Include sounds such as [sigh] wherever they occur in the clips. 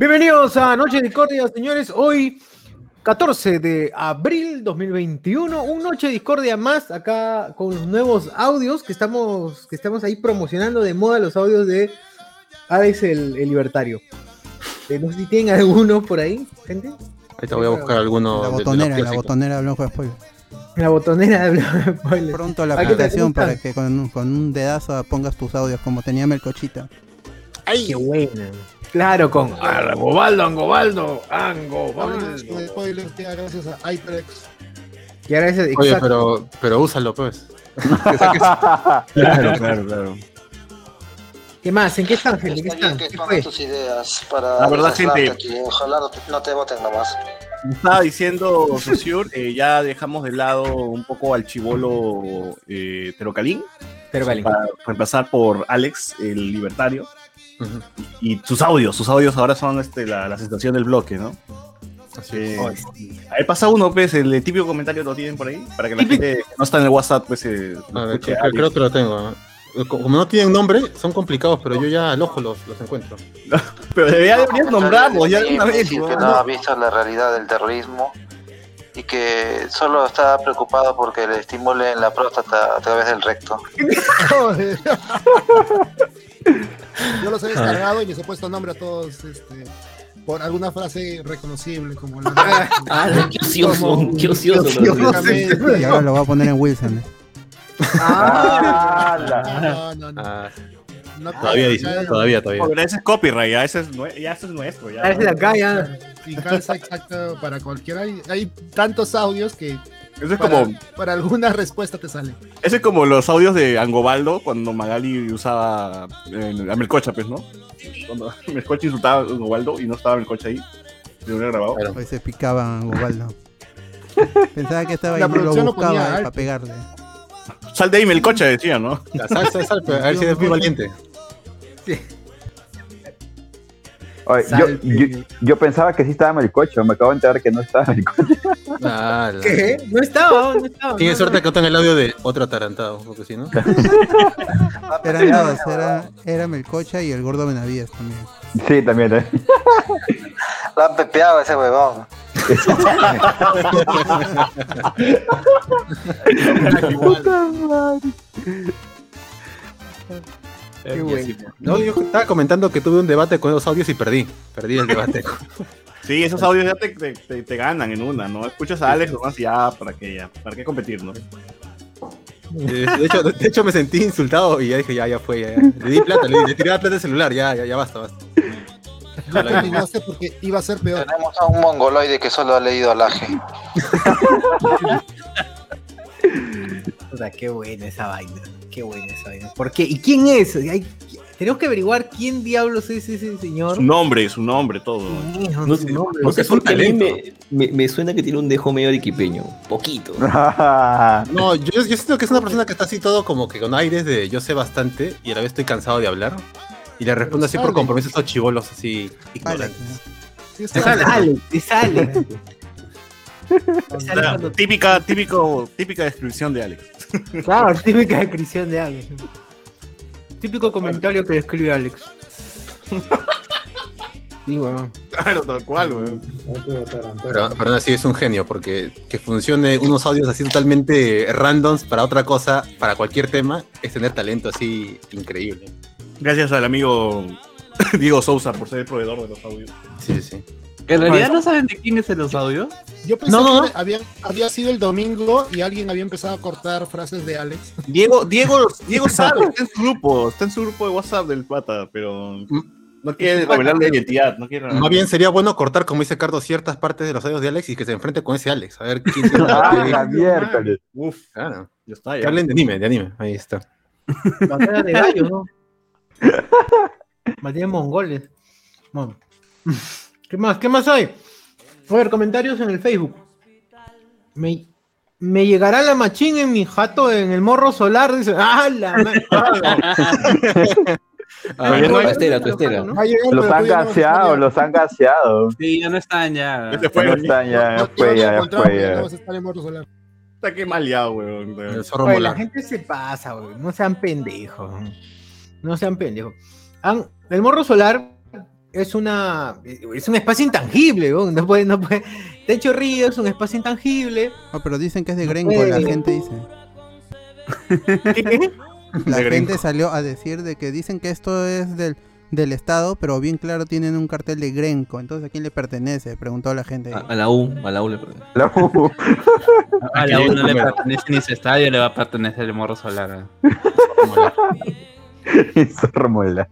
Bienvenidos a Noche Discordia, señores. Hoy, 14 de abril 2021, un Noche Discordia más acá con los nuevos audios que estamos, que estamos ahí promocionando de moda los audios de Alex el, el Libertario. Eh, no sé si tienen alguno por ahí, gente. Ahorita voy a buscar alguno. La de- de botonera, la botonera de Blanco de Spoiler. La botonera de Blanco Spoiler. Pronto la te aplicación para que con un dedazo pongas tus audios como tenía Melcochita. ¡Ay, qué buena! Claro, con Angobaldo, Angobaldo, Angobaldo. Spoilers, ya, gracias a HyperX. Y ahora ese, Oye, pero, pero úsalo, pues. [laughs] Claro, claro, claro. ¿Qué más? ¿En qué están, gente? ¿En qué están? ¿Qué fue? tus ideas para La verdad, gente. ojalá no te, voten nomás. Estaba diciendo Susur, eh, ya dejamos de lado un poco al chivolo eh, Terocalín, Pero vale. para reemplazar por Alex, el libertario. Y sus audios, sus audios ahora son este, la, la sensación del bloque, ¿no? Así Eh, a ver, pasa uno, pues, el típico comentario lo tienen por ahí, para que la gente que no está en el WhatsApp, pues, eh, A ver, escuche creo, que lo tengo. ¿no? Como no tienen nombre, son complicados, pero yo ya al ojo los, los encuentro. [laughs] Pero debería, deberías nombrarlos ya de una vez, decir que ¿no? no ha visto la realidad del terrorismo y que solo está preocupado porque le estimulen la próstata a través del recto. [laughs] [laughs] Yo los he descargado y les he puesto nombre a todos este, por alguna frase reconocible como la [laughs] Ah, qué ocioso, qué ocioso. Y ahora lo voy a poner en Wilson. ¿eh? Ah, No, no, no. Ah, no todavía dice, todavía, todavía. Pero ese es copyright, ya ese es, nue- ya ese es nuestro. Ya, Ah, ese de acá ya. Y calza exacto para cualquiera. Hay, hay tantos audios que Ese es para, como, para alguna respuesta te sale. ese es como los audios de Angobaldo cuando Magali usaba eh, a Melcocha, pues, ¿no? Cuando [laughs] Melcocha insultaba a Angobaldo y no estaba Melcocha ahí. Se hubiera grabado. Claro. Hoy se picaban Gobaldo. [laughs] Pensaba que estaba ahí y no lo buscaba para pegarle. Sal de ahí Melcocha, decía, ¿no? La salsa de sal, a ver si eres muy valiente. Oye, yo, yo, yo pensaba que sí estaba Melcocho, me acabo de enterar que no estaba Melcocho. [laughs] Ah, la- ¿Qué? No estaba, no estaba. Tienes no, suerte que no está en el audio de otro atarantado, porque si no. Eran dos, [laughs] era, era Melcocha y el gordo Benavides también. Sí, también. ¿eh? [laughs] La han pepeado ese huevón. Qué bueno. No, yo estaba comentando que tuve un debate con esos audios y perdí. Perdí el debate. [laughs] Sí, esos audios ya te, te, te- te ganan en una, ¿no? Escuchas a Alex nomás y ya, ¿para qué ya? ¿Para qué competir, no? Eh, De hecho, de hecho, me sentí insultado y ya dije, ya, ya fue. Ya, ya. Le di plata, le, le tiré la plata del celular, ya, ya, ya basta, basta. No terminaste porque iba a ser peor. Tenemos a un mongoloide que solo ha leído alaje. Puta, [laughs] qué buena esa vaina. Qué buena esa vaina. ¿Por qué? ¿Y quién es? Hay- tenemos que averiguar quién diablos es ese señor. Su nombre, su nombre, todo. No, No su nombre. no sé es un por qué a mí talento. me, me, me suena que tiene un dejo medio arequipeño. Poquito. [laughs] No, yo, yo siento que es una persona que está así todo como que con aires de yo sé bastante y a la vez estoy cansado de hablar. Y le respondo así por compromiso a estos chivolos así Vale. ignorantes. Sí, Es está- Alex, es Alex. [laughs] Cuando- Típica, típico, típica descripción de Alex. [laughs] Claro, típica descripción de Alex. Típico comentario que describe Alex. [laughs] Sí, weón. Claro, tal cual, güey. Pero, pero así es un genio porque que funcione unos audios así totalmente randoms para otra cosa, para cualquier tema, es tener talento así increíble. Gracias al amigo Diego Sousa por ser el proveedor de los audios. Sí, sí, sí. En realidad no saben de quién es en los audios. Yo pensé No, no, que había, había sido el domingo y alguien había empezado a cortar frases de Alex. Diego, Diego, Diego sabe, está en su grupo, está en su grupo de WhatsApp del pata, pero no quiere revelar la identidad, no quiere Más bien sería bueno cortar, como dice Cardo, ciertas partes de los audios de Alex y que se enfrente con ese Alex. A ver quién se [laughs] Ah, la miércoles. Uf, Claro. ya está, Que ya. hablen de anime, de anime. Ahí está. Batalla de gallos, ¿no? [laughs] Batalla de mongoles. Bueno. ¿Qué más? ¿Qué más hay? A ver, comentarios en el Facebook. Me, me llegará la machín en mi jato en el morro solar. Dice, ¡ah, la! Ah, ya no hay- Tu estela, tu estela. A Los han gaseado, los han gaseado. Sí, ya no están ya. Fue No están ya, No, ya te fue a ya, ya fue ya. a. Está que maleado, weón. Oye, la gente se pasa, güey. No sean pendejos. No sean pendejos. El morro solar es una es un espacio intangible, weón, no puede, no puede. Techo Río es un espacio intangible. No, pero dicen que es de No Grenco, puede. la gente dice. ¿Qué? [laughs] La De gente Grenco. salió a decir de que dicen que esto es del, del Estado, pero bien claro tienen un cartel de Grenco. Entonces, ¿a quién le pertenece? Preguntó la gente. A, a la U, a la U le pertenece. La U. [laughs] A la U no le pertenece ni su estadio, le va a pertenecer el morro solar. [laughs] Eso remuela.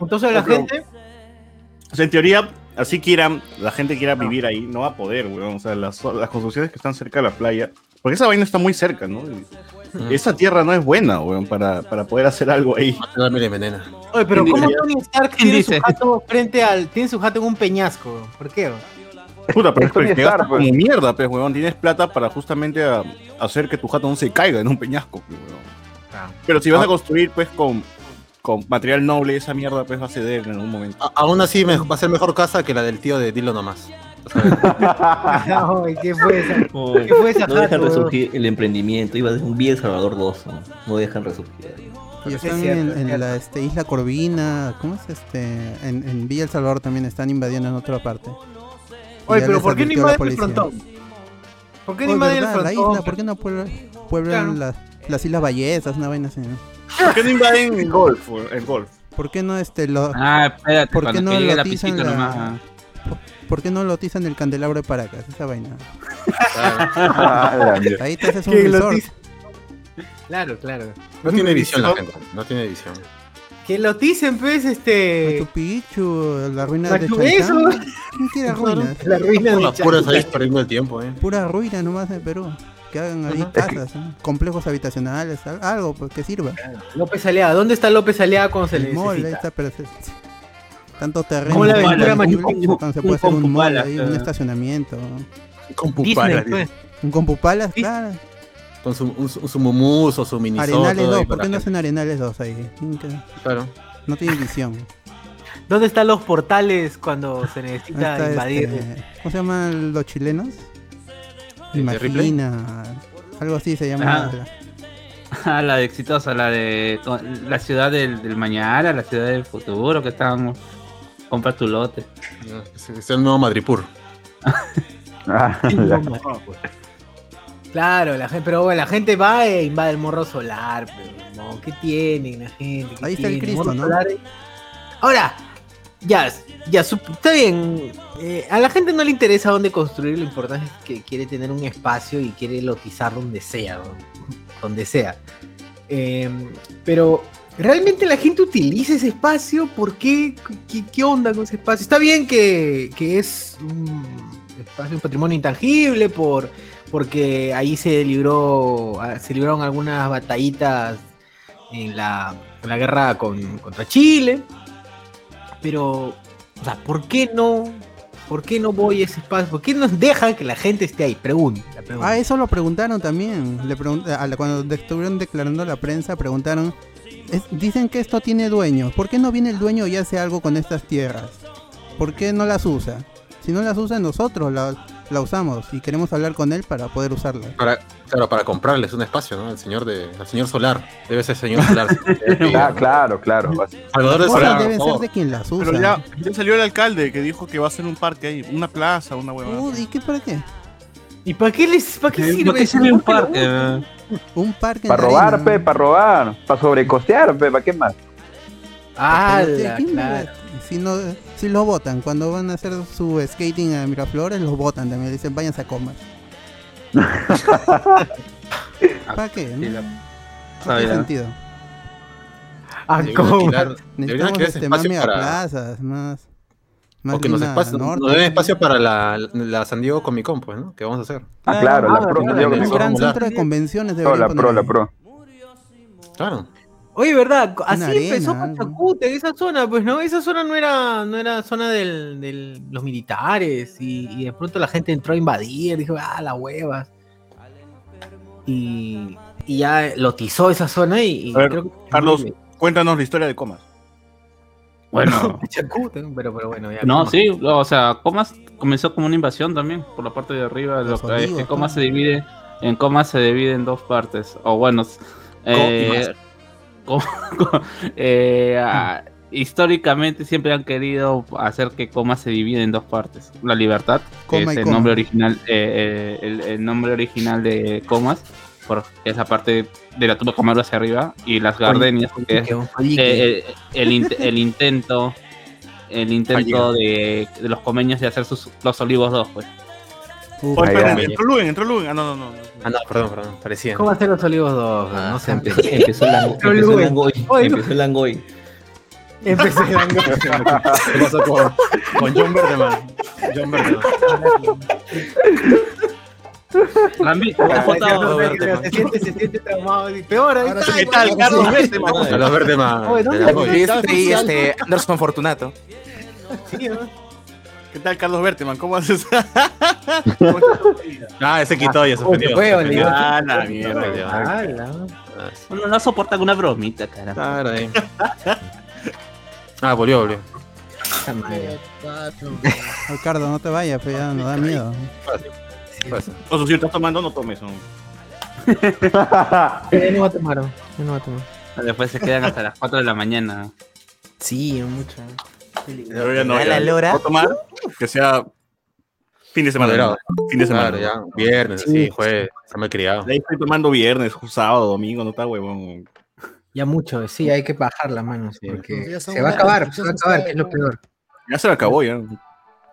Entonces la Pero- gente O sea, en teoría, así quieran, la gente quiera vivir ahí, no va a poder, weón. O sea, las, las construcciones que están cerca de la playa, porque esa vaina está muy cerca, ¿no? Y Esa tierra no es buena, weón, para, para poder hacer algo ahí. Dame envenena. Oye, pero ¿Quién ¿cómo? Tony Stark ¿Quién tiene su jato frente al. tiene su jato en un peñasco? weón? ¿Por qué? weón? Puta, pero es Tony que gastas pues. como mierda, pues, weón. Tienes plata para justamente a- hacer que tu jato no se caiga en un peñasco, pues, weón. Pero si vas a construir, pues, con, con material noble, esa mierda, pues, va a ceder en algún momento. A- aún así me- va a ser mejor casa que la del tío de Dilo nomás. Ay, [laughs] ¿Qué fue esa? Oh, ¿Qué fue esa no jato, dejan resurgir el emprendimiento. Iba a ser un El Salvador 2. No, No dejan resurgir. Y Es están cierto, en, la este, isla Corvina, ¿cómo es este? En, en Villa El Salvador también están invadiendo en otra parte. Oye, pero ¿por qué no invaden el frontón? ¿Por qué no invaden el ¿verdad? La frontón? isla, ¿por qué no pueblan, pueblan Claro. las, las Islas Ballestas, una vaina así? ¿no? ¿Por qué no invaden el golf? El golf. ¿Por qué no este lo, Ah, espérate, ¿Por qué no que llegue la lotizan piscina la- nomás. ah. por qué no lotizan el candelabro de Paracas? Esa vaina. Ah, la mierda. Ahí te haces un resort. Claro, claro. No tiene visión la gente. No tiene visión. Que lo dicen, pues, este. Machu Picchu, la ruina de Machu- Chan eso. Chan. ¿Quién quiere [laughs] ruinas? La ruina de Las puras ahí Chaco. perdiendo el tiempo, eh. Pura ruina nomás de Perú. Que hagan ahí Ajá. casas, ¿no? complejos habitacionales, al- algo pues, que sirva. López Aliaga. ¿Dónde está López Aliaga cuando se le El mall, ahí necesita? está, pero se- tanto terreno. Como la aventura Machu se puede hacer un mall ahí, un estacionamiento. Con Disney, pupalas, pues. Un compupalas, claro. Con su, un- su, su mumus o su minisoto. Arenales ahí 2, para ¿por qué no hacen Arenales 2 ahí? Claro. No tiene visión. ¿Dónde están los portales cuando se necesita invadir? este, ¿Cómo se llaman los chilenos? Imagina. Algo así se llama. Ah, [laughs] la de exitosa, la de la ciudad del, del mañana, la ciudad del futuro, que están compra tu lote. Es, es el nuevo Madripur. [laughs] Ah, la- Claro, la gente, pero bueno, la gente va e invade el morro solar, pero no, ¿qué tienen la gente? ¿Qué Ahí está el? Cristo, ¿no? solar. Ahora, ya, ya, está bien. eh, a la gente no le interesa dónde construir, lo importante es que quiere tener un espacio y quiere lotizar donde sea, donde sea. Eh, pero, ¿realmente la gente utiliza ese espacio? ¿Por qué? ¿Qué, qué onda con ese espacio? Está bien que, que es un espacio, un patrimonio intangible, por, porque ahí se libró, ah, se libraron algunas batallitas en la, en la guerra con- contra Chile. Pero, o sea, ¿por qué no? ¿Por qué no voy a ese espacio? ¿Por qué no dejan que la gente esté ahí? Pregunta. Ah, eso lo preguntaron también. Le cuando estuvieron declarando la prensa, preguntaron. dicen que esto tiene dueño. ¿Por qué no viene el dueño y hace algo con estas tierras? ¿Por qué no las usa? Si no las usa, nosotros la, la usamos y queremos hablar con él para poder usarla. Para, claro, para comprarles un espacio, ¿no? El señor de, el señor Solar. Debe ser señor Solar. [laughs] Ah, claro, claro. Salvador de Solar. deben por ser de quien las usa. Pero ya, ya salió el alcalde que dijo que va a hacer un parque ahí, una plaza, una huevada. Uh, ¿Y qué para qué? ¿Y para qué les para qué sirve? ¿Por qué sirve un ¿Por qué lo parque? usan? Un parque. Para robar, pe, para robar. Para sobrecostear, pe, ¿para qué más? Ah, la- ¿quién claro. Si, no, si los votan, cuando van a hacer su skating a Miraflores, los votan también. Dicen, váyanse a comer. [laughs] ¿Para qué? Sí, No, la- no Ah, tiene ya. sentido. Ah, ¿cómo? alquilar- deberían Necesitamos este, más espacio para. megaplazas, más. Más O que nos, espacio, Norte. nos den espacio para la, la San Diego Comic Con, pues, ¿no? ¿Qué vamos a hacer? Ah, claro, la ah, pro. claro, eso. sí. gran centro de convenciones Pro, deberían la pro, la pro. Claro. Oye, ¿verdad? Así arena, empezó en esa zona, pues, ¿no? Esa zona no era, no era zona de del, los militares y, y de pronto la gente entró a invadir, dijo, ah, la huevas. Y, y ya lotizó esa zona y, y A ver, creo que... Carlos, cuéntanos la historia de Comas. Bueno, [laughs] Pachacuti, ¿no? pero, pero bueno, ya. no, sí, o sea, Comas comenzó como una invasión también por la parte de arriba. Lo Los que es olivos, que Comas ¿no? se divide, en Comas se divide en dos partes. O bueno, eh, [laughs] eh, históricamente siempre han querido hacer que Coma se divida en dos partes. La libertad, que Coma es el Coma. nombre original, eh, eh, el, el nombre original de Comas, por esa parte de la tumba Camaro hacia arriba, y las gardenias, que es eh, el, int- el intento el [laughs] intento de, de los comeños de hacer sus, los olivos dos, pues. Uf, Oye, espera, entró Luen, entró Luen. Ah, no, no, no. Ah, no, perdón, perdón, parecía. ¿Cómo hacer los olivos dos? Ah, no sé. Empezó el Langoy. [laughs] No, Empezó el. Langoy. Empezó el Langoy. Empecé el. ¿Qué pasó con, con John Verdeman? John Verdeman. ¿La han visto? Ay, ¿Han votado? Dios, pero Se siente, se siente traumado. y Peor, ahí está, ¿Qué tal, Carlos? Verdeman. Oye, ¿dónde de la Goy. está? Y este, Anderson Fortunato. Sí, ¿no? ¿Qué tal, Carlos Berteman? ¿Cómo haces? [laughs] Ah, ese quitó ya se ofendió. Ah, la mierda. Ah. No, no soportan una bromita, cara. Claro, ahí. Ah, volvió, volvió. Ricardo, no te vayas, pero ya nos da miedo. O sea, si estás tomando, no tomes. [laughs] Ya no va a tomar. Ya no va a tomar. Después se quedan hasta las 4 de la mañana. Sí, mucho. Yo ya no, ¿A ya, la lora? voy a tomar que sea fin de semana. Moderado. Fin de semana. Claro, ya. Viernes, Sí. sí, jueves. Está mal criado. De ahí estoy tomando viernes, sábado, domingo, no está huevón. Ya mucho, sí, hay que bajar las manos Sí. porque se va a acabar, se va a acabar, que es lo peor. Ya se me acabó ya.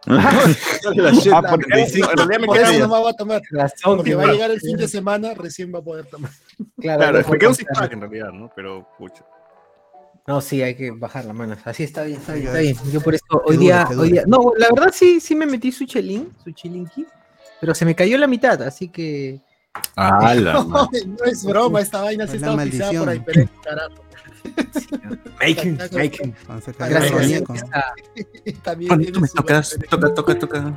[laughs] Ah, por- En realidad me Por queda, eso no va a tomar. Razón, Porque que va a llegar el fin de semana, recién va a poder tomar. Claro, claro, no me puedo six pack en realidad, ¿no? Pero, pucha. No, sí, hay que bajar las manos. Así está bien, está bien, está bien. Yo por eso hoy día, hoy día, no, la verdad sí, sí me metí su chelín, su chilinqui, pero se me cayó la mitad, así que Ah, [laughs] No, no es broma, esta vaina Es se la está oficiada por maldición. HyperX, carajo. [laughs] making, making. Gracias. También tiene me tocas, toca, toca, toca.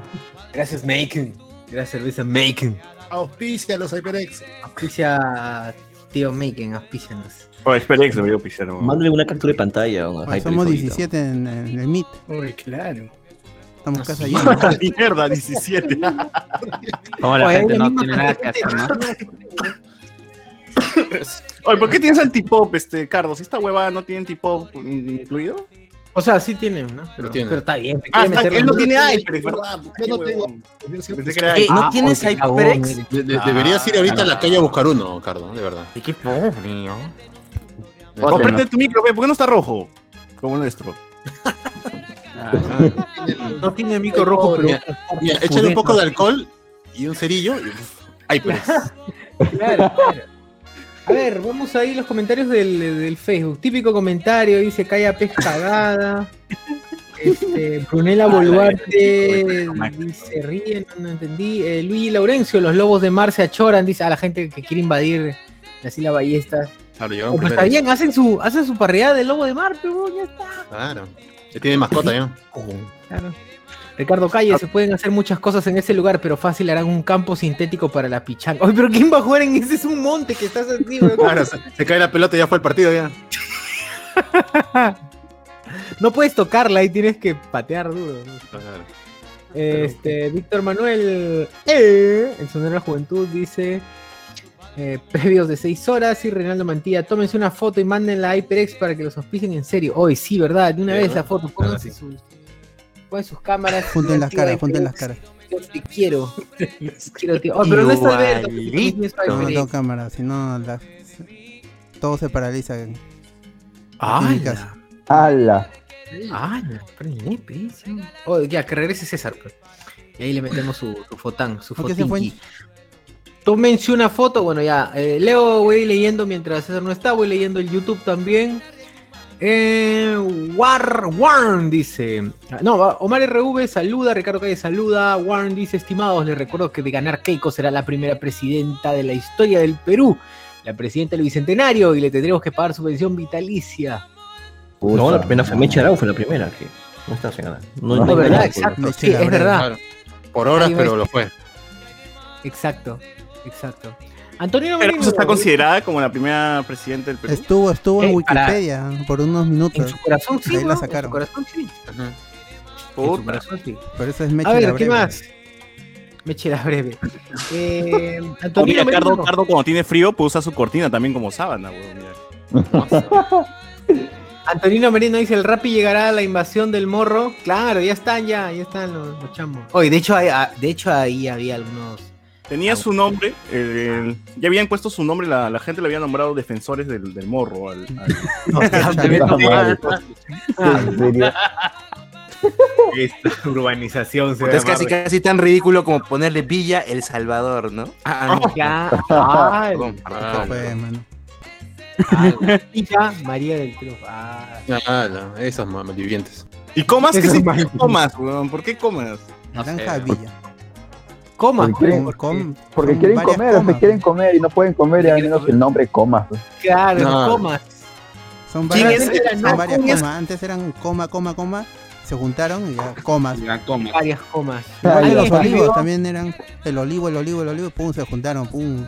gracias making, gracias cerveza making. Auspicia a los HyperX. Auspicia tío making, auspicianos. Oh, SpaceX debería oficiar. ¿no? Mándale una captura de pantalla. Pues HyperX somos ahorita. 17 en, en el Meet. Uy, claro. Estamos casi sí. llenos. [laughs] Mierda, 17. Como la Oye, gente no tiene nada que hacer, ¿no? Oye, ¿por qué tienes antipop, este, Carlos? ¿Esta huevada no tiene antipop incluido? O sea, sí tienen, ¿no? Pero, tiene. pero está bien. Ah, está, él no tiene HyperX, ¿verdad? Yo no tengo. ¿No Ah, tienes cagón, HyperX? mire. De- de- deberías ir ahorita a la calle a buscar uno, Cardo, de verdad. Y qué pobre, ¿no? Prende tu micro, ¿por qué no está rojo? Como nuestro. [laughs] No tiene micro rojo, pero. Mira, Mira, échale un poco de alcohol y un cerillo y ay, pues. Claro, claro. A ver, vamos a ir los comentarios del, del Facebook. Típico comentario, dice Calla Pez cagada. Este, Brunella Boluarte dice ríen, no, no entendí. Eh, Luis Laurencio, los lobos de mar se achoran, dice a la gente que quiere invadir las Islas Ballestas. Claro, llegaron pues está bien, hacen su, hacen su parrillada de lobo de mar, pero ya está. Claro. Ya tiene mascota ya. Claro. Ricardo Calle, se pueden hacer muchas cosas en ese lugar, pero fácil harán un campo sintético para la pichanga. Oye, pero ¿quién va a jugar en ese? Es un monte que estás así. [laughs] Claro, se, se cae la pelota y ya fue el partido ya. [laughs] No puedes tocarla y tienes que patear duro. ¿no? Claro. Este, Víctor Manuel, eh, el sonero de la juventud, dice: eh, [laughs] previos de 6 horas. Y Reinaldo Mantilla, tómense una foto y mándenla a HyperX para que los auspicien en serio. Hoy sí, ¿verdad? De una vez ¿no? la foto, pónganse sí. sus, pongan sus cámaras. [laughs] Junten las caras, junten las caras. Yo te quiero. [laughs] quiero tío. Oh, pero no está Alberto. No, HyperX. tengo cámara, si no la- todo se paraliza. en- ¡Hala! ¡Hala! ¡Hala! Pésimo. Oh, ya, que regrese César. pues. Y ahí le metemos su, su fotán, su fotinqui. Tómense una foto, bueno ya, eh, Leo voy leyendo mientras César no está, voy leyendo el YouTube también. Eh, War, Warren dice, no, Omar RV saluda, Ricardo Calle saluda, Warren dice, estimados, les recuerdo que de ganar Keiko será la primera presidenta de la historia del Perú, la presidenta del Bicentenario, y le tendremos que pagar su pensión vitalicia. No, la primera fue Mecha Arau, fue la primera. que No está ganar. No, No, no ¿verdad? Exacto, sí, es verdad. Por horas, pero este. lo fue. Exacto, exacto. Antonio Pero Merino, eso está considerada como la primera presidenta del Perú. Estuvo, estuvo en Eh, para- Wikipedia por unos en minutos. su corazón sí, ahí la sacaron. En su corazón sí. Ajá. En su corazón sí. Por eso es Meche A la ver, ¿qué breve. más? Me eché la breve. [laughs] Eh, Oh, Antonio mira, Cardo, Merino. Cardo cuando tiene frío puede usar su cortina también como sábana, weón. mira. [laughs] Antonino Merino dice, el Rappi llegará a la invasión del morro. Claro, ya están, ya, ya están los, los chamos. Oye, de hecho, hay- ah, de hecho ahí había algunos... Tenía su nombre, el- el- ya habían puesto su nombre, la, la gente le había nombrado defensores del, del morro. Al, al- Ah, ¿En serio? Esta urbanización se Es casi, casi tan ridículo como ponerle Villa El Salvador, ¿no? Ah, no. Ya, ah, Perdón, perdón. Fue, mano. Villa María del Triunfo. Ah, Ah, no, esos ma- malvivientes. ¿Y comas? ¿Qué significa comas, weón? ¿Por qué comas? No sé, Granja weón. Villa. Coma. Porque quieren, porque quieren comer, comas. quieren comer y no pueden comer, y al menos el nombre comas. Claro, No. comas. Son ¿Quién varias, comas. Antes eran coma, coma, coma. Se juntaron y ya comas. La coma. Varias comas. [laughs] Ah, ya. los olivos también eran el olivo, el olivo, el olivo, y pum, se juntaron, pum.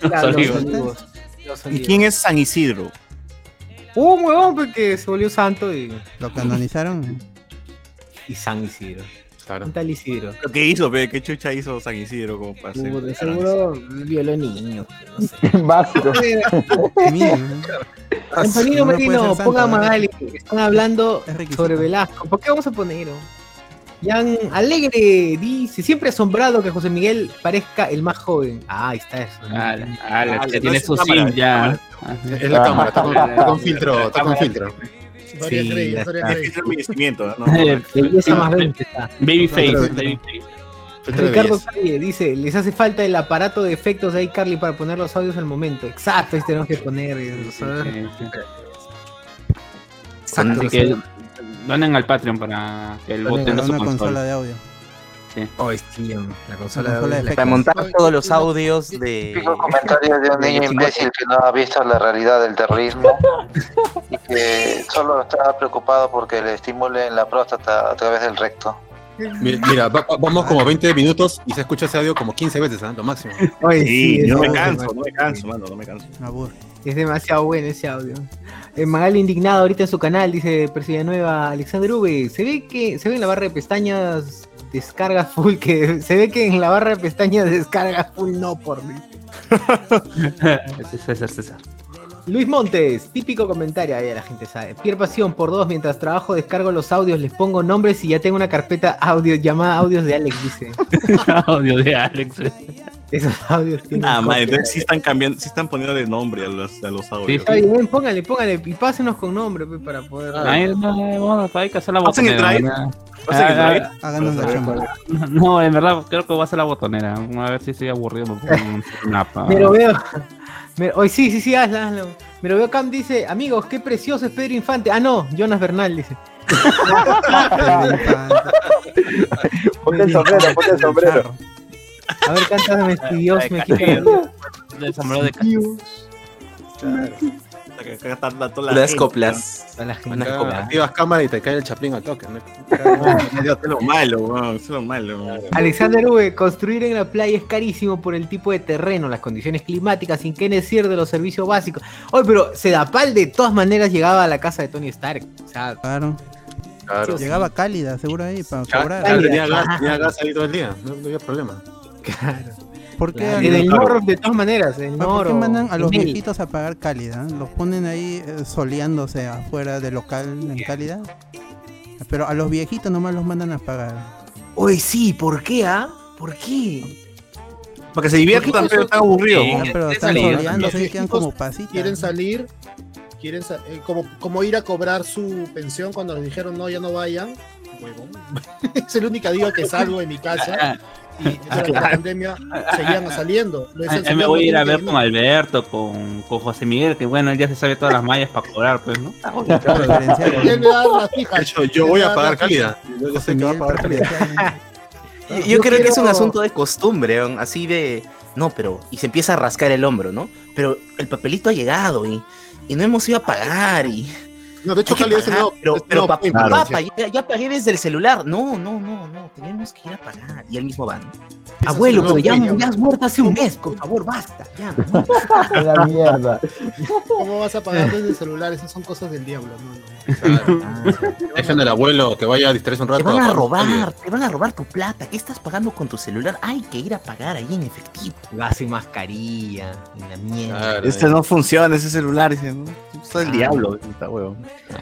Claro, los olivos. olivos. Los ¿Y quién es San Isidro? Un huevón porque se volvió santo y, Lo canonizaron. y San Isidro. Claro. Un tal Isidro. ¿Lo que hizo, pe? ¿Qué chucha hizo San Isidro como para? Uh, de seguro violó niños. No sé. [laughs] Básico. [laughs] Antonino Merino, ponga. Magali. Están hablando Es sobre Velasco. ¿Por qué vamos a poner? Jan Alegre dice, siempre asombrado que José Miguel parezca el más joven. Ah, ahí está eso. Ah, que no tiene su sim ya. Ah, Es la cámara, está con filtro, está con filtro. Historia Sí, Grey, está. Grey. [laughs] Belleza más 20 está. Babyface, de Ricardo. Calle dice, les hace falta el aparato de efectos de iCarly para poner los audios al momento. Exacto, ahí tenemos que poner. eh. Exacto. Que donen al Patreon para que el voten a su una consola consola. de audio. Oh, sí, la consola, La consola de de Para montar todos los audios de. Típico comentario de un niño imbécil que no ha visto la realidad del terrorismo y [laughs] que solo está preocupado porque le estimulen la próstata a través del recto. Mi- Mira, va- va- vamos como 20 minutos y se escucha ese audio como 15 veces, ¿ah? Lo máximo. Oye, Sí, sí, no me canso, no me canso, mano, no me canso. Es demasiado bueno ese audio. Eh, Magali indignado ahorita en su canal, dice Persilla Nueva, Alexander V. Se ve que se ve en la barra de pestañas descarga full, que se ve que en la barra de pestañas descarga full no por mí. [laughs] Ese es César, César. Luis Montes, típico comentario, ahí la gente sabe. Pier Pasión por dos, mientras trabajo descargo los audios, les pongo nombres y ya tengo una carpeta audio llamada audios de Alex, dice. [laughs] Audio de Alex. Esos audios tienen Ah, madre, copia. entonces sí están cambiando, sí están poniendo de nombre a los, a los audios. Está bien, póngale, póngale, y pásenos con nombre para poder. Ahí no, vamos, hay que hacer la ¿Hacen el botonera. ¿Hacen el Ah, chamba. No, en verdad creo que va a ser la botonera. A ver si estoy aburrido. Me pongo un snap. Me lo veo. Me- Hoy sí, sí, sí, hazla, hazla. Me lo veo Cam dice, amigos, qué precioso es Pedro Infante. Ah, no, Jonas Bernal dice. [laughs] Ponte el sombrero, ponte el sombrero. A ver, cántame, Dios me quita. El sombrero de Castillo. La- Las gente, coplas. A la gente. Unas Acá coplas. Activas cámara y te cae el chaplín al toque. ¿no? [laughs] Es lo malo, weón, es lo malo. weón. Alexander V, construir en la playa es carísimo por el tipo de terreno, las condiciones climáticas, sin qué decir de los servicios básicos. Oye, pero Sedapal de todas maneras llegaba a la casa de Tony Stark. O sea, Claro. Claro. Llegaba cálida, seguro ahí, para cobrar. tenía gas, tenía gas ahí todo el día. No, no había problema. ¿Por qué, en el Noro, de todas maneras, el ¿Por qué mandan a los viejitos a pagar cálida? Los ponen ahí eh, soleándose afuera del local en cálida. Pero a los viejitos nomás los mandan a pagar. Oye, sí, ¿por qué, ah? ¿Por qué? Para que se diviertan, pero están aburridos. Sí. Ah, pero es están soleándose y quedan como pasitas. Quieren salir, quieren sa- eh, como, como ir a cobrar su pensión cuando les dijeron no, ya no vayan. Huevón. [laughs] es el único día que salgo de mi casa [laughs] y [laughs] durante la pandemia seguían saliendo. Ah, me "Señor, voy a ir no a ver con Alberto, con, con José Miguel, que bueno, él ya se sabe todas las mallas para cobrar, pues, ¿no? Claro, diferencial. que ir". Él le da las De fijas. hecho, yo voy a pagar calidad. Yo, yo sé que va a pagar calidad. Yo, creo que es un asunto de costumbre, ¿no? así de. No, pero. Y se empieza a rascar el hombro, ¿no? Pero el papelito ha llegado y, y no hemos ido a pagar y. No, de hecho, Cali es el pagar, nuevo- pero, es pero nuevo papá, papá, ya, ya pagué desde el celular. No, no, no, no, tenemos que ir a pagar. Y él mismo va. ¿no? Abuelo, pero ya, ya has muerto hace un mes, por favor, basta. Ya, ¿no? [laughs] La mierda. ¿Cómo vas a pagar desde el celular? Esas son cosas del diablo. No, no. Dejen al abuelo que vaya a distraerse un rato. Te van a robar, te van a robar tu plata. ¿Qué estás pagando con tu celular? Hay que ir a pagar ahí en efectivo. Va sin mascarilla, en la mierda. Claro, Este no funciona, ese celular. Dice, ¿no? Es el Ah. diablo, está huevón.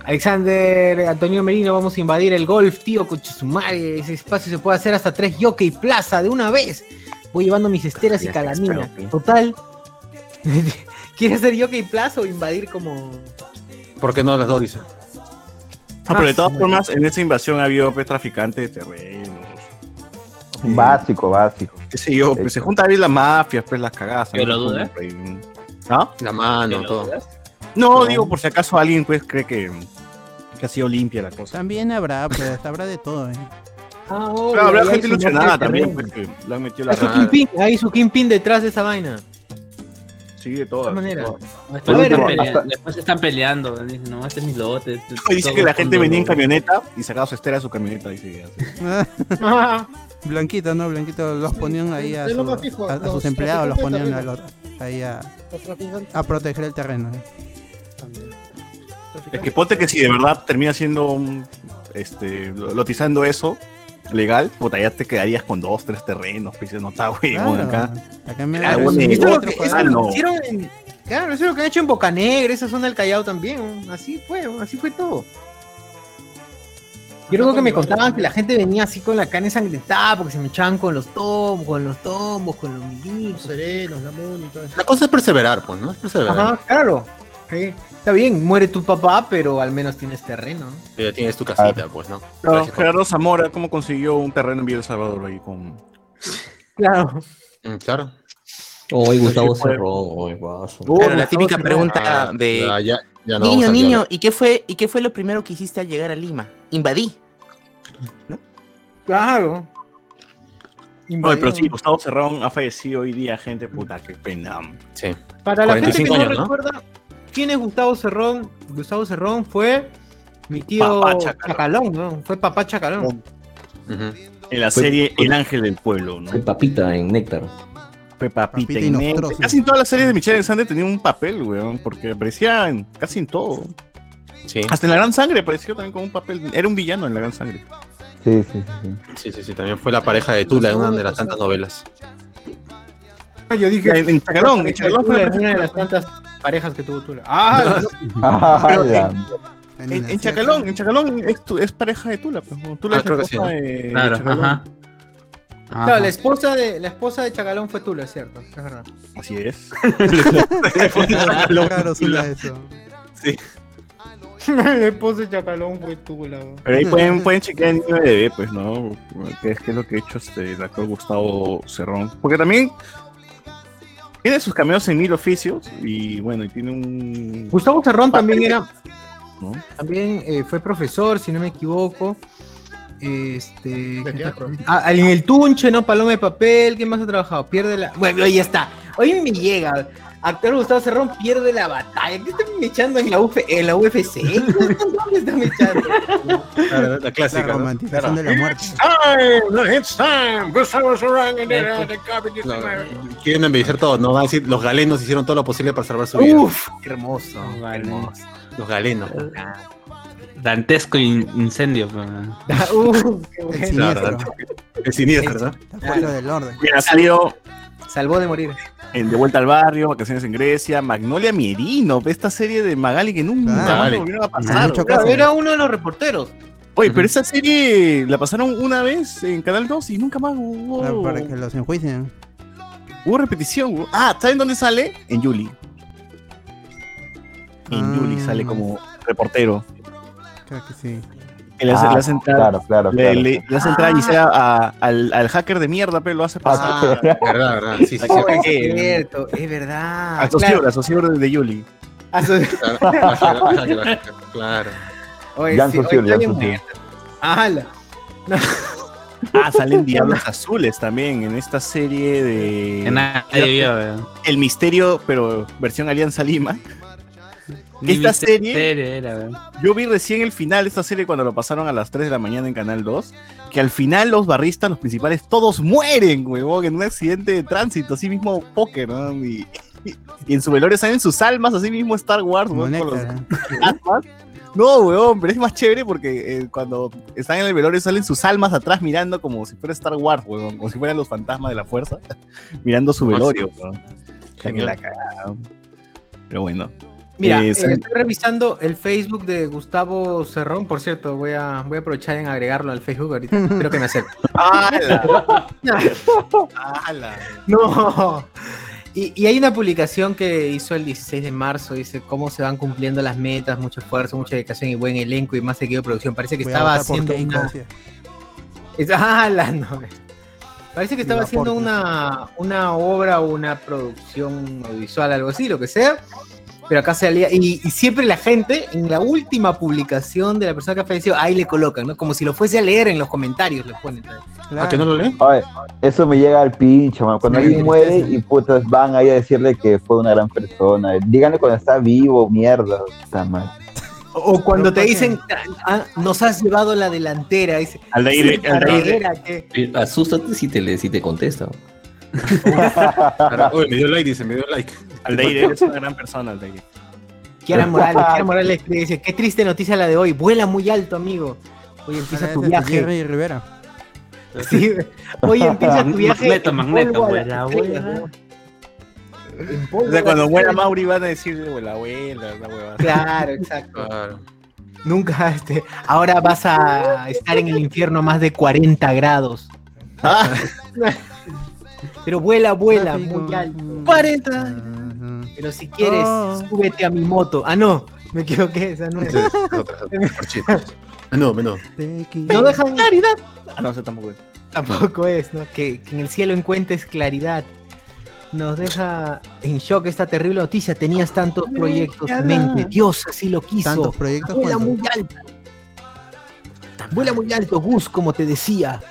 Alexander Antonio Merino, vamos a invadir el golf, tío, con madre. Ese espacio se puede hacer hasta tres Jockey Plaza de una vez. Voy llevando mis esteras y calamina. Total. [laughs] ¿Quieres hacer Jockey Plaza o invadir como.? ¿Por qué no las dos dice? Ah, pero de todas sí. formas, en esa invasión ha habido pues, traficantes de terrenos. Básico, básico. Qué sé yo, pues se juntan ahí las mafias, pues las cagadas. ¿Ah? La mano, todo. No, digo, por si acaso alguien pues cree que, que ha sido limpia la cosa. También habrá, pues, habrá de todo, ¿eh? Ah, Claro, habrá gente ilusionada también, terreno. pues, que le han metido la Hay su kingpin, hay su kingpin detrás de esa vaina. Sí, de todas. De manera. todas. Después, A ver, están, hasta- pelea- después están peleando. Dicen, no, este es mi lote. este- Dice que la gente venía en camioneta y sacaba su estera de su camioneta. Dice. [laughs] Blanquito, ¿no? Blanquito los ponían ahí a, su- sus empleados, los ponían a los- ahí a, a proteger el terreno. ¿eh? Es que ponte que si de verdad termina siendo un, este, lotizando eso legal, puta, ya te quedarías con dos, tres terrenos, pues no está, güey, Claro. acá. Acá me Claro, bueno, Esto es lo que, eso es cuadro. lo que hicieron en. Claro, eso es lo que han hecho en Bocanegra, esa zona del Callao también. Así fue, así fue todo. Yo creo que me contaban que la gente venía así con la carne ensangrentada porque se me echaban con los tombos, con los tombos, con los Los milicos. serenos, la muni y todo eso. La cosa es perseverar, pues, ¿no? Es perseverar. Ajá, claro. Sí. Está bien, muere tu papá, pero al menos tienes terreno. ¿no? Ya tienes tu casita, pues, ¿no? Pero Gerardo Zamora, ¿cómo consiguió un terreno en Villa El Salvador ahí con... Claro. Mm, Claro. Hoy Gustavo Sí. Claro, la típica no, pregunta Ah, de ya, ya, ya no niño, niño. ¿y qué fue y qué fue lo primero que hiciste al llegar a Lima? Invadí. Claro. Oye, pero sí, Gustavo Cerrón ha fallecido hoy día, gente, puta, qué pena. Sí. Para la gente que 45 no años, ¿no? ¿Quién es Gustavo Cerrón? Gustavo Cerrón fue mi tío Papá Chacalón. Chacalón, ¿no? Fue papá Chacalón. En la Fue- serie fue- El Ángel del Pueblo, ¿no? Fue papita en Néctar. Fue papita en Néctar. Casi en todas las series de Michelle Alexander tenía un papel, weón, porque aparecía en- casi en todo. Sí. Hasta en La Gran Sangre apareció también con un papel. Era un villano en La Gran Sangre. Sí, sí, sí. sí. Sí, sí, sí. También fue la pareja de Tula en una de las tantas novelas. Yo dije, En, en Chacalón, en Chacalón fue Tula la una de las tantas parejas que tuvo Tula. Ah, Ah, Pero, la- En En, en Chacalón, en Chacalón es, tu- es pareja de Tula. Pues. Tula Ah, es la que sí, esposa de, Claro, Chacalón. ajá. claro, la esposa de la esposa de Chacalón fue Tula, es cierto, es verdad. Así es. [laughs] Claro, suena eso. [laughs] la esposa de Chacalón fue Tula. Pero ahí pueden, pueden chequear en IMDb, pues, ¿no? ¿Qué es, qué es lo que ha hecho este, el actor Gustavo Cerrón? Porque también tiene sus cameos en mil oficios y bueno, y tiene un... Gustavo Cerrón también era, ¿no? también eh, fue profesor, si no me equivoco. Este. Ah, en el Tunche, ¿no? Paloma de papel, ¿qué más ha trabajado? Pierde la. Bueno, ahí está. Hoy me llega. Actor Gustavo Cerrón pierde la batalla. ¿Qué están echando en la, UF en la UFC? ¿Dónde están echando? Claro, la La clásica. ¿no? romantización de la muerte. Time, it's time. Gustavo Cerrón en el- Quieren embellecer todo, ¿no? Van a decir, los galenos hicieron todo lo posible para salvar su vida. Uf, qué hermoso. hermoso. Los galenos. Dantesco in- incendio. [laughs] Uf, qué El bueno. siniestro. Claro, El siniestro, ¿no? La fuerza del orden. Mira, ha salido Salvó de morir. En De Vuelta al Barrio, Vacaciones en Grecia, Magnolia Mierino, esta serie de Magali que nunca Claro. más lo volvieron a pasar. Mucho Claro, caso. era uno de los reporteros. Oye, pero esa serie la pasaron una vez en Canal 2 y nunca más hubo, Ah, Para que los enjuicien. hubo repetición. Ah, ¿saben dónde sale? En Yuli. En Ah. Yuli sale como reportero. Creo que sí. Y le hace, Ah, le hace entrar, Claro, claro, le, claro. le- le hace entrar y sea a- al, al hacker de mierda, pero lo hace pasar. Ah, verdad, verdad. Sí, sí, sí. [laughs] Oh, que- es cierto, es verdad. al socio, al socio de, Yuli. [laughs] Claro. Claro. Claro. Oye, Jan sí, Socio, oye, Jan está bien Socio. bueno. Ala. [laughs] Ah, salen Diablos Azules también en esta serie de. Que vio, weón. El misterio, pero versión Alianza Lima. Ni Esta viste serie- era. Yo vi recién el final de esta serie cuando lo pasaron a las 3 de la mañana en Canal 2, que al final los barristas, los principales, todos mueren, huevón, en un accidente de tránsito, así mismo póker, ¿no? Y, y en su velorio salen sus almas, así mismo Star Wars, huevón, con los [laughs] almas. No, weón, pero es más chévere porque eh, cuando están en el velorio salen sus almas atrás mirando como si fuera Star Wars, weón, como si fueran los fantasmas de la fuerza, [laughs] mirando su velorio, weón. O sea, que la cagaron. Pero bueno. Mira, Eh, estoy revisando el Facebook de Gustavo Cerrón. Por cierto, voy a, voy a aprovechar en agregarlo al Facebook ahorita. [laughs] Espero que me acepte. ¡Hala! ¡Hala! [laughs] No. Y, y hay una publicación que hizo el 16 de marzo, dice cómo se van cumpliendo las metas, mucho esfuerzo, mucha dedicación y buen elenco y más de producción. Parece que Voy estaba haciendo una... Es- la no. Parece que estaba haciendo una, una obra o una producción audiovisual, algo así, lo que sea. Pero acá salía, y, y siempre la gente, en la última publicación de la persona que ha fallecido, ahí le colocan, ¿no? Como si lo fuese a leer en los comentarios, le ponen. ¿sabes? ¿A que no lo leen? Oye, eso me llega al pincho, man. Cuando Sí, alguien muere sí. y putas van ahí a decirle que fue una gran persona. Díganle cuando está vivo, mierda. Está mal. O cuando te Pero, dicen, "Ah, nos has llevado la delantera, dice, Aldair, "Sí, Aldair, carrera, ¿qué?". Eh, Asústate si te, si te contesta. Uy, me dio like, dice, me dio like. Aldair, eres una gran persona, Aldair. Kiara [laughs] Morales, Kiara Morales dice, qué triste noticia la de hoy, vuela muy alto, amigo. Hoy empieza tu es viaje. Jerry Rivera. [laughs] Sí, hoy empieza tu [laughs] viaje. Magneto, Magneto, vuela, vuela. O sea, a cuando estrellas. Mauri van a decir, la abuela, la huevada. Claro, exacto. Claro. Nunca, este, ahora vas a estar en el infierno a más de 40 grados. Ah. Pero vuela, vuela, Tráfico. muy alto. Mm. 40. Ajá. Pero si quieres, Oh. súbete a mi moto. Ah, no, me equivoqué, esa no es. Otra. Parchita. [laughs] No, no. No dejan claridad. Ah, no sé tampoco. es. Tampoco es, ¿no? Que, que en el cielo encuentres claridad. Nos deja en shock esta terrible noticia. Tenías tantos proyectos en mente. Dios así lo quiso. Tantos proyectos. Vuela ¿cuántos? muy alto. Vuela muy alto, Gus, como te decía.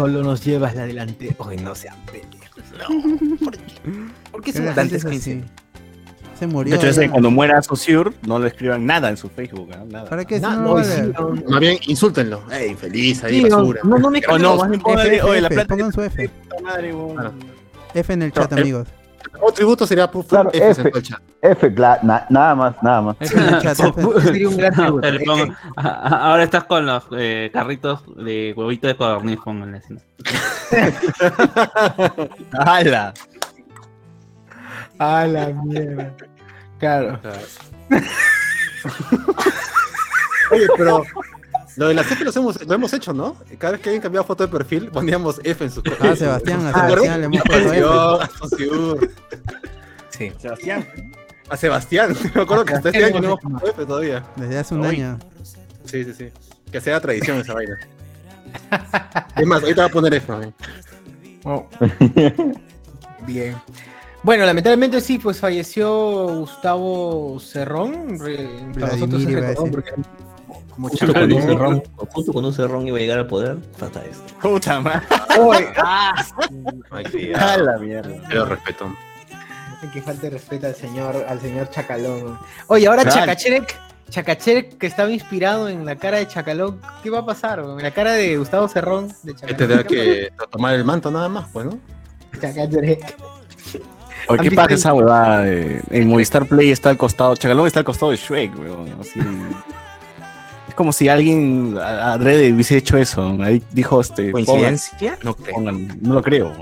Solo nos llevas la delantera. Hoy no sean pendejos. No. [laughs] ¿Por qué? ¿Por qué Que son así? Se murió. De hecho, ese, cuando muera Saussure, no le escriban nada en su Facebook, ¿ah? nada. ¿Para qué? No, no, Más bien, insúltenlo. Ey, feliz, ahí, sí, basura. no, no me O no, cagas. más bien F, póngale, F, oye, la F, plata pongan su F. puta madre, weón. Claro. F en el chat, el- amigos. O tributo sería por Claro, F, F. en todo el chat. F, cla- na- nada más, nada más. F en el chat. F. Sería un gran tributo. Te le pongo- a- a- ahora estás con los eh, carritos de huevito de codorniz, pónganle. [laughs] ¡Hala! A la mierda. Claro. [laughs] Oye, pero lo de las F los hemos, lo hemos hecho, ¿no? Cada vez que alguien cambiaba foto de perfil, poníamos F en su Ah, Sebastián, a. Sebastián le hemos puesto F. Sí. Sebastián. a Sebastián. [laughs] Me acuerdo que hasta este año no hemos puesto F todavía. Desde hace un año. Sí, sí, sí. Que sea tradición esa vaina. Es más, ahorita voy a poner F. Oh. Bien. Bueno, lamentablemente sí, pues falleció Gustavo Cerrón. re- entre Vladimir nosotros es recordado porque como Justo cuando, un cerrón, justo cuando un cerrón iba a llegar al poder, pasa esto. Puta madre. [laughs] Ah, A la mierda. Pero respeto. que falta de respeto al señor, al señor Chacalón. Oye, ahora Claro. Chacacherek, Chacacherek que estaba inspirado en la cara de Chacalón, ¿qué va a pasar? En la cara de Gustavo Cerrón de Chacalón. tendrá que tomar el manto nada más, pues, ¿no? Chacacherek. Oye, ¿Han ¿qué pasa esa huevada? En Movistar Play está al costado. Chacalón está al costado de Shrek, weón. Así. Como si alguien a- adrede hubiese hecho eso. Ahí dijo este. ¿Coincidencia? No pongan- creo. pongan- no lo creo.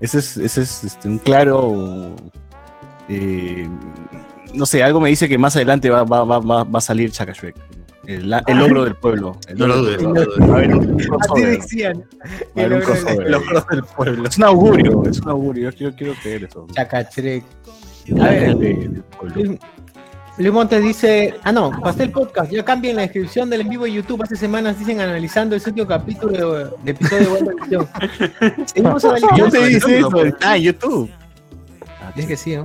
Ese es, ese es este, un claro. eh, no sé, algo me dice que más adelante va, va, va, va, va a salir Chaka Shrek. El, el logro del pueblo. El No lo logro dudes, del no pueblo. a haber un Así crossover. decían. El logro. El logro del pueblo. Es un augurio, es un augurio. Yo quiero, quiero creer eso. Chacacherek. El A ver. Luis, Montes dice, ah no, Pastel Podcast, ya cambien la descripción del en vivo de YouTube, hace semanas dicen analizando el séptimo capítulo de, de episodio de Buena. [laughs] Seguimos analizando. ¿Quién te dice eso? Ah, en YouTube. Dice que sí, ¿no?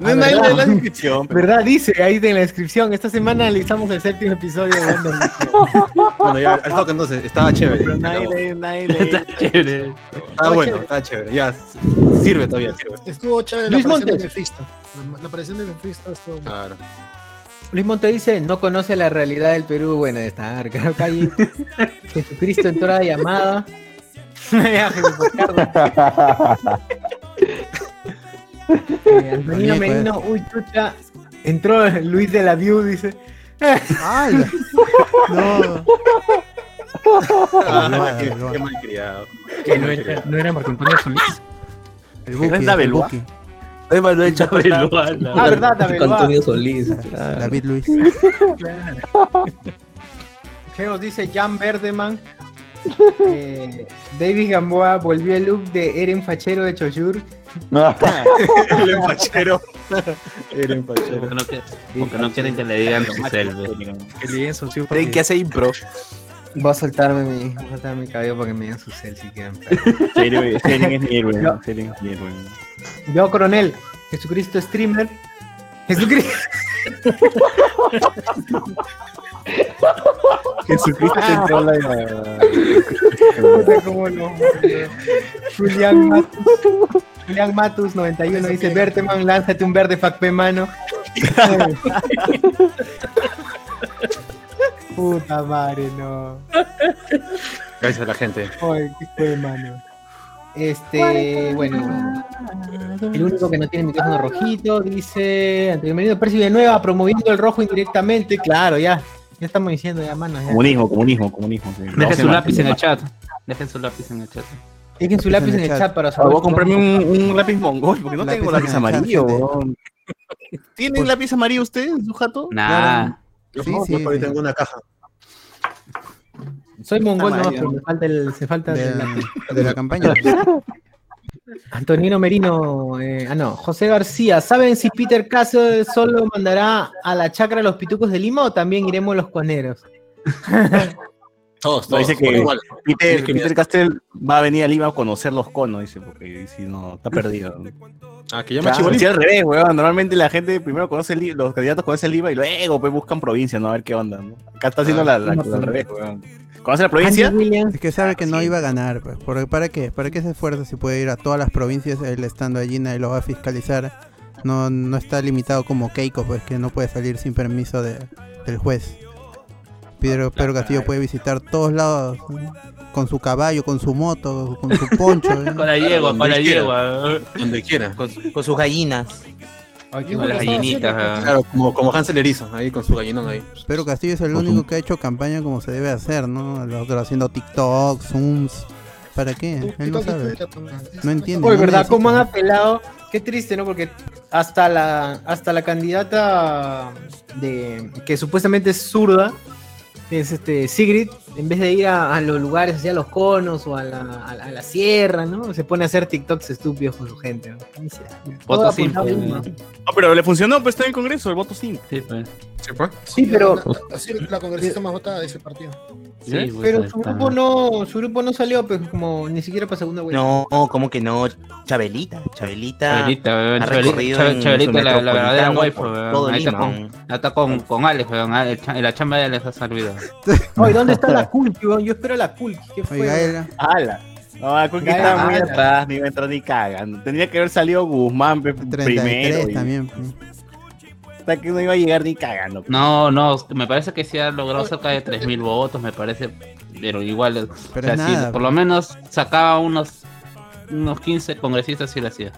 No Ah, es nadie ¿verdad? en la descripción. pero- ¿Verdad? Dice ahí en la descripción. Esta semana analizamos el séptimo episodio de Edición. [laughs] Bueno, ya, al toque entonces, estaba chévere. Pero nadie lee, nadie lee. Está chévere. Estaba bueno, estaba chévere. Ya, sirve todavía, sirve. Estuvo chévere Luis la Montes. La, la aparición de Mephisto estuvo. Claro. Luis Monte dice, no conoce la realidad del Perú. Bueno, de estar, claro, calle. Jesucristo entró a la llamada. [laughs] Eh, Antonio Oye, pues. Merino, uy, chucha. Entró Luis de la View, dice. ¡Hala! [laughs] No. Ah, qué, qué malcriado. Que no era, no era Marco Antonio Solís. El ¿Es es la el Belua? Manuel Chabeloa. Ah, verdad, Tabeloa. Antonio Solís. claro. David Luis. [laughs] ¿Qué nos dice Jan Verdeman? Eh, David Gamboa volvió el look de Eren Fachero de Choshur. El [laughs] empachero. El empachero. Porque no, quieren- porque no quieren que le digan su selve. Que Tienen que hacer impro. Voy a soltarme mi, voy a soltar mi cabello para que me digan su cel si quieren. Seren es mi héroe. No. Seren es mi héroe. Yo, coronel, Jesucristo streamer. Jesucristo. Jesucristo te entró la. Julián Matus. Julián Matus 91 dice, Berteman, lánzate un verde facpe mano. Puta madre, no. Gracias a la gente. Ay, qué fue, mano. Este, bueno, el único que no tiene micrófono rojito dice, bienvenido Percy de Nueva promoviendo el rojo indirectamente. Claro, ya, ya estamos diciendo ya, mano. ya. Comunismo, comunismo, comunismo. sí. Dejen su lápiz en el chat. Dejen su lápiz en el chat. Dejen su lápiz en el chat para Ah, saber. Voy a comprarme un, un lápiz mongol porque no Lápiz tengo en lápiz amarillo. weón. ¿Tienen lápiz amarillo ustedes en su jato? Nah. Yo Sí, no, sí, yo por ahí sí. tengo una caja. Soy mongol, no, Amarillo. pero me falta el, se falta De, la campaña. [laughs] Antonino Merino, eh, ah no, José García, ¿saben si Peter Caso solo mandará a la chacra los pitucos de Lima o también iremos los coneros? [laughs] Todos, No, todos. dice que igual. Peter, Tienes que Peter mirar. Castel va a venir a Lima a conocer los conos, dice, porque si no, está perdido. Ah, que llama Claro, sí, al revés, weón. Normalmente la gente primero conoce los candidatos conocen Lima y luego pues, buscan provincia, ¿no? A ver qué onda, ¿no? Acá está haciendo la, la- la- al revés, weón. ¿Conoce la provincia? Es que sabe que no iba a ganar, pues. ¿Por- ¿Para qué? ¿Para qué se esfuerza si puede ir a todas las provincias él estando allí nadie lo va a fiscalizar? No, no está limitado como Keiko, pues que no puede salir sin permiso de, del juez. Pedro, Pedro Castillo puede visitar todos lados ¿no? con su caballo, con su moto, con su poncho. [laughs] ¿eh? Con la yegua, con la yegua. Donde quiera. Con, con sus gallinas. Con las gallinitas. ah. Claro, como, como Hansel Erizo, ahí con su gallinón ahí. Pedro Castillo es el único que ha hecho campaña como se debe hacer, ¿no? Los otros haciendo TikTok, Zooms. ¿Para qué? Él no sabe. No entiende. Oye, no ¿verdad? ¿Cómo han apelado? Qué triste, ¿no? Porque hasta la, hasta la candidata de que supuestamente es zurda, es este Sigrid, en vez de ir a, a los lugares, hacia los conos o a la, a la- a la sierra, ¿no? Se pone a hacer TikToks estúpidos con su gente. ¿no? Voto simple. No, pero le funcionó, pues está en el Congreso, el voto sí. Sí, pues. ¿Sí, pues? Sí, pero, Así la congresista más votada de ese partido. Sí, pues, pero ahí su grupo no, su grupo no salió, pues como ni siquiera para segunda vuelta. No, ¿cómo que no? Chabelita. Chabelita. Chabelita, weón, ha Chabelita, su la, la verdadera waifu, weón. todo Ahí está con, con, con Alex, weón. Ah, La chamba de Alex ha servido. [laughs] Oye, ¿dónde está la Kulki? weón? Yo espero la Kulki. ¿Qué fue? Oiga, ¡Hala! No, la Kulki estaba muy ya. atrás, ni entrar ni cagando. Tendría que haber salido Guzmán pe- 33 primero. y también. pues. Hasta que no iba a llegar ni cagando. No, no, me parece que sí ha logrado cerca de 3.000 votos, me parece. Pero igual, Pero o sea, sí, nada, por lo menos sacaba unos, unos 15 congresistas si lo hacía.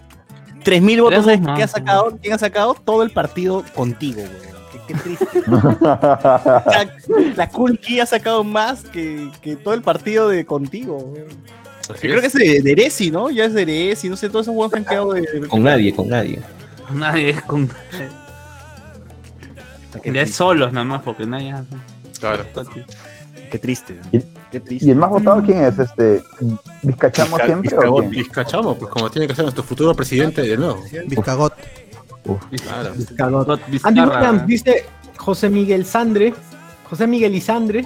3.000 votos, Tenemos ¿sabes más, qué ha ¿no? sacado? ¿Quién ha sacado? Todo el partido contigo, weón. Qué, qué triste. Sea, [laughs] la Kulki ha sacado más que, que todo el partido de contigo. Yo creo que es de, de Eresi, ¿no? Ya es de Eresi, no sé, todos esos huevos han quedado de... de- Con nadie, con nadie. Nadie es con. Ya es solos nada más, porque nadie hace. Claro. Qué triste. Y- Qué triste. ¿Y el más votado quién es? Este, ¿Vizcachamo Vizca- siempre Vizcagot- o quién? Vizcachamo, pues como tiene que ser nuestro futuro presidente de nuevo. Vizcagot. Vizcarra, Andy Williams dice José Miguel Sandre, José Miguel Isandre.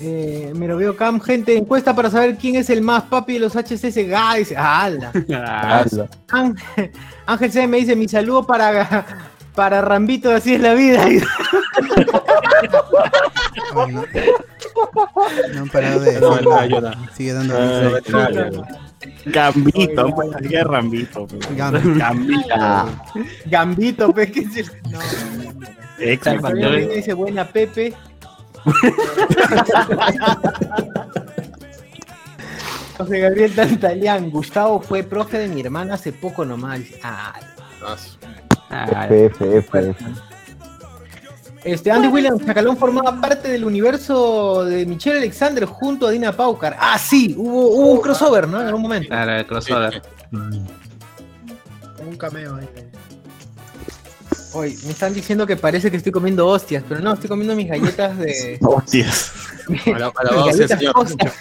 Eh, me lo veo Cam, gente, encuesta para saber quién es el más papi de los HCS guys. ¡Hala! Ah, Ala. [laughs] Ángel, Ángel C me dice mi saludo para, para Rambito, así es la vida. [laughs] Ay, no. No han parado de. No, no, ayuda. Sigue dando Gambito, pues, así que Rambito. pues. Gam- Gambito. Gambito, pues, ¿qué es el- No, Ex- Fabián Medina dice buena Pepe. [laughs] José Gabriel Tantalián, Gustavo fue profe de mi hermana hace poco nomás. Ah, Ah, ah, F, F, F. Este, Andy Williams, Chacalón formaba parte del universo de Michelle Alexander junto a Dina Paucar. Ah, sí, hubo, hubo un crossover, ¿no? En algún momento. claro, el crossover. Un cameo ahí. Hoy me están diciendo que parece que estoy comiendo hostias, pero no, estoy comiendo mis galletas de. [laughs] Hostias. Alab- Alabado sea el galletas señor. Costa.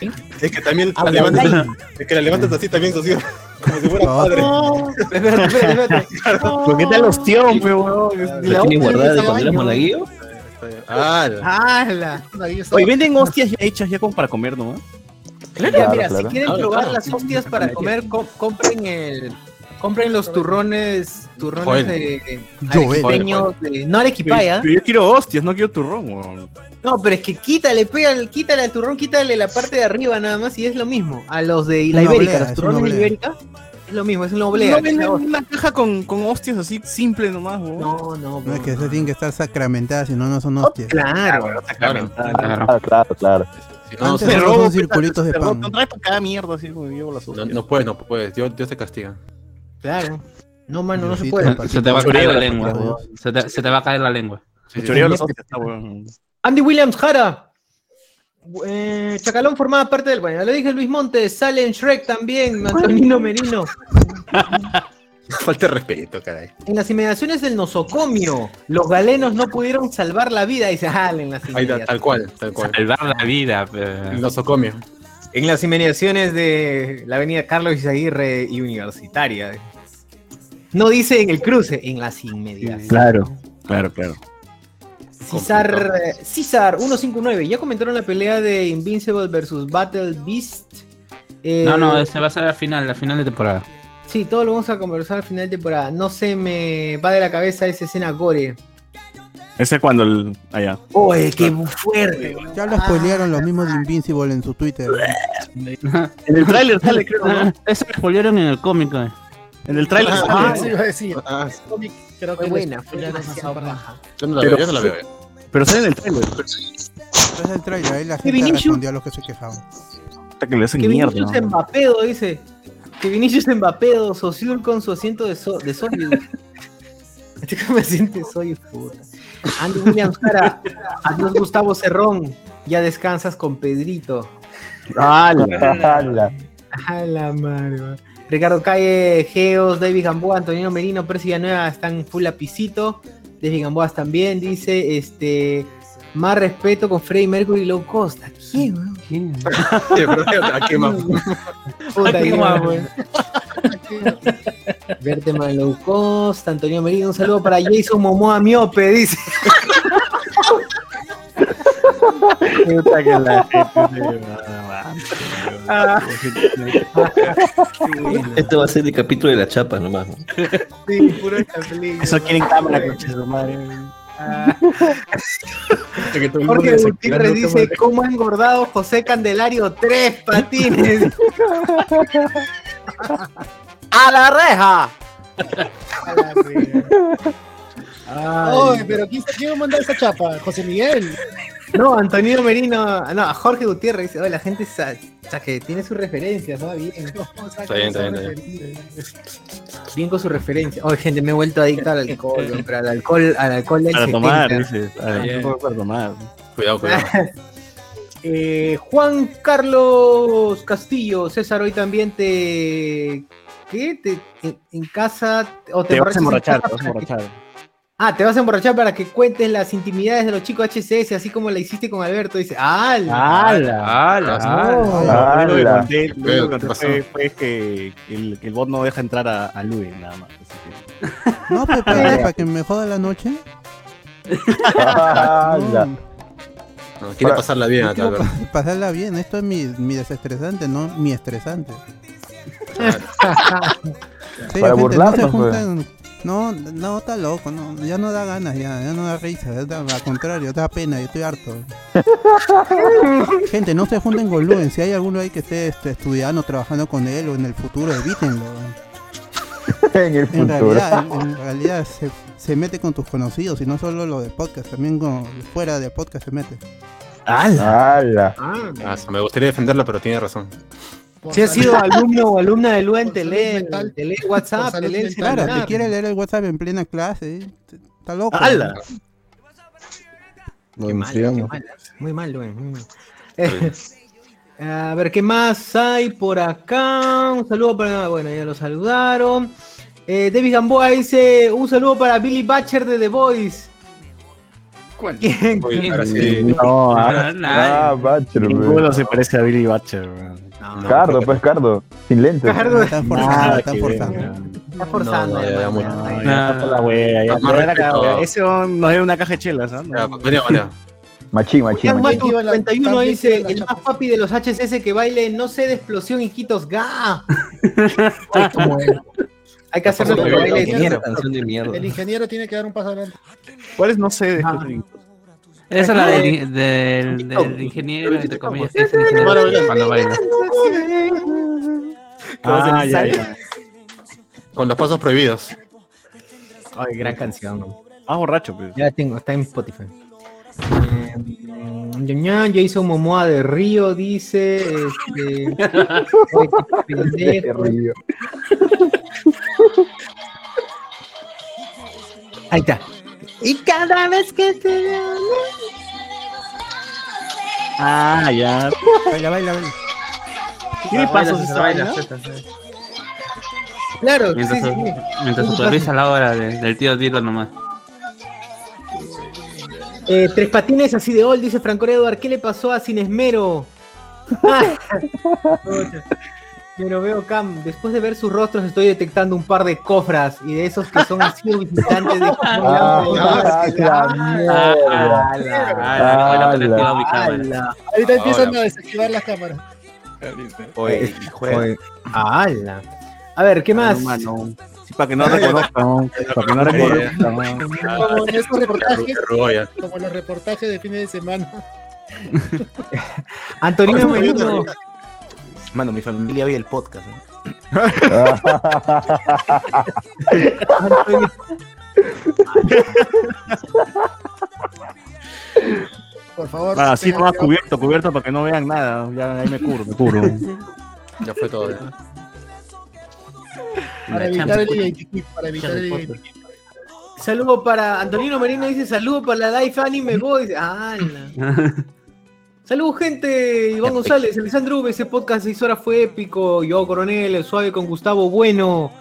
Es que también la Habla levantas, es que la levantas así también, socio. Como si fuera No. padre. No, espérate, espérate, espérate. [laughs] ¿Por qué te la ostión, pe, weón? ¿La la tiene hostia guardada de cuando era baño. monaguillo? Ah, la- ¡Hala! Está. Oye, venden hostias ya hechas ya como para comer, ¿no? Claro, mira, claro. si quieren Claro, probar claro. las hostias para comer, co- compren el. Compren los turrones, turrones Joel. de Joel. arequipeños, de- no Pero, arequipaya. pero yo quiero hostias, no quiero turrón, weón. No, pero es que quítale, pégale, quítale al turrón, quítale la parte de arriba nada más y es lo mismo. A los de la Una Ibérica, oblea, los es turrones de la. Ibérica, es lo mismo, es una oblea. No venden una caja con, con hostias así simple nomás, weón. No, no, No es que no. esas tienen que estar sacramentadas, si no, no son hostias. Claro. claro. Claro, claro, claro. Si no, Antes no, solo robo, son circulitos de pan. No traes para cada mierda así como llevo las no, hostias. no puedes, no puedes. Dios, Dios te castiga. Claro. No, mano, no se puede. Se te va a caer la lengua. Se te, se te va a caer la lengua. Andy Williams Jara. Eh, Chacalón formaba parte del. Bueno, lo dije Luis Montes, sale en Shrek también, Antonino Merino. [laughs] Falta de respeto, caray. En las inmediaciones del nosocomio, los galenos no pudieron salvar la vida. Dice, ah, en las Ahí está, inmediaciones. tal cual, tal cual. Salvar la vida. pero- El nosocomio. En las inmediaciones de la avenida Carlos Izaguirre y Universitaria. No dice en el cruce, en las inmediaciones. Claro. Claro, claro. César, eh, César 159, ya comentaron la pelea de Invincible versus Battle Beast. Eh, No, no, ese va a ser la final, la final de temporada. Sí, todo lo vamos a conversar al final de temporada. No se me va de la cabeza esa escena gore. Ese es cuando el. Allá. Oye, qué fuerte. Ya lo spoilearon los mismos de Invincible en su Twitter. En el tráiler sale, creo, ¿no? Eso lo spoilearon en el cómic. eh. En el tráiler Ah, sale. sí, iba a decir. Ah, Cómic, creo Fue que buena, fue demasiado yo no la Pero- veo, yo no la veo. eh. Pero sale en el tráiler. Es el trailer, ahí la gente respondió a los que se quejaban. Hasta que le hacen Que mierda. Vinicius ¿no? Mbapedo dice. Que Vinicius Sociur con su asiento de, so de Soyuz. [laughs] Este que me siente Soyuz, puta. Andy Williams Cara. Adiós Gustavo Cerrón. Ya descansas con Pedrito. Ala. A la madre. va. Ricardo Calle, Geos, David Gamboa, Antonio Merino, Percy Nueva están full lapicito. David Gamboa también dice, este, más respeto con Freddy Mercury low cost. ¿A quién, weón? ¿Quién? [laughs] ¿a qué más? Puta, ¿A quién qué más, [laughs] Verteman low cost, Antonio Merino, un saludo para Jason Momoa Miope, dice. Puta que la gente Esto va a ser el capítulo de la chapa nomás. ¿no? Sí, puro esta película. Eso quieren cámara, coche su madre. Ah. Jorge Gutiérrez dice, ¿cómo ha engordado José Candelario? Tres patines. [laughs] ¡A la reja! A la reja. Ay, Oye, pero ¿quién, quién mandó esa chapa? José Miguel. no, Antonio Merino, no, Jorge Gutiérrez dice, oye, la gente sa- o sea, que tiene sus referencias, ¿no? Bien, [laughs] Está bien, está bien, está bien. [laughs] bien con sus referencias. Oye, gente, me he vuelto adicto al alcohol, pero al alcohol, al alcohol del Para tomar, 70. dices. Ah, Bien. tampoco para tomar. Cuidado, cuidado. [laughs] Eh, Juan Carlos Castillo, César, hoy también te. ¿Qué? Te, en, en casa. O te, Te vas a emborrachar, te vas a que- emborrachar. Ah, te vas a emborrachar para que cuentes las intimidades de los chicos HCS, así como la hiciste con Alberto. Dice, ¡ala! ¡Hala! ¡Hala! ¡Hala! Lo que conté, lo que fue, fue que, el, que el bot no deja entrar a, a Louis, nada más. Así que- [laughs] No, pues para, para que me joda la noche. [laughs] [laughs] Ala. No, No, quiere pasarla bien acá, pa- pasarla bien. Esto es mi, mi desestresante, no mi estresante. [laughs] Sí, Para gente, no se burlarnos, pues. No, no, está loco, no, ya no da ganas, ya, ya no da risa, da- al contrario, da pena, yo estoy harto. [laughs] gente, no se junten con Luen, si hay alguno ahí que esté este, estudiando, trabajando con él o en el futuro, evítenlo. [laughs] En el En futuro. realidad, en, en realidad se, se mete con tus conocidos y no solo lo de podcast, también con, fuera de podcast se mete. Ala. Ah, Ah, me gustaría defenderlo, pero tiene razón. Por si has sido alumno o alumna de Luen, te lee, mental. te lee WhatsApp, te lee el. Claro, te quiere leer el WhatsApp en plena clase, ¿eh? está loco. ¡Hala! Qué mal, qué mal. Muy mal, Luen, muy mal. [laughs] Eh, a ver, ¿qué más hay por acá? Un saludo para. Bueno, ya lo saludaron. Eh, David Gamboa dice un saludo para Billy Butcher de The Voice. ¿Cuál? ¿Quién? Uy, ahora sí. No, ah, Ah, Butcher, ninguno se parece a Billy Butcher, weón. Cardo, pues Cardo. Sin lentes. Cardo. Están forzando, Nada están forzando. Está forzando. No, no, No, la. Ese nos dio una caja de chelas, ¿ah? Mateo, Mateo. Machín, machín, Juan machín. Mato iba la- 91 también dice, el más papi de los HCS que baile no sé de explosión y quitos ga. [laughs] Hay que hacerlo de canción de mierda. El ingeniero tiene que dar un paso adelante. ¿Cuáles no sé? Ah. Esa es la del, del, del ingeniero, entre comillas, es el ingeniero cuando baila. Ah, ya, ya. Con los pasos prohibidos. Ay, gran canción. Ah, borracho, pues. Ya la tengo, está en Spotify. Eh, ña, Jason Momoa de Río dice. Este, [laughs] Ay, qué pendejo. Qué río. Ahí está. Y cada vez que te veo. Ah, ya. Baila, baila, baila. ¿Tiene pasos esa baila, vaina? se baila. Claro, sí, Mientras, sí. mientras supervisa la hora de- del tío Dilo nomás. Eh, tres patines así de gol, dice Franco Eduard. ¿Qué le pasó a Sin Esmero? [laughs] Pero veo Cam, después de ver sus rostros estoy detectando un par de cofras y de esos que son así visitantes de [laughs] Ah, la mierda. Ah. ¡Ala! Ahorita empiezan a desactivar las cámaras. Oye, juega. ¡Ala! A ver, ¿qué más? Sí, para que no reconozcan. [laughs] Para que no reconozcan. Como en estos reportajes, como los reportajes de fines de semana. [laughs] Antonino Merino. Mano, mi familia ve el podcast. ¿no? Antonio- Por favor. Ah, sí, tengan nomás cubierto, cubierto para que no vean nada. Ya ahí me cubro, me cubro. Ya fue todo. ya. Para evitar el identikit, para evitar el identikit. Saludo para Antonino Merino dice saludo para la Life Anime [laughs] Boys. ¡Ala! [laughs] Saludos gente, Iván González, Alessandro V, ese podcast de 6 horas fue épico, yo Coronel, el suave con Gustavo Bueno,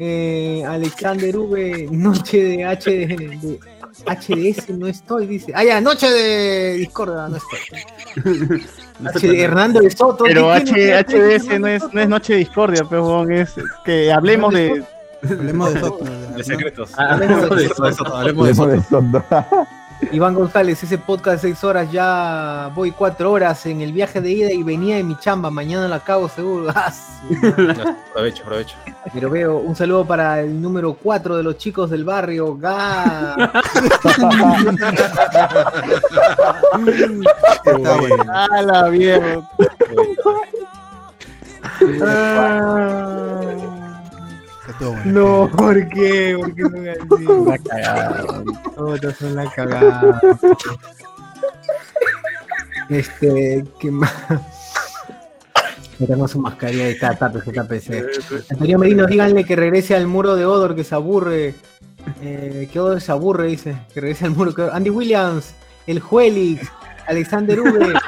eh, Alexander V, noche de, H de, HDS no estoy, dice. Ah, ya, noche de Discord, [laughs] no estoy. H de Hernando de Soto. Pero ¿qué tiene H, que ver HDS no es, no es noche de discordia, pero es que hablemos de. Hablemos de Soto. De secretos. Hablemos de eso, hablemos de Hablemos de eso. Sondo. Iván González, ese podcast de 6 horas, ya voy 4 horas en el viaje de ida y venía de mi chamba, mañana la acabo seguro. [laughs] Ah, Aprovecho, aprovecho. Pero veo un saludo para el número 4 de los chicos del barrio. Ga. [laughs] Está bueno. ¡Ah, la mierda! Estuvo bueno. No, ¿por qué? ¿Por qué son [laughs] así? Una cagada. Todos son la cagada. Este, ¿qué más? Tenemos su mascarilla y cada tape, PC. Antonio Merino, díganle que regrese al muro de Odor, que se aburre. Eh, que Odor se aburre, dice. Que regrese al muro. Andy Williams, el Juelix, Alexander V. [laughs]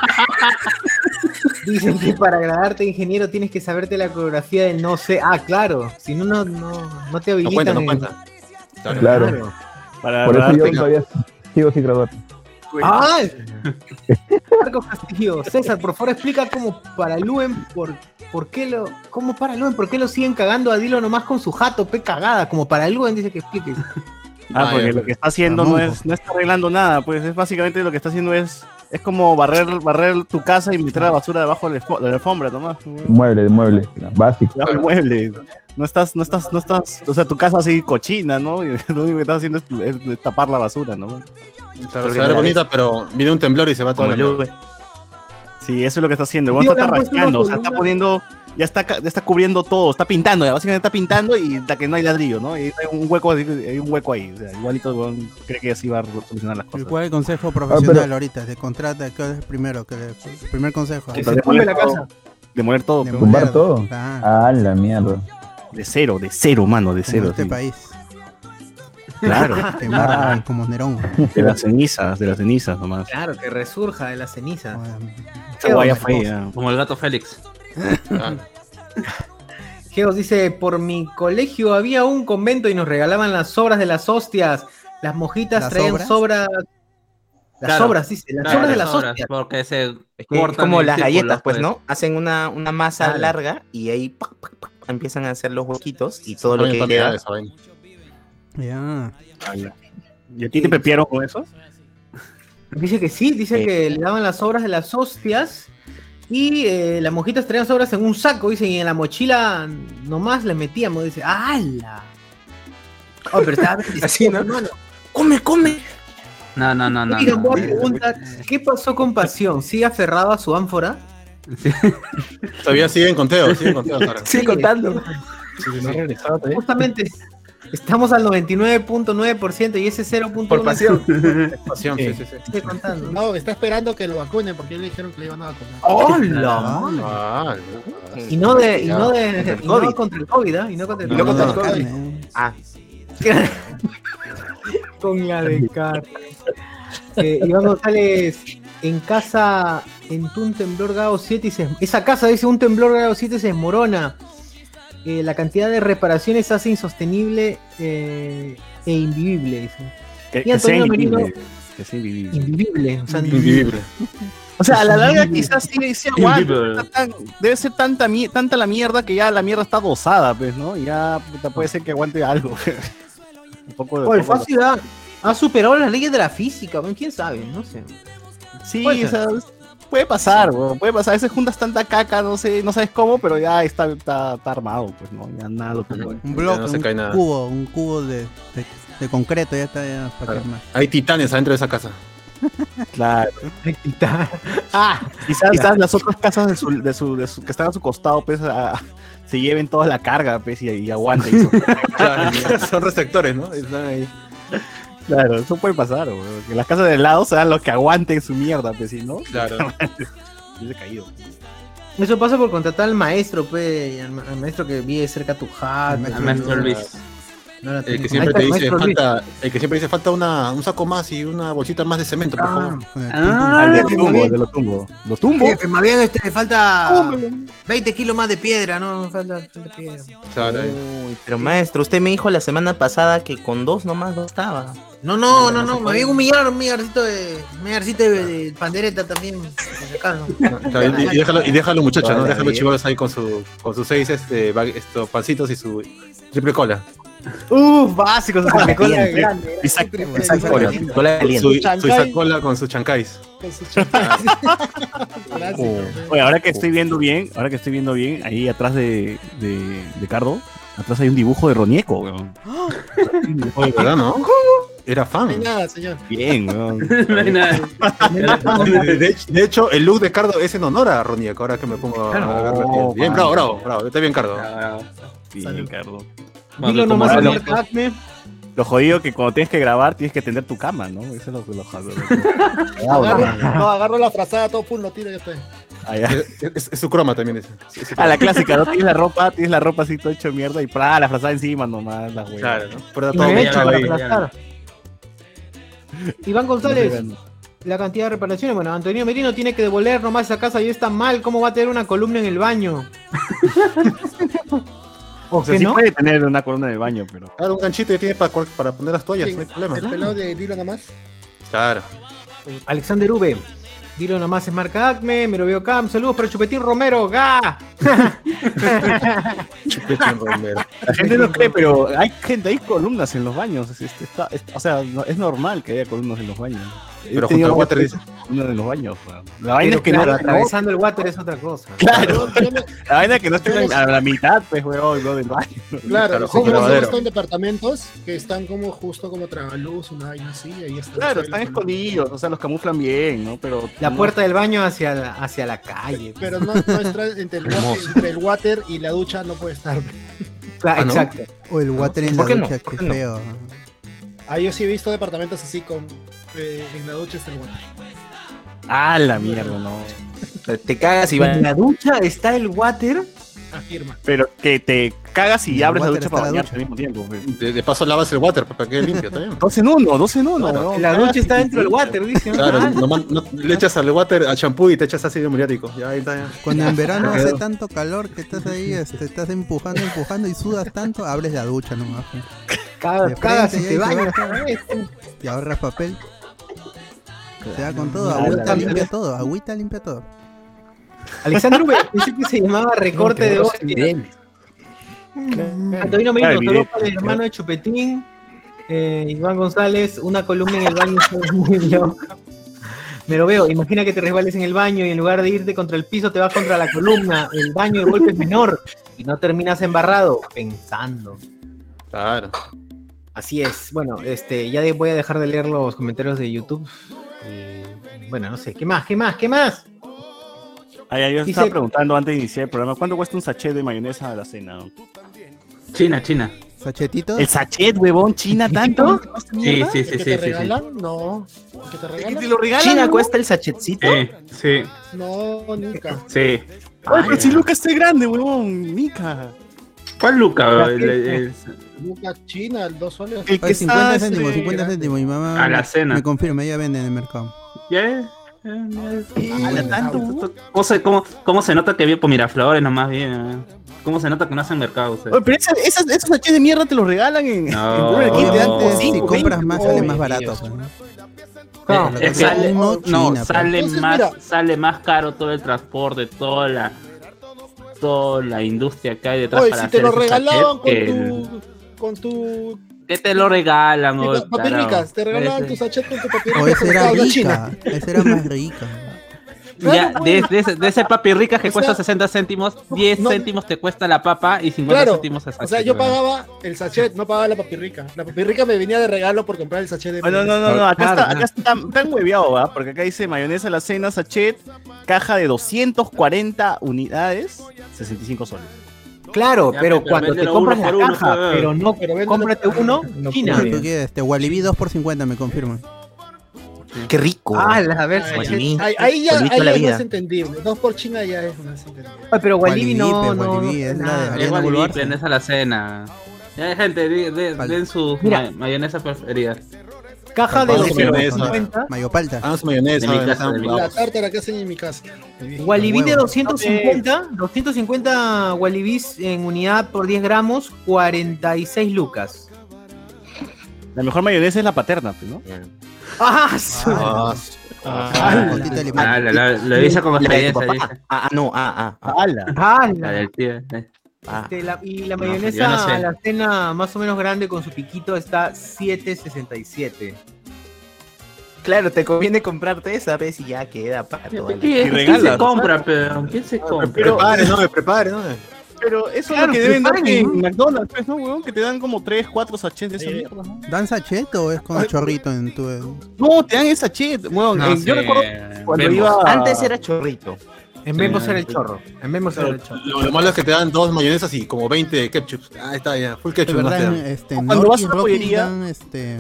Dicen que para agradarte, ingeniero, tienes que saberte la coreografía del no sé. Ah, claro. Si no, no, no, no te No habilitan. cuenta, no en- cuenta. Claro. Claro. Para Por eso yo todavía sigo sin graduar. ¡Ah! [laughs] Marcos Castillo, César, por favor explica cómo para Luen, por, por qué lo, cómo para Luen, por qué lo siguen cagando a Dilo nomás con su jato, pe cagada, como para Luen dice que expliques. Ah, porque ya, lo que está haciendo no es, no está arreglando nada, pues es básicamente lo que está haciendo es, es como barrer, barrer tu casa y meter la basura debajo de la alfombra, nomás. Mueble, mueble. Básico. Mueble. No estás, no estás, no estás, o sea, tu casa así cochina, ¿no? Y [laughs] lo único que estás haciendo es, es tapar la basura, ¿no? Claro, se ve bonita, pero viene un temblor y se va Como la. V. Sí, eso es lo que está haciendo. Weón está puesto rascando, o sea, está poniendo, ya está, ya está cubriendo todo, está pintando, ya básicamente está pintando y da que no hay ladrillo, ¿no? Y hay un hueco, hay un hueco ahí. O sea, igualito cree que así va a solucionar las ¿Y cosas. cuál es el consejo profesional pero- ahorita? De contrata, ¿qué es el primero? que el primer consejo. Que se demoler tumbe la todo, casa. Demoler todo, De pero Tumbar mierda. todo. Ah, Ah, la mierda. de cero, de cero, mano, de cero. este sí. país. Claro, [laughs] Quemar como Nerón. de las cenizas, de las cenizas nomás. Claro, que resurja de la ceniza. Joder. Esa guaya. Como el gato Félix. Ah, [laughs] Geos dice, por mi colegio había un convento y nos regalaban las sobras de las hostias. Las mojitas ¿Las traían sobras? sobras. Las Claro, sobras, dice, las Claro, sobras de las las sobras, hostias. Porque se cortan como las galletas, pues, ¿no? Hacen una, una masa Claro. larga y ahí pac, pac, pac, empiezan a hacer los huequitos y todo lo que queda. Ya. ¿Y a ti te pepiaron con eso? Dice que sí, dice Sí. que le daban las sobras de las hostias y eh, las mojitas traían sobras en un saco, dice, y en la mochila nomás le metíamos, dice, ¡ala! Oh, pero estaba [laughs] Así, ¿no? hermano. ¡Come, come! No, no, no, no. Oigan, no. voy a preguntar, ¿qué pasó con Pasión? ¿Sigue aferrado a su ánfora? Todavía siguen con Teo, siguen con Teo [laughs] ahora. Sí, contando. Justamente, estamos al 99.9% y ese 0.1% Por pasión. [laughs] Pasión, [laughs] sí, sí, sí. sigue contando. No, está esperando que lo vacunen porque le dijeron que le iban a vacunar. ¡Hola! Ah, Y no de, y no de, Contra el y no COVID. contra el COVID, ¿ah? Y no contra el Y no COVID. contra el. COVID. Ah, Con la de car. [laughs] Eh, Iván González, en casa, en un temblor grado 7 y se, esa casa dice un temblor grado 7 se desmorona. Eh, la cantidad de reparaciones hace insostenible eh, e invivible, dice. Que, Y que Merino- invivible. Que sea invivible. Invivible, o sea, Invivible. O sea, a la larga quizás sí, sí aguanta. Tan- debe ser tanta, tanta la mierda que ya la mierda está dosada, pues, ¿no? Y ya puta, puede ser que aguante algo. [laughs] Un poco de... Oye, poco de- fácil ha, ha superado las leyes de la física, quién sabe, no sé. Sí, o sea, puede pasar, weón, puede pasar. A veces juntas tanta caca, no sé, no sabes cómo, pero ya está, está, está armado, pues, ¿no? Ya nada lo tumba. Un bloque, no se un cae nada. cubo, un cubo de, de, de concreto, ya está ya para Claro. qué más. Hay titanes adentro de esa casa. [laughs] Claro. ah, Quizás, quizás las otras casas de su, de su, de su- que están a su costado, pues, a- se lleven toda la carga, pues, y, y aguanten. eso. [laughs] Son receptores, ¿no? Están ahí. Claro, eso puede pasar, weón. Que las casas de lado sean los que aguanten su mierda, pues, si no, [laughs] Claro. [laughs] hubiese caído. eso pasa por contratar al maestro, pues, al, ma- al maestro que vive cerca a tu jato. Al Al maestro Luis. No la El que siempre te dice falta, el que siempre dice falta una, un saco más y una bolsita más de cemento, por favor. El Ah, Al de muy tumbo, bien. el de lo tumbo. Lo tumbo. Jefe, más bien este, le falta 20 kilos más de piedra, ¿no? Falta, falta piedra. Claro, ahí. Uy, pero maestro, usted me dijo la semana pasada que con dos nomás no estaba. No, no, no, no, me había un millar, un millarcito de, millarcito de, de pandereta también, y, y déjalo, y déjalo muchachos, ¿no? Déjalo ahí con, su, con sus seis este, pancitos y su triple cola. Uf, básicos, o sea, cola Caliente. grande. Y caliente. Su, su isacola con sus chancais. Con sus chanclas. [laughs] Clásico, Oh. Oye, ahora que estoy viendo bien, ahora que estoy viendo bien, ahí atrás de, de, de Cardo, atrás hay un dibujo de Ronieco, weón. [gasps] Oye, ¿verdad, no? Era No hay fan. nada, señor. Bien, weón. [laughs] No hay nada. De, hecho, el look de Cardo es en honor a Ronieco, ahora que me pongo a a ver bien. Bien, bravo, bravo, bravo. Está bien, Cardo. Bien, Salud. Cardo. Dilo nomás a lo- marca Acme. Lo jodido que cuando tienes que grabar tienes que tender tu cama, ¿no? Eso es lo que lo jodido. Agarro, no, agarro la frazada, todo pum, lo tiro y ya está. Ah, ya. Es, es- es su croma también ese. Sí, sí, A la clásica, ¿no? Tienes la ropa, tienes la ropa así todo hecho mierda y ¡pra! la frazada encima nomás, la hueva. Claro, ¿no? Pero todo he hecho para aplastar. Iván González, la cantidad de reparaciones. Bueno, Antonio Merino tiene que devolver nomás esa casa y está mal. ¿Cómo va a tener una columna en el baño? [laughs] ¿O O sea, sí no? puede tener una columna de baño, pero. Claro, un ganchito que tiene para, para poner las toallas, no hay problema. El pelado de Dilo nomás. Claro. Alexander V. Dilo nomás es marca Acme, me lo veo Cam. Saludos para Chupetín Romero. ¡Ga! [laughs] Chupetín Romero. La gente no cree, pero hay gente, hay columnas en los baños. es- es- está- es- o sea, no- es normal que haya columnas en los baños. Pero junto al water varias columnas en los baños. weón. La vaina Pero es que claro, no, atravesando el water es otra cosa. Claro, [laughs] la vaina es que no estén a la mitad, pues, weón, no del baño. Claro, Claro, los lavadero. visto en departamentos que están como justo como tragaluz, una vaina así, y ahí está. Claro, está están escondidos, o sea, los camuflan bien, ¿no? Pero. La no- puerta del baño hacia la, hacia la calle. Pero no, no está entre el, water, entre el water y la ducha no puede estar. Claro, Ah, ¿no? Exacto. O el water en la ducha, ¿Por qué feo. Ah, yo sí he visto departamentos así con eh, en la ducha está el water. Ah, la mierda, no. Te cagas y En van. la ducha está el water. Afirma. Pero que te cagas y El abres la ducha para la bañarte ducha. al mismo tiempo. pues. De, de paso lavas el water para que quede limpio también. [laughs] Dos en uno, dos en uno. La ducha y- está dentro del water, dice. Claro, Ah, nomás- no- le echas al water, al champú y te echas ácido muriático. Ya ahí está. ya. Cuando en verano hace [laughs] tanto calor que estás ahí, este, estás empujando, empujando y sudas tanto, abres la ducha nomás. pues. Cagas, cagas y te bañas. Y ahorras papel. Se da con todo, agüita limpia todo, agüita limpia todo. Alexandru me dice que se llamaba recorte de hostia. Antonio Merino, saludos para el hermano de Chupetín. Eh, Iván González, una columna en el baño es muy loca. Me lo veo, imagina que te resbales en el baño y en lugar de irte contra el piso te vas contra la columna, el baño de golpe es menor y no terminas embarrado, pensando. Claro. Así es. Bueno, este, ya de- voy a dejar de leer los comentarios de YouTube. Bueno, no sé, ¿qué más? ¿Qué más? ¿Qué más? Ya, yo Dice- estaba preguntando antes de iniciar el programa, ¿cuánto cuesta un sachet de mayonesa a la cena? China, China. ¿Sachetitos? El sachet, huevón, China tanto. Sí, sí, sí, ¿El sí, que sí, te sí. regalan? No. ¿El que te regalan? ¿Te lo regalan? China cuesta el sachetcito. Sí, sí, No, nunca. sí. Oye, pero si Lucas está grande, huevón, Mica. ¿Cuál Luca? El- el- el- Nunca China, el dos soles. El que Oye, 50 está, céntimos, este, 50 céntimos. Mi mamá A la cena. me confirma, ella vende en el mercado. Eh, tanto, ¿Cómo se, cómo, cómo se nota que viene por Miraflores nomás bien? ¿Cómo se nota que no hacen mercado ustedes? Oye, pero esas, esas, esos sachets de mierda te los regalan en, No. en Burger King, te Obviamente, si compras más, sale más barato. Pues, ¿no? No, Lo es que que sale no, China, pues. sale Entonces, más, mira. sale más caro todo el transporte, toda la, toda la industria que hay detrás Oye, para si te hacer lo ese regalaban con que- tu. Con tu. Que te lo regalan, o Papirricas, te regalaban Ese- tu sachet con tu O papirricas. esa era de rica, esa era más rica. [laughs] Ya, Claro, de, de ese, de ese papi rica que O cuesta sea, 60 céntimos, 10 no- céntimos te cuesta la papa y 50 Claro, céntimos el o sea, sachet, yo pagaba el sachet, no pagaba la papirrica. La papirrica me venía de regalo por comprar el sachet de Ah, no, no, no, no, acá Claro, está, acá está tan hueveado, ¿va? Porque acá dice mayonesa a la cena, sachet, caja de 240 unidades, 65 soles. Claro, Ya, pero pero cuando te compras uno la uno, caja, pues. pero no, Pero cómprate uno, No China. ¿Tú quieres? Este, Walibi 2 por 50 me confirman. Qué rico. Ah, a ver, Ahí, Walibi. ahí- ahí ya, ahí la ya es vida. más entendible. Dos por China ya es más entendible. Ay, pero Walibi Walibi, no, pe, no, Walibi, no, es la de. Ariana Es Walibi, mayonesa a la cena. Ya, gente, di- di- Vale. den su Mira. ma- mayonesa preferida. Caja de mayonesa. 250, Mayo palta. Hagamos mayonesa. De mi ya casa, estamos de mi bravos. La tártara que hacen en mi casa. Walibi de Huevo. 250, 250 Walibis en unidad por 10 gramos, 46 lucas. La mejor mayonesa es la paterna, ¿no? ¡Ah! su- Ah, Ah. Ah, la, la, La papá. dice. Ah, ah, no, ah, ah, ah. ¡Hala! ¡Ah! Este, la- y la mayonesa yo no sé. a la cena más o menos grande con su piquito está 7.67. Claro, te conviene comprarte esa vez y ya queda para toda la- ¿Quién, se compra, pero? ¿Quién se compra? Prepare, no, me prepare, no. Pero eso Claro, es lo que deben dar en. McDonald's, pues, ¿no, huevón? Que te dan como 3, 4 sachets de esa mierda, ¿no? ¿Dan sachet o es con chorrito en tu. No, te dan ese sachet. No Eh, yo recuerdo cuando vemos. iba... Antes era chorrito. En Sí, Memo era el chorro. En el chorro. Lo, lo malo es que te dan dos mayonesas y como 20 de ketchup. Ah, está ya, full De ketchup. no te verdad, dan. este, Cuando vas a una pollería- dan, este,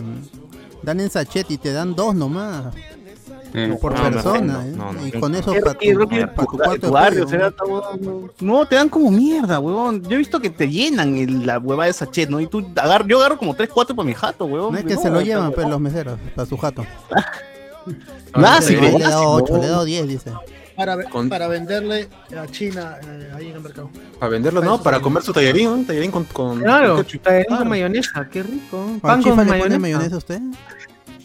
dan en sachet y te dan dos nomás por No, persona. no, ¿eh? no, no. y con eso para tu, de ¿no? No, te dan como mierda, huevón. Yo he visto que te llenan el- la hueva de sachet, ¿no? Y tú yo agarro como 3, 4 para mi jato, huevón. No es que se lo llevan pues, los meseros para su jato. [laughs] Sí, sí, le he dado 8, le he dado 10, dice. Para, Con- para venderle a China eh, ahí en el mercado. Para venderlo, no, para comer su tallarín, un tallarín con, con, Claro, con tallarín Claro. con mayonesa, qué rico. ¿Juan Pan con le pone mayonesa. mayonesa a usted?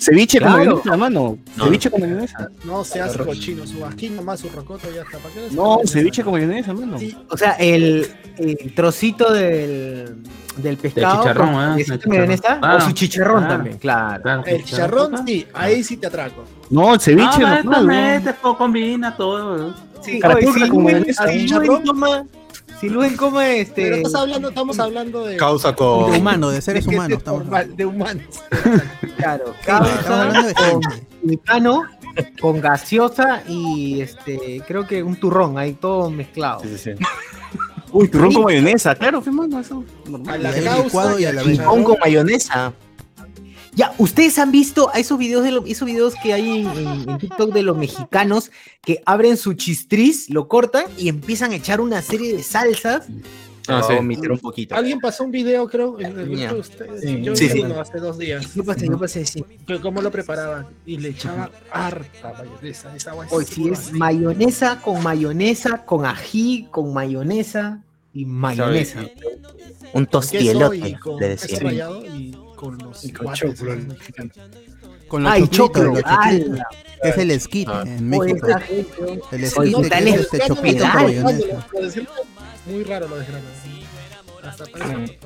Ceviche Claro. con mayonesa, mano. No. Ceviche con mayonesa. No se hace cochino, su aquí nomás, su rocoto ya está. ¿Para qué No, haces ceviche con mayonesa, mano. Sí, o sea, el, el trocito del, del pescado. chicharrón, con ¿eh? quesito El de mayonesa, chicharrón. o su Ah, chicharrón claro. también, claro. Claro, El chicharrón, sí, ahí sí te atraco. No, el ceviche Ah, normal, no, combina todo. Sí, Carapulcra oye, si con mayonesa, chicharrón. Si Luen come Pero este. estás hablando, estamos hablando de, Causa De con. [laughs] humanos, de seres de gente humanos. Estamos normal, de humanos. [laughs] Claro, Estamos hablando de con mecano, con gaseosa y este, creo que un turrón, ahí todo mezclado. Sí, sí, sí. Uy, turrón con mayonesa, claro, pues, mano, eso. A Normal. la Y ahí causa y a al la vez. Con mayonesa. Ya, ustedes han visto a esos videos de lo- esos videos que hay en, TikTok de los mexicanos que abren su chistriz, lo cortan y empiezan a echar una serie de salsas Ah, sí. omitir un poquito. Alguien pasó un video, creo, en el grupo de ustedes. Sí. Yo Sí, hace dos días. Yo pasé, yo pasé, sí. Cómo lo preparaban y le echaban harta mayonesa. Esa agua Hoy sí es mayonesa con mayonesa, con ají, con mayonesa y mayonesa. Un tostielote, le decía. y con los Y con choclo. esos mexicanos. Con los Ay, choclo, ala. Es el esquite Ah. en México. El esquite no, que es este choclito con mayonesa. Muy raro lo desgranan. Hasta parece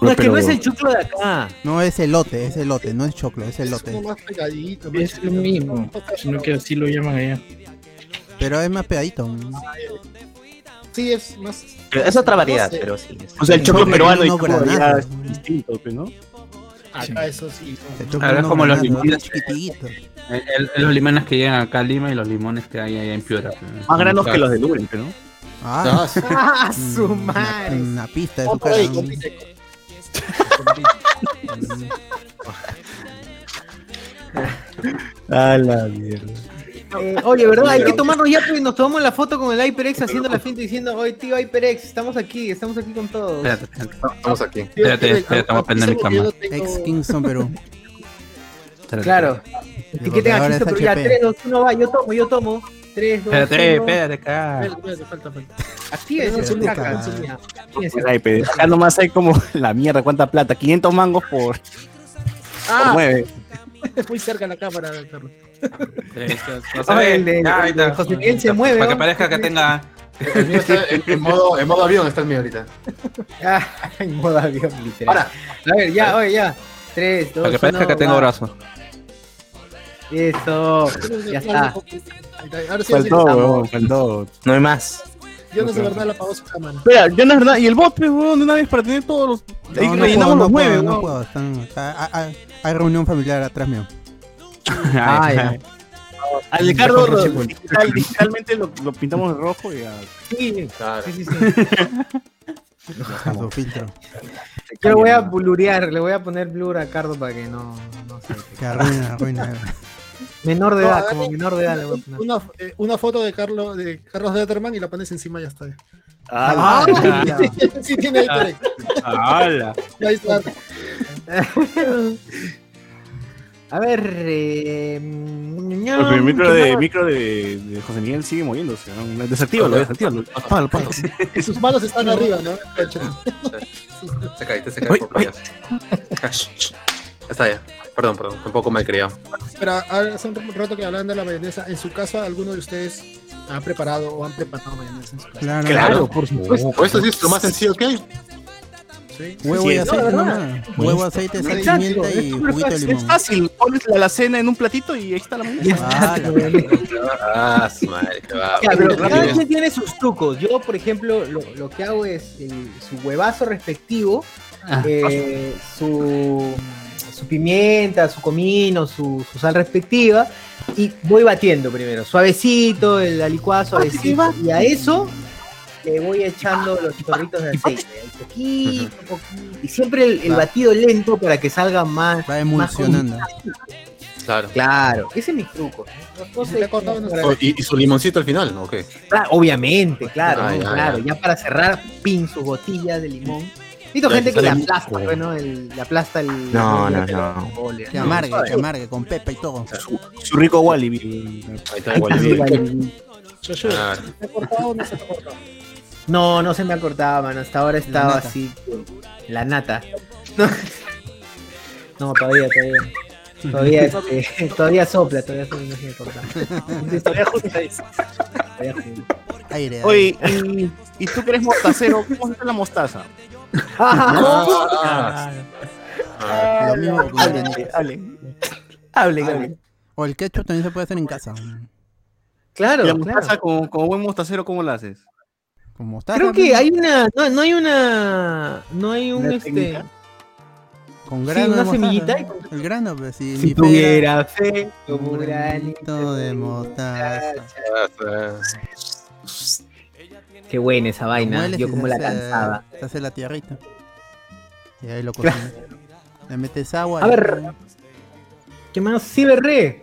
No, es que no es el choclo de acá. No es elote, es elote, no es choclo, es elote. uno más pegadito. más Es lo mismo, sino que así lo llaman allá. Pero es más pegadito. Sí, es más. Es otra variedad, No sé. pero sí. es- O sea, el choclo peruano y de allá granado. es distinto, ¿no? Acá eso sí. Ahora es como los limones. chiquititos. El- el- los limones que llegan acá a Lima y los limones que hay allá en Piura. Más granos que los de Luren, ¿no? Ah, ¡Ah, su [laughs] una, madre! una pista de su por cara. A la mierda. Eh, oye, ¿verdad? Hay que tomarnos ya, pues nos tomamos la foto con el HyperX haciendo la finta diciendo, oye, tío HyperX, estamos aquí, estamos aquí con todos. Espérate, espérate. Estamos aquí. Espérate, espérate, a prender mi cámara. Ex Kingston Perú. Espérate. Claro. Etiqueten es pero ya, HP. 3, 2, 1, va, yo tomo, yo tomo. 3, 2, 1. Espérate, espérate acá. Espérate, espérate, falta, falta. Actívense, Espérate, caca, acá nomás hay como la mierda, cuánta plata, 500 mangos por, por Ah, [laughs] 9. Muy cerca la cámara, Carlos. José Miguel se mueve, Para que parezca que tenga. El mío está en, en modo, en modo avión, está el mío ahorita. Ah, [laughs] en modo avión, literal. Ahora, A ver, ya, oye, ya. 3, 2, Para que parezca que tengo brazo. Eso, ya está. Ahora sí, Faltó, weón, faltó. No hay más. Jonas de verdad apagó su cámara. Espera, yo no es verdad, y el bot, pues, weón, de una vez para tener todos los. Ahí No, rellenamos los nueve, puedo. Están, hay reunión familiar atrás mío. Ah, ya. Al Ricardo Mejor lo- digital- digitalmente lo, lo pintamos de rojo y a... Sí, claro. sí, sí, sí. Filtro. Yo lo voy a blurear, le voy a poner blur a Cardo para que no, no se [laughs] Que arruina, arruina. Menor de No, edad, dale. como menor de edad le voy a poner. Una, eh, una foto de Carlos de Carlos Letterman y la pones encima y ya está. ¡Ah! ya. [laughs] sí, tiene ahí. ¡Hala! Ahí está. [laughs] A ver, eh, El micro, ¿qué de, micro de, de José Miguel sigue moviéndose. ¿no? Desactívalo, desactívalo. Y sus manos están arriba, ¿no? se cae, se cae por. Está ya. Perdón, perdón, un poco mal criado. Pero hace un rato que hablan de la mayonesa. En su caso, ¿alguno de ustedes ha preparado o han preparado mayonesa en su casa? Claro, Claro, por supuesto. Pues eso sí es lo más sencillo que hay. Sí. Huevo y no, aceite ¿verdad? nomás. Huevo, aceite, sal, pimienta es y juguito de fácil, limón. Es fácil, pones la alacena en un platito y ahí está la está, Ah, la. Ah, madre, cada quien tiene sus trucos. Yo, por ejemplo, lo, lo que hago es el- su huevazo respectivo, Ah. eh, su, su pimienta, su comino, su, su sal respectiva, y voy batiendo primero, suavecito, el la licuada suavecito, y a eso le voy echando los chorritos de aceite, poquito, poquito, y siempre el, el batido lento para que salga más, Va emulsionando. Claro. claro, ese es mi truco. ¿no? No sé, Oh, ¿Y, y su limoncito al final, ¿no? ¿O qué? Claro, obviamente, claro, Ah, ¿no? ya, claro. ya. Ya. para cerrar, pin sus botellas de limón. Visto Ya, gente que le muy- aplasta, oh. bueno, el, le aplasta el. No, el- no, el- no. Que ¿no? amargue, que amargue, con pepa y todo. Su rico Walibi. Ahí está Ay, vale. Shoshu, Claro. ¿se ha cortado o no se ha cortado? No, no se me ha cortado, mano. Hasta ahora estaba así. La nata. No, No, todavía, todavía. Todavía, [laughs] este, todavía sopla, todavía sopla, no se me corta. Todavía junta ahí. Todavía junta. Aire. aire. Oye, y, y tú que eres mostacero, ¿cómo se hace la mostaza? [laughs] Ah, Lo mismo Hablen, hablen. Hablen. O el ketchup también se puede hacer en casa. Claro, ¿Y la claro. mostaza con, con buen mostacero, cómo la haces? Con mostaza. Creo que hay una. No, no hay una. No hay un ¿Una este. técnica? Con sí, grano una de mostaza. semillita y con- El grano, pues si, Si mi tuviera fe, como un granito de mostaza. Qué buena esa vaina. Yo como la cansaba. Se hace la tierrita. Y ahí lo cocinas. Le metes agua. A ver. ¿Qué más? Sí, berré.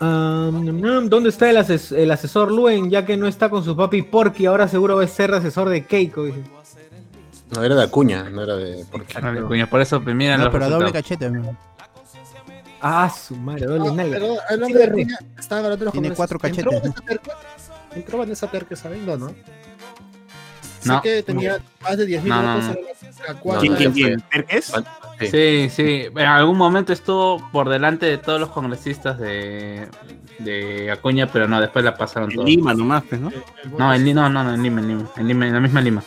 Nam, ¿Dónde está el, ases- el asesor Luen? Ya que no está con su papi Porky, ahora seguro va a ser asesor de Keiko. dice. No, era de Acuña, no era de. Porque... No, de Acuña, por eso, pues, miren No, pero doble cachete. amigo. Ah, su madre, doble pero Sí, hablando de. Acuña, estaba hablando de los Tiene cuatro ¿Entró cachetes. ¿Entró Vanessa Perque, saben? No, ¿no? Sé No. que tenía más de 10.000 No, no, votos no. en la cuarta. ¿Quién, quién, quién? Sí, sí. En algún momento estuvo por delante de todos los congresistas de, de Acuña, pero no, después la pasaron En todos. Lima nomás, pues, ¿no? No, en Lima, no, no, no, en Lima, en Lima, en Lima, en la misma Lima.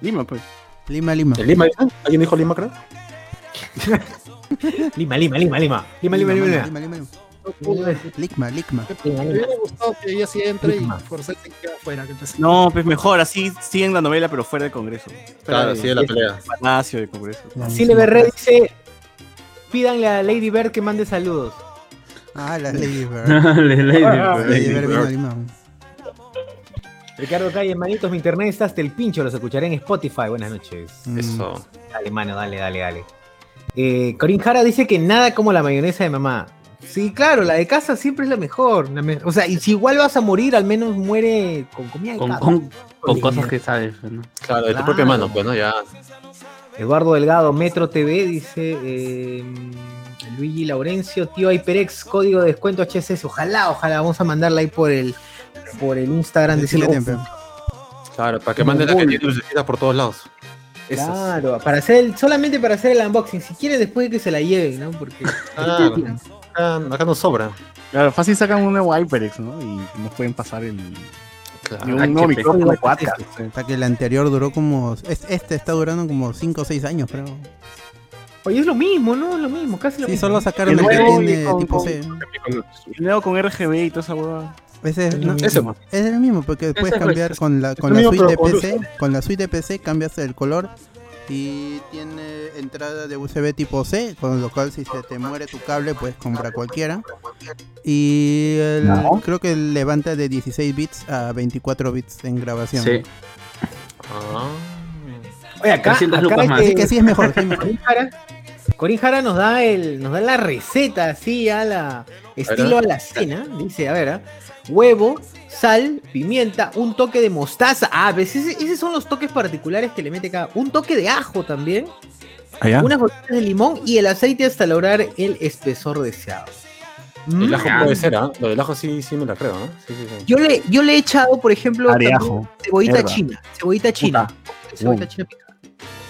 Lima, pues. Lima, Lima. ¿En Lima? ¿Alguien dijo Lima, creo? [laughs] Lima, Lima, Lima, Lima. Lima, Lima, Lima. Lima, Lima, Lima. Licma, Licma. Me hubiera gustado que ella sí entre y Forsyth se quede afuera. No, pues mejor, así siguen la novela, pero fuera del Congreso. Claro, de- sigue la pelea. Palacio de Congreso. Dice: Pídanle a Lady Bird que mande saludos. Ah, la [laughs] Lady Bird. Lady Bird. Lady Bird vino a Lima. Ricardo Calle, manitos, mi internet está hasta el pincho, los escucharé en Spotify. Buenas noches. Mm. Eso. Dale, mano, dale, dale, dale. Eh, Corín Jara dice que nada como la mayonesa de mamá. Sí, claro, la de casa siempre es la mejor. la me- o sea, y si igual vas a morir, al menos muere con comida de Con, casa. con, con cosas que sabes, ¿no? Claro, de tu propia mano, pues, ¿no? Ya. Eduardo Delgado, Metro TV, dice eh, Luigi Laurencio, tío HyperX, código de descuento HSS. Ojalá, ojalá, vamos a mandarla ahí por el por el Instagram. Tempe. Claro, para que Como mande la que tiene lucecitas por todos lados. Esas. Claro, para hacer el- solamente para hacer el unboxing. Si quieren, después de que se la lleven, ¿no? Porque. Claro. [laughs] Acá, acá nos sobra. Claro, fácil sacan un nuevo HyperX, ¿no? Y nos pueden pasar el. Claro. y un nuevo HP. micrófono 4 Hasta que el anterior duró como. es- Este está durando como 5 o 6 años, creo. Oye, es lo mismo, ¿no? Es lo mismo, casi lo Sí, mismo. solo sacaron El el que nuevo tiene con- tipo con- C. El nuevo con RGB y toda esa hueá. Ese es, no, Ese, man. es el mismo, porque puedes es cambiar pues, con la, con el la mismo, suite de PC. Con la suite de PC cambias el color y tiene entrada de USB tipo C, con lo cual si se te muere tu cable puedes comprar cualquiera. Y el- No. creo que levanta de 16 bits a 24 bits en grabación. Sí. Ah. Oye, acá, 300 acá lucas más. este- Así que sí es mejor. sí es mejor. Corín Jara, nos da el, nos da la receta así a la estilo a la cena. Dice, a ver, ¿ah? huevo, sal, pimienta, un toque de mostaza. Ah, ¿ves? Ese- esos son los toques particulares que le mete cada. Un toque de ajo también, Allá. unas gotitas de limón y el aceite hasta lograr el espesor deseado. El Mm. ajo puede ser, ¿ah? Lo del ajo sí, sí me la creo, ¿no? Sí, sí, sí. Yo le, yo le he echado, por ejemplo, cebollita herba. china. Cebollita china. Cebollita Uh. china picada.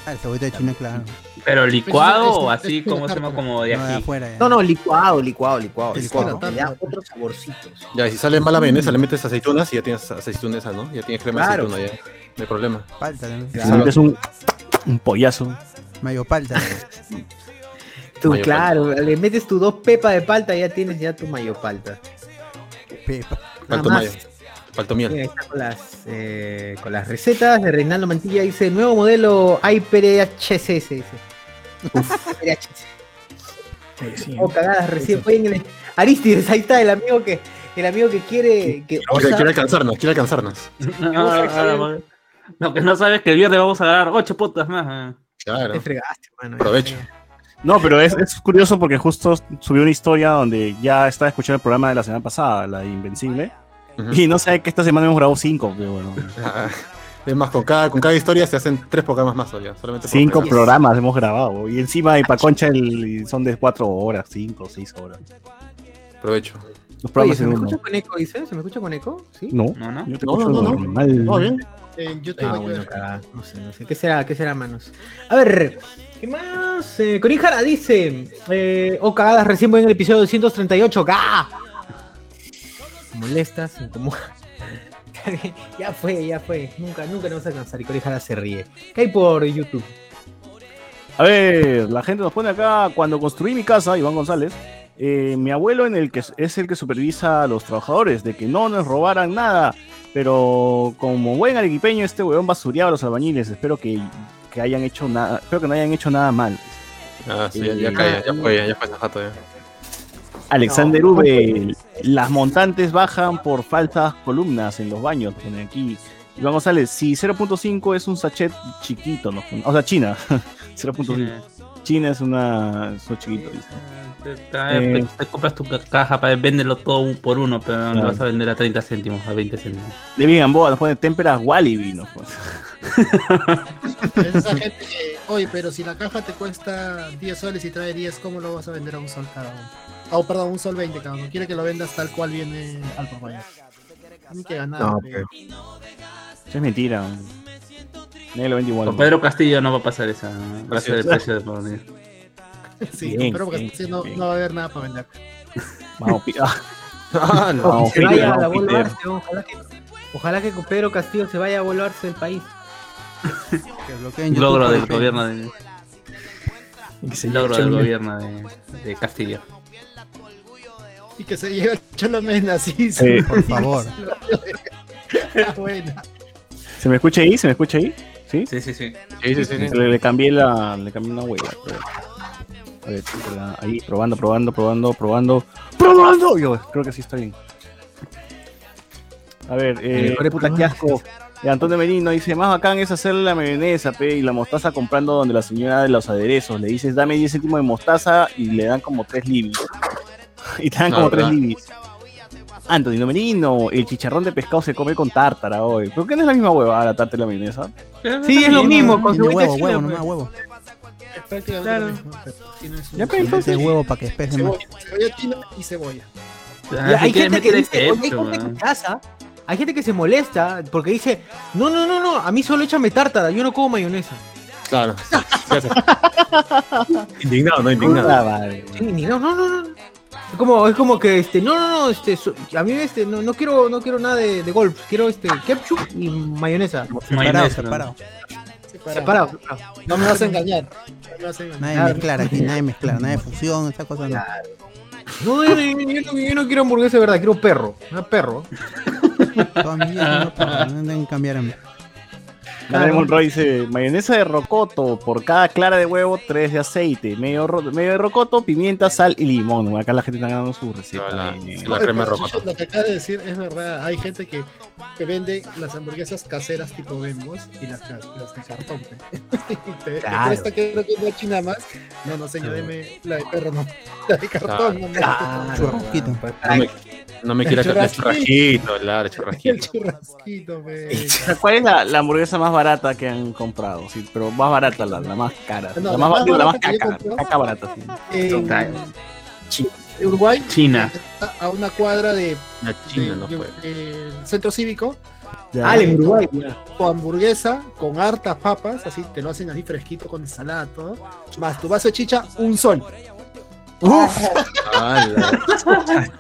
Ah, el cebollita de China, claro. Pero licuado Pues es- o así es como se llama como de No, de aquí. afuera. ya. No, no, licuado, licuado, licuado. Es licuado. Le da otros saborcitos. Ya, y si sale mala mayonesa, le metes aceitunas y ya tienes aceitunas, ¿no? Ya tienes crema Claro. de aceituna, ya. No hay problema. Palta también. Claro. Es un, un pollazo. Mayo palta. [laughs] Tú, Mayo claro, le metes tu dos pepas de palta y ya tienes ya tu mayo palta. Pepa. Falto más. mayo. Falto miel. Mira, ahí está con las, eh, con las recetas de Reinaldo Mantilla. Dice, nuevo modelo HyperHCS. Dice. HyperHCS. O cagadas recién. Oye, en el- Aristides, ahí está el amigo que, el amigo que quiere... Que Quiere, osa- quiere alcanzarnos, quiere alcanzarnos. No, ahora, Lo que no sabes es que el viernes vamos a ganar 8 putas más. eh. Claro. Te fregaste, mano. Aprovecho. No, pero es, es curioso porque justo subió una historia donde ya estaba escuchando el programa de la semana pasada, la de Invencible. Ujú. Y no sabe que esta semana hemos grabado cinco, pero bueno. Ah, Es más, con cada, con cada historia se hacen tres programas más todavía. Solamente Cinco programas hemos grabado. Y encima de Paconcha el, son de cuatro horas, cinco, seis horas. Aprovecho. Los Oye, ¿se me escucha con eco, dice? ¿Se me escucha con eco? ¿Sí? No, No, no. yo te No, escucho no, no, no. normal. No, bien. En YouTube. Ah, bueno. No sé, no sé. ¿Qué será? ¿Qué será, manos? A ver, ¿qué más? Eh, Corín Jara dice: eh, Oh, cagadas, recién voy en el episodio 238. ¡Ga! Molestas, incomoda. [laughs] [laughs] ya fue, ya fue. Nunca, nunca nos vas a cansar. Y Corín Jara se ríe. ¿Qué hay por YouTube? A ver, la gente nos pone acá, cuando construí mi casa, Iván González, eh, mi abuelo en el que es el que supervisa a los trabajadores de que no nos robaran nada, pero como buen arequipeño este huevón basureaba a los albañiles, espero que, que hayan hecho nada, espero que no hayan hecho nada mal. Ah, sí, ya, ya cae, ya fue, ya, ya fue esa jato ya. Alexander No. V, las montantes bajan por falsas columnas en los baños, pone aquí. Iván González, si 0.5 es un sachet chiquito, ¿no? o sea, China, [laughs] 0.5. China es una, es un chiquito, dice. Te, te- Eh. te compras tu ca- caja para venderlo todo por uno, pero no Claro. vas a vender a 30 céntimos, a 20 céntimos. David Gamboa nos pone témperas Walibi, ¿no? Es esa [laughs] gente que, oye, pero si la caja te cuesta 10 soles y trae 10, ¿cómo lo vas a vender a un sol cada uno? Oh, perdón, un sol 20 cada uno. Quiere que lo vendas tal cual viene al por mayor. Tiene que ganar. No, pe. Es mentira. Nadie lo vende igual. Con Pedro Castillo no va a pasar esa de sí. precio de por venir. [laughs] Sí, Bien, pero porque bien, no, bien. no va a haber nada para vender. Vamos, [laughs] ah. No. Que se vaya a la vamos, volver, Peter. ojalá que, ojalá que con Pedro Castillo se vaya a volarse el país. [laughs] Que Logro del el gobierno de. Logro del gobierno de, de Castillo. Y que se lleve a Cholomena, sí, Sí. Por favor. [laughs] Buena. ¿Se me escucha ahí? ¿Se me escucha ahí? ¿Sí? Sí, sí, sí. Sí, sí, sí. sí. Le, le cambié la. Le cambié una huella. A ver, ahí, probando, probando, probando, probando. ¡Probando! Yo creo que sí está bien. A ver, eh, Mejor puta que asco. Eh, Antonio Merino dice, más bacán es hacer la mayonesa, pe, y la mostaza comprando donde la señora de los aderezos. Le dices, dame 10 céntimos de mostaza y le dan como 3 libis. [laughs] y te dan No, como 3 ¿verdad? libis. Antonio Merino, el chicharrón de pescado se come con tártara hoy. ¿Por qué no es la misma hueva la tártara y la mayonesa? Sí, es lo mismo, con huevo, huevo, pues. huevo. Claro. pero tiene su- Ya, entonces- Ese huevo para que espese más. y cebolla. Ya, hay gente que dice, hay gente que casa, hay gente que se molesta porque dice, no, no, no, no, a mí solo échame tártara, yo no como mayonesa. Claro. [laughs] [laughs] Indignado, no Ah, indignado. ni- no, no, no, no. Como, es como que este, no, no, no, este, so- a mí este, no, no quiero, no quiero nada de, de golf, quiero este ketchup y mayonesa. Separado, Mayonesa, separado. Separado. Separado, separado. No me vas a engañar. No me vas a engañar. Nadie Claro. mezclar aquí, nadie mezclar, nadie fusión, esa cosa no. No, yo, no- yo no- yo no quiero hamburguesa de verdad, quiero perro, un perro. Toda mi vida no, pero no deben cambiar en Manuel Monroy dice, mayonesa de rocoto, por cada clara de huevo, 3 de aceite, medio, ro- medio de rocoto, pimienta, sal y limón. Acá la gente está ganando su receta. La- crema de rocoto. Lo que acaba de decir es verdad. Hay gente que, que vende las hamburguesas caseras tipo Bembos y las, las de cartón. Y te, te Claro. cuesta que creo que una china más. No, no, señor, deme la de perro, no. [laughs] La de cartón, no, no. churrasquito. No me, no me El quiera el churrasquito. churrasquito, El [laughs] churrasquito. churrasquito, pe. O sea, ¿Cuál es la, la hamburguesa más barata que han comprado? Sí, pero más barata, la, la más cara. No, la, la más, más la más barata que yo caca, caca barata. sí. Chi- Uruguay, China. a una cuadra de, La de- china no de- centro cívico. Ah, en Uruguay. Tu hamburguesa con hartas papas, así te lo hacen así fresquito con ensalada, todo. Más tu vaso de chicha, un sol. [laughs] Ala.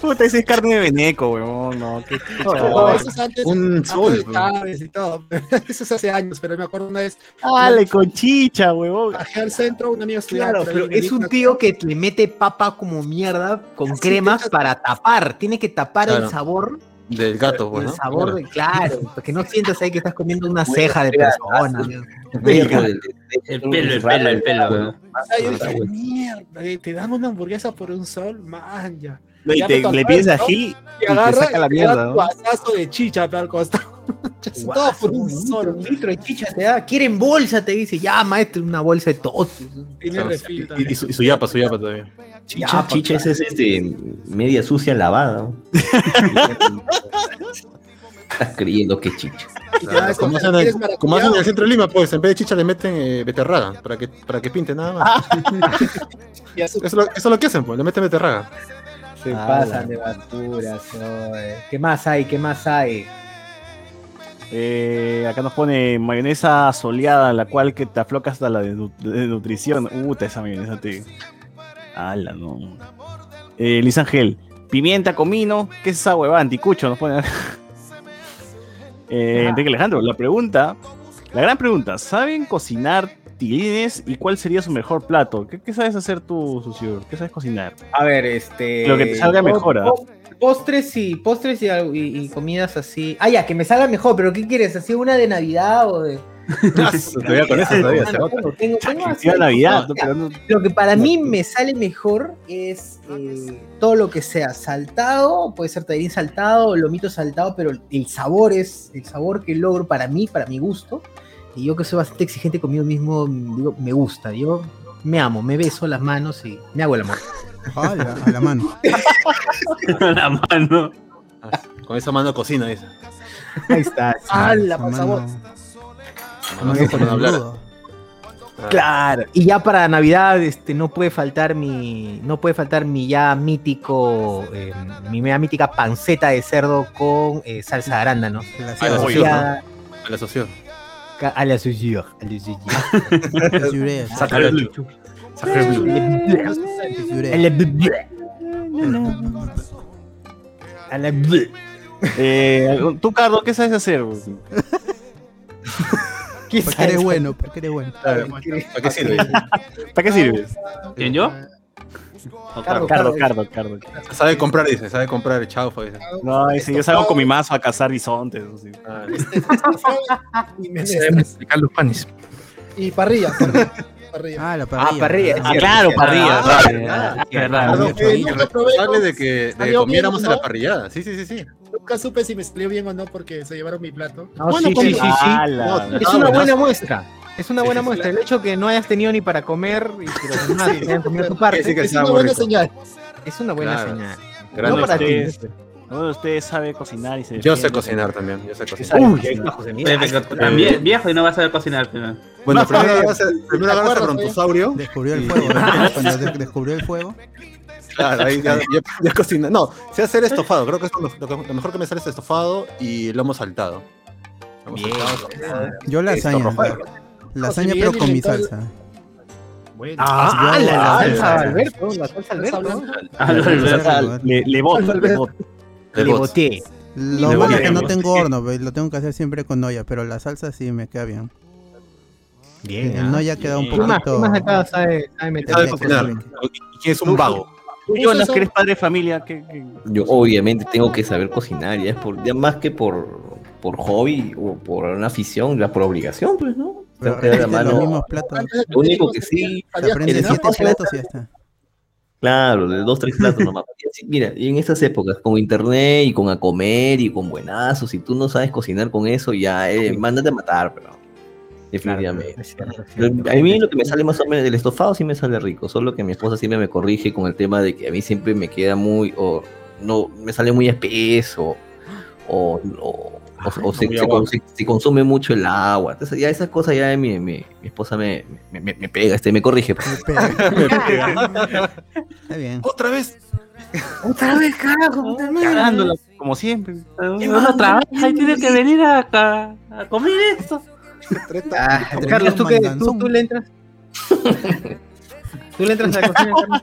Puta, ese es carne de veneco, weón. No, qué No, eso es antes, Un antes sol, de. Chávez y todo. [laughs] Eso es hace años, pero me acuerdo una vez, Dale, con chicha, weón. bajé al centro, un amigo Claro, pero es un tío que le mete papa como mierda con Así cremas te- para tapar. Tiene que tapar el sabor, Del gato, pues, el sabor, Claro. de, claro, para que no sientas ahí que estás comiendo una ceja de persona. Perro del- El pelo, el pelo, el pelo. weón. O sea, yo dije, mierda, te dan una hamburguesa por un sol, man, ya. No, y te, le pides ¿no? ají Y y te saca la mierda, ¿no? vasazo de chicha al costado. [laughs] Todo por un Un litro, un de chicha te da. Quieren bolsa, te dice. Ya, maestro, una bolsa de todos. Tiene Claro, refil y, también. y su, y su yapa, su yapa todavía. Chicha, chicha esa es este, media sucia lavada. [laughs] Estás creyendo que es chicha. Da Como hacen, ¿quieres en, maracuyá? como hacen en el centro de Lima, pues en vez de chicha le meten eh, beterraga para que, para que pinte nada más. [laughs] Y azúcar. Eso, es lo, eso es lo que hacen, pues, le meten beterraga. Se Ah, pasan de basuras. oye. ¿Qué más hay? ¿Qué más hay? Eh, acá nos pone mayonesa soleada, la cual que te afloca hasta la de, nu- de nutrición. Uta, esa mayonesa te. Ala, no. Eh, Luis Ángel, pimienta, comino. ¿Qué es esa huevada? Anticucho, nos pone. [laughs] eh, Enrique Alejandro, la pregunta, la gran pregunta: ¿saben cocinar tilines y cuál sería su mejor plato? ¿Qué, qué sabes hacer tú, Susur? ¿Qué sabes cocinar? A ver, este. Lo que te salga mejor, ¿ah? po- Postres y postres y, algo- y- y comidas así. Ah, ya, que me salga mejor, pero ¿qué quieres? ¿Así una de Navidad o de.? [laughs] Todavía con eso, todavía se Tengo- nota. tengo- tengo así Iba Navidad, cosas, pero no- Lo que para mí me sale mejor es eh, todo lo que sea saltado, puede ser tallarín saltado, lomito saltado, pero el sabor es el sabor que logro para mí, para mi gusto. Y yo que soy bastante exigente conmigo mismo, digo, me gusta. Yo me amo, me beso las manos y me hago el amor. A la mano. [laughs] la mano. Con esa mano cocina, dice. Ahí está. ¡Hala, por Mano, favor! No sé por dónde hablar. Claro. Y ya para Navidad, este, no puede faltar mi, no puede faltar mi ya mítico, eh, mi ya mítica panceta de cerdo con eh, salsa de arándano. A la Asociada- socio, ¿no? A la socio. A [laughs] la suyo. A la suyo. Sacre bleu. Sacre. A la bleu. A la. Eh, tú, Carlos, ¿qué sabes hacer? ¿Qué Porque eres bueno, porque eres bueno. ¿Para qué sirve? ¿Para qué sirves? ¿Quién yo? Cardo, Cardo, Cardo, Cardo. Sabe comprar, dice, sabe comprar chaufa. Dice. No, dice, yo salgo con mi mazo a cazar bisontes. así. Y me Sabemos explicar los panes. Y parrilla, parrilla. parrilla. Ah, la parrilla. Ah, parrilla. Ah, claro, parrilla. Ah, claro. ah, Ah, Eh, de que, de que comiéramos la parrillada. Sí, sí, sí, sí. Nunca supe si me salió bien o no porque se llevaron mi plato. No, sí, sí, sí, sí. Ala. No, Es Ah, una buena muestra. Es una Sí, buena sí, muestra. El hecho que no hayas tenido ni para comer y que los demás Sí. hayan comido tu parte Sí, Es una buena rico. señal. es una buena Claro. señal. No para ti. uno de ustedes sabe cocinar y se Yo sé cocinar también. Yo sé cocinar. Uy, También viejo y no vas a saber cocinar. pero- Bueno, No, primero acuerdas, brontosaurio. Descubrió el fuego. ¿no? [laughs] Cuando de- descubrió el fuego. Claro, ahí ya, ya, ya cocina. No, sé hacer estofado. Creo que esto lo, lo lo mejor que me sale es estofado y lomo saltado. Lomo Bien. saltado. Yo lasaña. Lasaña, pero con mi salsa. Bueno, Ah, la salsa salsa. Alberto, la salsa Alberto. Ah. Le, le boto, le boto. Boté. Lo malo es que no tengo horno, lo tengo que hacer siempre con olla, pero la salsa sí me queda bien. Bien. El no ya queda un ¿Qué más? ¿Qué poquito. más acá sabe, sabe meter? Sabe cocinar. ¿Y quién es un vago? Tú, Jonas, que eres padre de familia, ¿qué, qué- Yo obviamente tengo que saber cocinar, ya es por, ya más que por, por hobby o por una afición, ya por obligación, pues, ¿no? Pero Tengo que dar la repite los mismos platos. Lo único que sí, Se aprende siete platos y ya está. Claro, de dos, tres platos nomás. [laughs] Mira, y en estas épocas, con internet y con a comer y con buenazos, si tú no sabes cocinar con eso, ya, eh, mándate a matar, pero. Definitivamente. Es cierto, es Lo- cierto. A mí lo que me sale más o menos del estofado sí me sale rico, solo que mi esposa siempre me corrige con el tema de que a mí siempre me queda muy, o no, me sale muy espeso, o, o, o- o se, consume mucho el agua. Entonces ya esas cosas ya mi, mi, mi esposa me, me, me- me pega, este, me corrige. [laughs] Está bien. Otra vez. Otra vez, carajo. Cagándola, como siempre. Uno trabaja y tiene que venir a, a, a comer esto. Ah, Carlos, ¿tú, qué, tú, tú le entras? [laughs] ¿Tú le entras a la cocina, Carlos?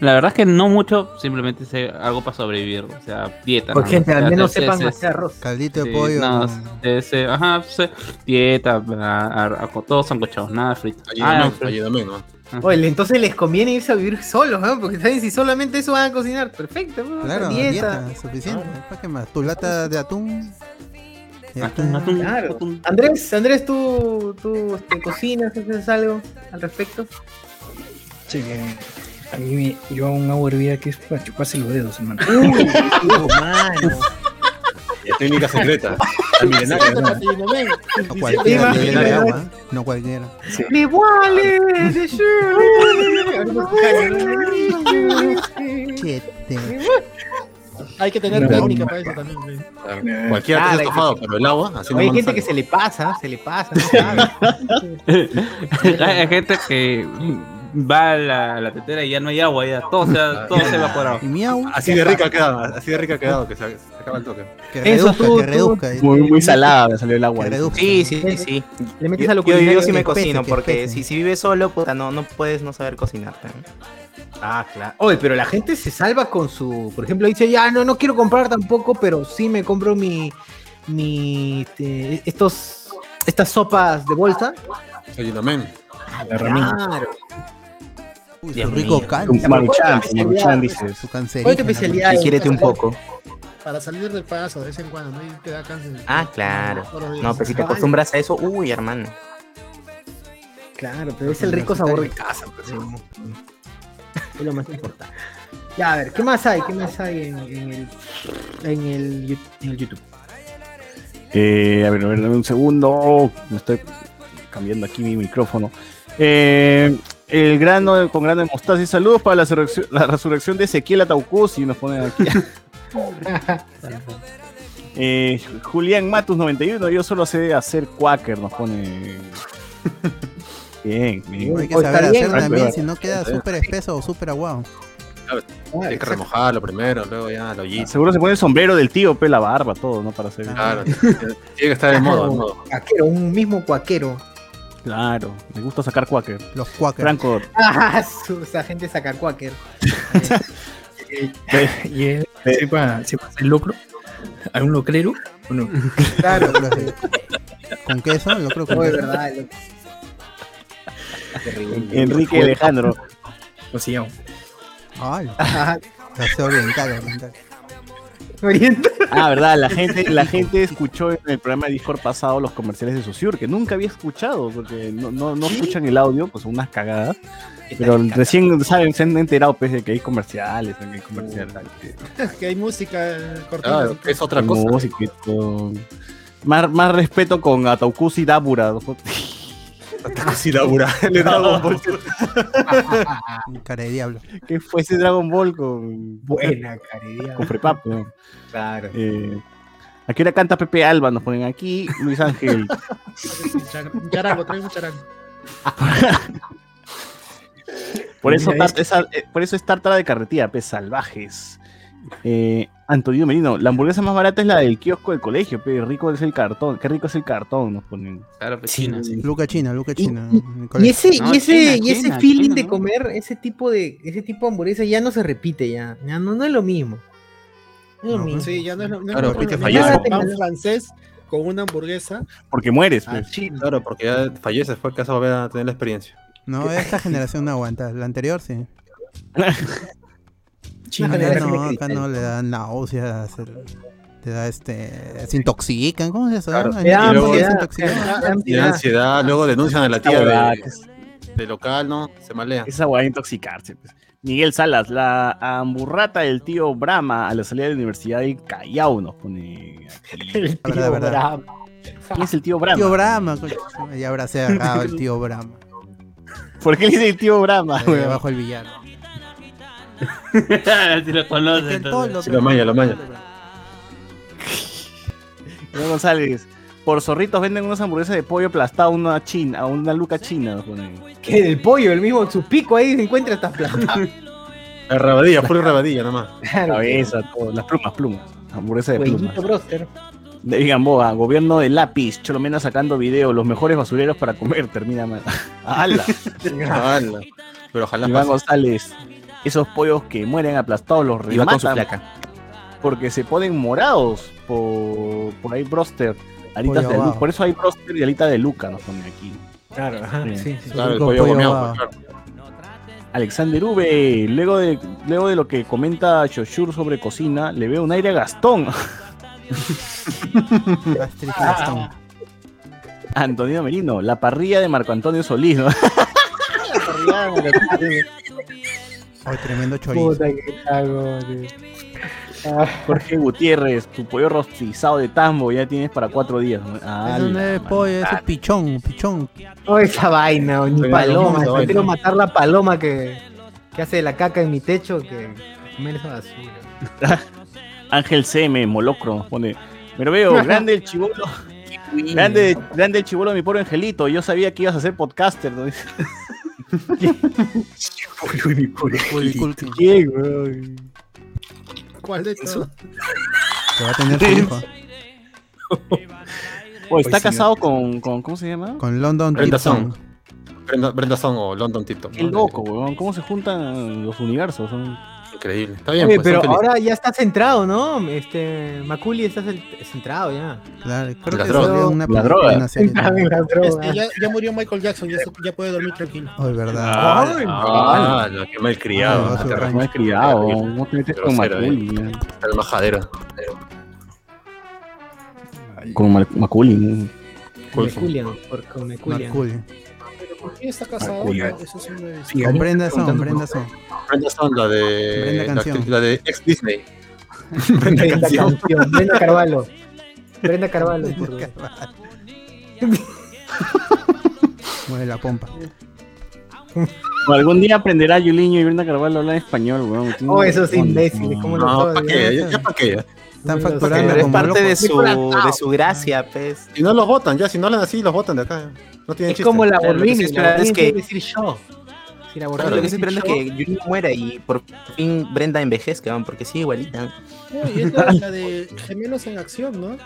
La verdad es que no mucho, simplemente sé algo para sobrevivir. O sea, dieta. Por ¿no? gente, O sea, al menos sepan hacer arroz. Caldito de sí, pollo. no, sé- ajá, sé, dieta, a, a- a- todos sancochados, nada frito. Ah, Ayúdame, ayúdame, ¿no? Oye, entonces les conviene irse a vivir solos, ¿no? Porque saben si solamente eso van a cocinar. Perfecto, ¿no? Claro, dieta. dieta, suficiente. ¿Para qué más? Tu lata de atún. Atún, atún, Claro. atún. Andrés, Andrés, ¿tú, tú este, cocinas, haces algo al respecto? Sí, a mí me, yo hago un agua hervida que es para chuparse los dedos, hermano. Uy, tío, mano. La técnica secreta. La milenaria. Siéntate, ¿no? Cualquiera ¿no? agua. No cualquiera. ¡Me vale! ¡De. Hay que tener No, técnica no. para eso también. Claro. Cualquiera hace la- estofado, pero el agua, así Hay no gente que se le pasa, se le pasa, no [laughs] hay gente que va a la, tetera y ya no hay agua, ya todo se, ha- todo se ha evaporado. Y miau. Así de rica ha quedado, así de rica ha quedado que se, se acaba el toque. Que Eso, reduzca, tú- que reduzca. Muy, muy salada me salió el agua. Sí, sí, sí, sí. Le metes Yo, a lo yo, yo culinario sí me cocino, que porque si, si vives solo, puta, no, no puedes no saber cocinar. también. Ah, claro. Oye, pero la gente se salva con su. Por ejemplo, dice, ya no, no quiero comprar tampoco, pero sí me compro mi. mi este, estos. Estas sopas de bolsa. La ramita. Claro. Uy, su Dios rico mío. cancha. Maruchan, Maruchan dices. Su cancerita. Oye, qué especialidad. Quiérete un poco. Para salir del paso de vez en cuando, ¿no? Y te da cáncer. Ah, claro. No, pero si te acostumbras a eso, uy, hermano. Claro, pero es el rico sabor de casa. pues. Es lo más importante. Ya, a ver, ¿qué más hay? ¿Qué más hay en, en el, en, el, en el YouTube? Eh, a ver, a ver, dame un segundo. Me estoy cambiando aquí mi micrófono. Eh, el grano con grano de mostaza y saludos para la resurrección, la resurrección de Ezequiel Ataucus y nos ponen aquí. [laughs] Eh, Julián Matus 91, yo solo sé hacer quaker, nos pone. [laughs] Bien, bien. Hay que saber hacer también, si no queda súper espeso o súper aguado. Hay que remojarlo primero, luego ya lo hoyito. Seguro se pone el sombrero del tío, pe, la barba, todo, ¿no? Para hacer. Claro, tiene que estar en modo. Cuaquero, un mismo cuaquero. Claro, me gusta sacar quaker. Los quakers. Franco, Ah, [laughs] su- esa gente saca cuaquer. [laughs] Y él hacer locro. Hay un locrero. Bueno, [laughs] Claro, ¿Con queso? Lo creo que no, de verdad. lo- Enrique Alejandro. o sea, Ay, oriental, oriental. [laughs] Ah, verdad, la gente, la gente escuchó en el programa de Discord pasado los comerciales de Susur, que nunca había escuchado, porque no, no, no escuchan el audio, pues son unas cagadas. Pero recién saben, se han enterado pues, de que hay comerciales, de que hay comerciales. que- que hay música cortina. Claro, es otra cosa. música. Más, más respeto con Ataukusi Dabura. [laughs] Sí, Dabura, le Dragon Ball. Cara de diablo. ¿Qué fue ese Dragon Ball con, Buena, caridad. con Frepap? ¿no? Claro. Eh, ¿A qué hora canta Pepe Alba? Nos ponen aquí. Luis Ángel. Un [laughs] charango, trae un charango. Por eso, tar- esa- eh, por eso es tártara de carretilla, pez salvajes. Eh, Antonio Merino, la hamburguesa más barata es la del kiosco del colegio, pe, rico es el cartón, qué rico es el cartón, nos ponen. Claro, pues China, sí. Luca China, Luca China. y- el ese, No, y ese, China, y ese China, feeling China, de ¿no? comer ese tipo de, ese tipo de hamburguesa ya no se repite ya. Ya no, no es lo mismo. No es lo No, mismo. Sí, ya no es lo no es Claro, lo mismo. de pan francés con una hamburguesa. Porque mueres, Ah, pues. Claro, porque ya fallece, fue que vas a volver a tener la experiencia. No, esta generación no aguanta. La anterior sí. [laughs] China, Acá no, de acá no le da náuseas. el- Te da este. Se intoxican. ¿Cómo es eso? Claro. Se intoxican. Y ansiedad. ansiedad, luego denuncian a la tía de, de local, ¿no? Se malea. Esa guay intoxicarse. pues. Miguel Salas, la hamburrata del tío Brahma a la salida de la Universidad del Callao, nos pone aquí. [laughs] El tío Verdad, verdad. Bravo. ¿Quién es el tío Brahma? Tío Brahma. coño. Ya habrá cerrado [laughs] el tío Brahma. ¿Por qué le dice el tío Brahma? Abajo el villano. [laughs] si lo conoces. El tolo, Sí, lo maña, lo maña. [laughs] Miguel González, por zorritos venden unas hamburguesas de pollo aplastado a una china, a una luca china, nos ponen. Que del pollo, el mismo, su pico ahí se encuentra hasta aplastado. La rabadilla, pura rabadilla nomás. [laughs] Claro, Cabeza, todo, las plumas, plumas. Hamburguesa de plumas. Broster. De Gamboa, gobierno de lápiz, Cholomena sacando video, los mejores basureros para comer, termina mal. ¡Hala! Ala. Pero ojalá Iván pase. González, esos pollos que mueren aplastados los Y va con su rematan placa. porque se ponen morados por, por ahí broster. Alitas Pollo de abajo. por eso hay broster y alita de Luca, nos ponen aquí. Claro, ajá. Bien. Sí, sí. Claro, el Rico pollo pollo gomeado, abajo. claro. Alexander V, luego de, luego de lo que comenta Shoshur sobre cocina, le veo un aire a Gastón. [laughs] Gastón. Antonio Merino, la parrilla de Marco Antonio Solís, ¿no? [laughs] Oh, tremendo chorizo. Puta que cago. Ah, Jorge Gutiérrez, tu pollo rostizado de tambo ya tienes para cuatro días. Ah, Eso no es pollo, eso es pichón, pichón. No, esa vaina, o ni Oiga, paloma. esa vaina. Prefiero matar la paloma que, que hace la caca en mi techo que comer esa basura. [laughs] Ángel CM, Molocro, nos pone. Pero veo, [laughs] grande el chivolo. grande, grande el chivolo, mi pobre angelito. Yo sabía que ibas a ser podcaster. ¿no? [laughs] ¿Qué, güey? ¿Cuál de eso? que va a tener su hijo. Oh, está Pues casado con, con. ¿Cómo se llama? Con London Brenda Tipton. Song. Brenda, Brenda Song o London Tipton. Qué loco, weón. ¿Cómo se juntan los universos? Son- Increíble. Está bien, Oye, pues, pero ahora ya está centrado, ¿no? Este, Maculi está centrado ya. Claro, creo Las que salió una La droga. una serie. Este, ya, ya murió Michael Jackson, ya, ya puede dormir tranquilo. Oh, es verdad. Ay, Ah, la que mal Ah, criado. No es criado. ¿Cómo te metes con Maculi? ya? El majadero. Con Mal- Maculi. ¿no? Con por con Meculian. ¿Por qué está. Eso sí Sí, Con Brenda Son, Brenda Son. Brenda Song, la de. Brenda la, Canción. actriz- la de ex Disney. Brenda Brenda Canción. Canción, Brenda Carvalho. Brenda Carvalho. por- Mueve la pompa. O algún día aprenderá Yuliño y Brenda Carvalho a hablar español, weón. Oh, un- esos imbéciles, ¿cómo lo No, ¿para qué? Ya, ya para qué. Están facturando Pero es como parte de su, de su gracia, pues. Si no los votan, ya, si no hablan así, los votan de acá. No tienen Es chiste. como la Claro, esperando la es que- decir yo. Sí, la Borrini Claro, lo que estoy esperando es que Yuri muera y por fin Brenda envejezca, porque sigue igualita. No, y es la, la de gemelos en acción, ¿no?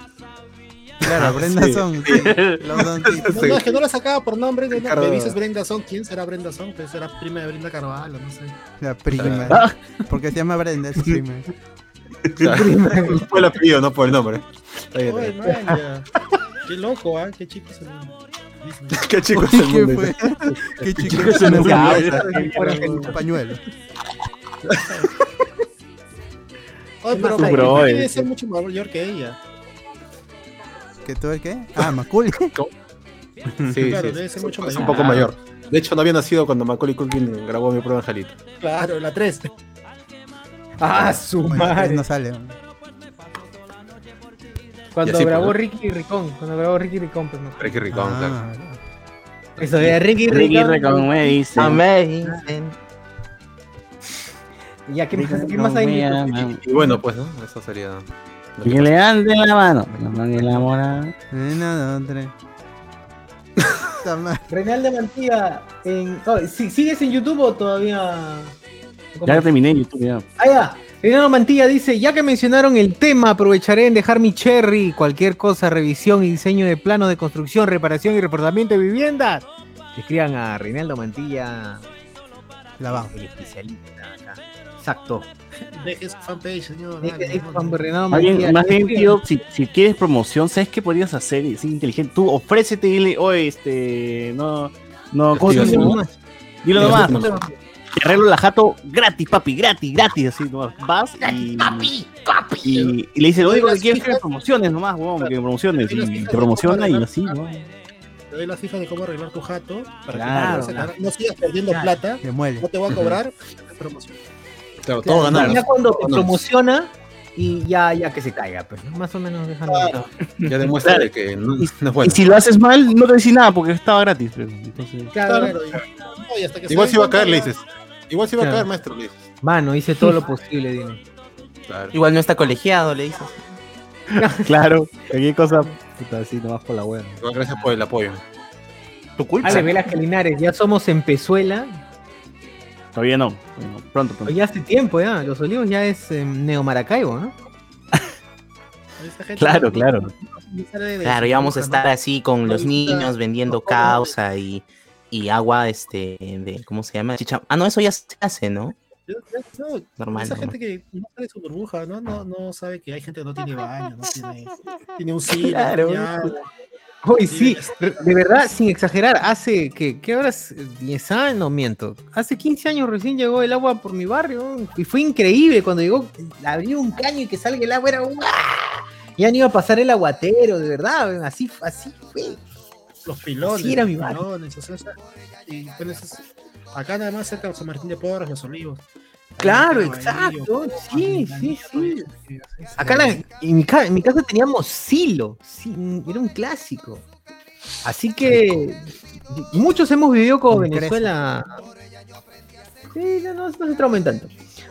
Claro, Brenda Sí. Song. sí, [laughs] los don- No, no, es que no la sacaba por nombre. No, no, me dices Brenda Song. ¿Quién será Brenda Song? Pues era prima de Brenda Carvalho, no sé. La prima. Ah. Porque se llama Brenda, es su prima. [laughs] [laughs] Fue el apellido, no por el nombre. Está bien, Oye, está bien. man, ya. Qué loco, ¿ah? Qué chico es el Disney. [laughs] Qué chico es el ¿Qué mundo. fue? [laughs] Qué chico chico es el mundo. Qué un pañuelo. Oye, pero bro, debe eh. ser mucho mayor que ella. ¿Que tú el qué? Ah, Macul. Sí, Claro, sí, debe ser mucho es mayor. un poco mayor. De hecho, no había nacido cuando Macaulay Culkin grabó mi prueba Angelito. Claro, la 3. Ah, su Bueno, pues madre. no sale. Cuando Y así, grabó pues, ¿no? Ricky Ricón. Cuando grabó Ricky Ricón, pues no. Ricky Ricón, claro. Ah, Eso de Ricky Ricky Ricón. Me dice. Amazing. Ya, ¿qué más, Ricky ¿qué más hay? me. Y bueno, pues, ¿no? Eso sería. Y que que le ande la mano. La mano y la mora. Una, dos, tres. Reinaldo Mantilla, en... oh, ¿sí- ¿sigues en YouTube o todavía...? Ya terminé YouTube ya. Ah, ya. Reinaldo Mantilla dice, ya que mencionaron el tema, aprovecharé en dejar mi cherry, cualquier cosa, revisión y diseño de planos de construcción, reparación y reportamiento de viviendas. Escriban a Reinaldo Mantilla, La vamos. el especialista acá. Exacto. Deje su fanpage, señor. Deje- no. Reinaldo Más bien, Mantilla, más bien, escriban. tío, si, si quieres promoción, ¿sabes qué podrías hacer? Es inteligente. Tú ofrécete y dile, oye, este, no, no, ¿cómo. Dilo Dilo, nomás. Te arreglo la jato gratis, papi, gratis, gratis, así nomás. Vas y, y, y le dices, lo único que quiero es promociones nomás, weón, que me promociones. Y te promociona y así, weón. Te doy las fijas de cómo arreglar tu jato para Claro, que claro. no sigas perdiendo Claro. plata. Que muele. No te voy a cobrar. promoción. Claro, todo ganamos. Ya cuando te promociona y ya, ya que se caiga, pues, ¿no? más o menos déjalo. Ya demuestra de que no, no es Y si lo haces mal, no te decís nada porque estaba gratis. pero, entonces, Claro. Claro, y- no, y hasta que Igual si va a caer, le dices. Igual si va a Claro. caer, maestro, le dices. Mano, hice todo lo [laughs] posible, dime. Claro. Igual no está colegiado, le dices. [laughs] claro, cualquier cosa, puta, así nomás por la web. Igual gracias por el apoyo. Tu culpa. Ale, Velázquez Linares, ya somos en Pezuela. Todavía no, bueno, pronto, pronto. Ya hace tiempo, ya. Los Olivos ya es em, Neo Maracaibo, ¿no? [laughs] Claro, claro. Claro, ya vamos a estar así con los niños vendiendo causa y, y agua, este, de, ¿cómo se llama? Chicha. Ah, no, eso ya se hace, ¿no? ¿no? No, Normal, Esa normal. gente que no sale su burbuja, ¿no? No, no sabe que hay gente que no tiene baño, no tiene, [laughs] tiene un silo, Claro. Hoy sí, de verdad, sin exagerar, hace, que ¿qué horas? 10 años, no miento. Hace 15 años recién llegó el agua por mi barrio y fue increíble cuando llegó, abrió un caño y que salga el agua era ¡guau! Ya no iba a pasar el aguatero, de verdad, así, así fue. Los pilones. Sí, era los mi barrio. pilones, o sea, o sea, y bueno, eso es- acá nada más cerca de San Martín de Porres, Los Olivos. Claro, exacto, sí, sí, sí. sí. Acá en, la- en mi, ca- en mi casa teníamos silo, sí, era un clásico. Así que muchos hemos vivido Con Venezuela. Sí, no, no, no se traumen tanto.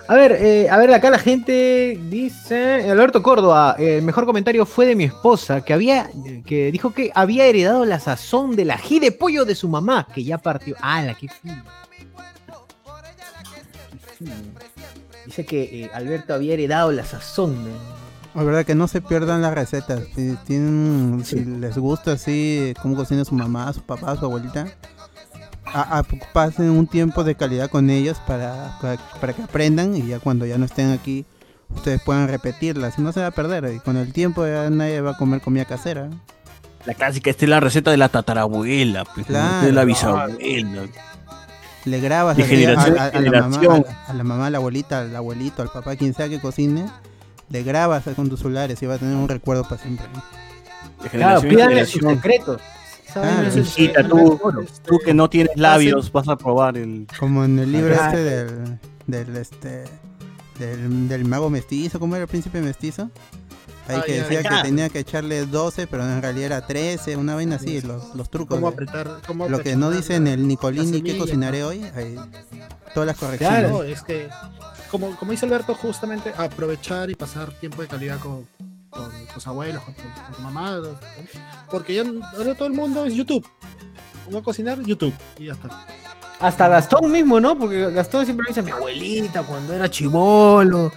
A ver, eh, a ver, acá la gente dice, Alberto Córdoba, eh, el mejor comentario fue de mi esposa, que había, que dijo que había heredado la sazón del ají de pollo de su mamá, que ya partió. Ah, la que fino. Dice que eh, Alberto había heredado la sazón. La verdad que no se pierdan las recetas. Si, tienen, si les gusta así cómo cocina su mamá, su papá, su abuelita, a- a- pasen un tiempo de calidad con ellos para, para, para que aprendan y ya cuando ya no estén aquí ustedes puedan repetirlas. No se va a perder y con el tiempo ya nadie va a comer comida casera. La clásica, esta es la receta de la tatarabuela, pues, ¿no? Esta es la bisabuela. Le grabas a, generación a- a en la mamá, a, la, mamá, a la abuelita, al abuelito, al papá, quien sea que cocine, le grabas con tus celulares y va a tener un recuerdo para siempre. De Claro, pídanle sus secretos. Hijita, tú, tú que no tienes labios, vas a probar el. Como en el libro Ah, este del, del este del, del mago mestizo, ¿cómo era el príncipe mestizo? Ahí Ah, que decía ya. que tenía que echarle 12, pero en realidad era 13, una vaina así, los, los trucos. ¿Cómo apretar? Cómo Lo que no apretar dice en el Nicolini la que semilla, cocinaré hoy, ahí, todas las correcciones. Claro, es que, como, como dice Alberto, justamente aprovechar y pasar tiempo de calidad con, con tus abuelos, con tu, con tu mamá, ¿no? porque ya ahora todo el mundo es YouTube. Voy a cocinar, YouTube, y ya está. Hasta Gastón mismo, ¿no? Porque Gastón siempre dice a mi abuelita cuando era chivolo.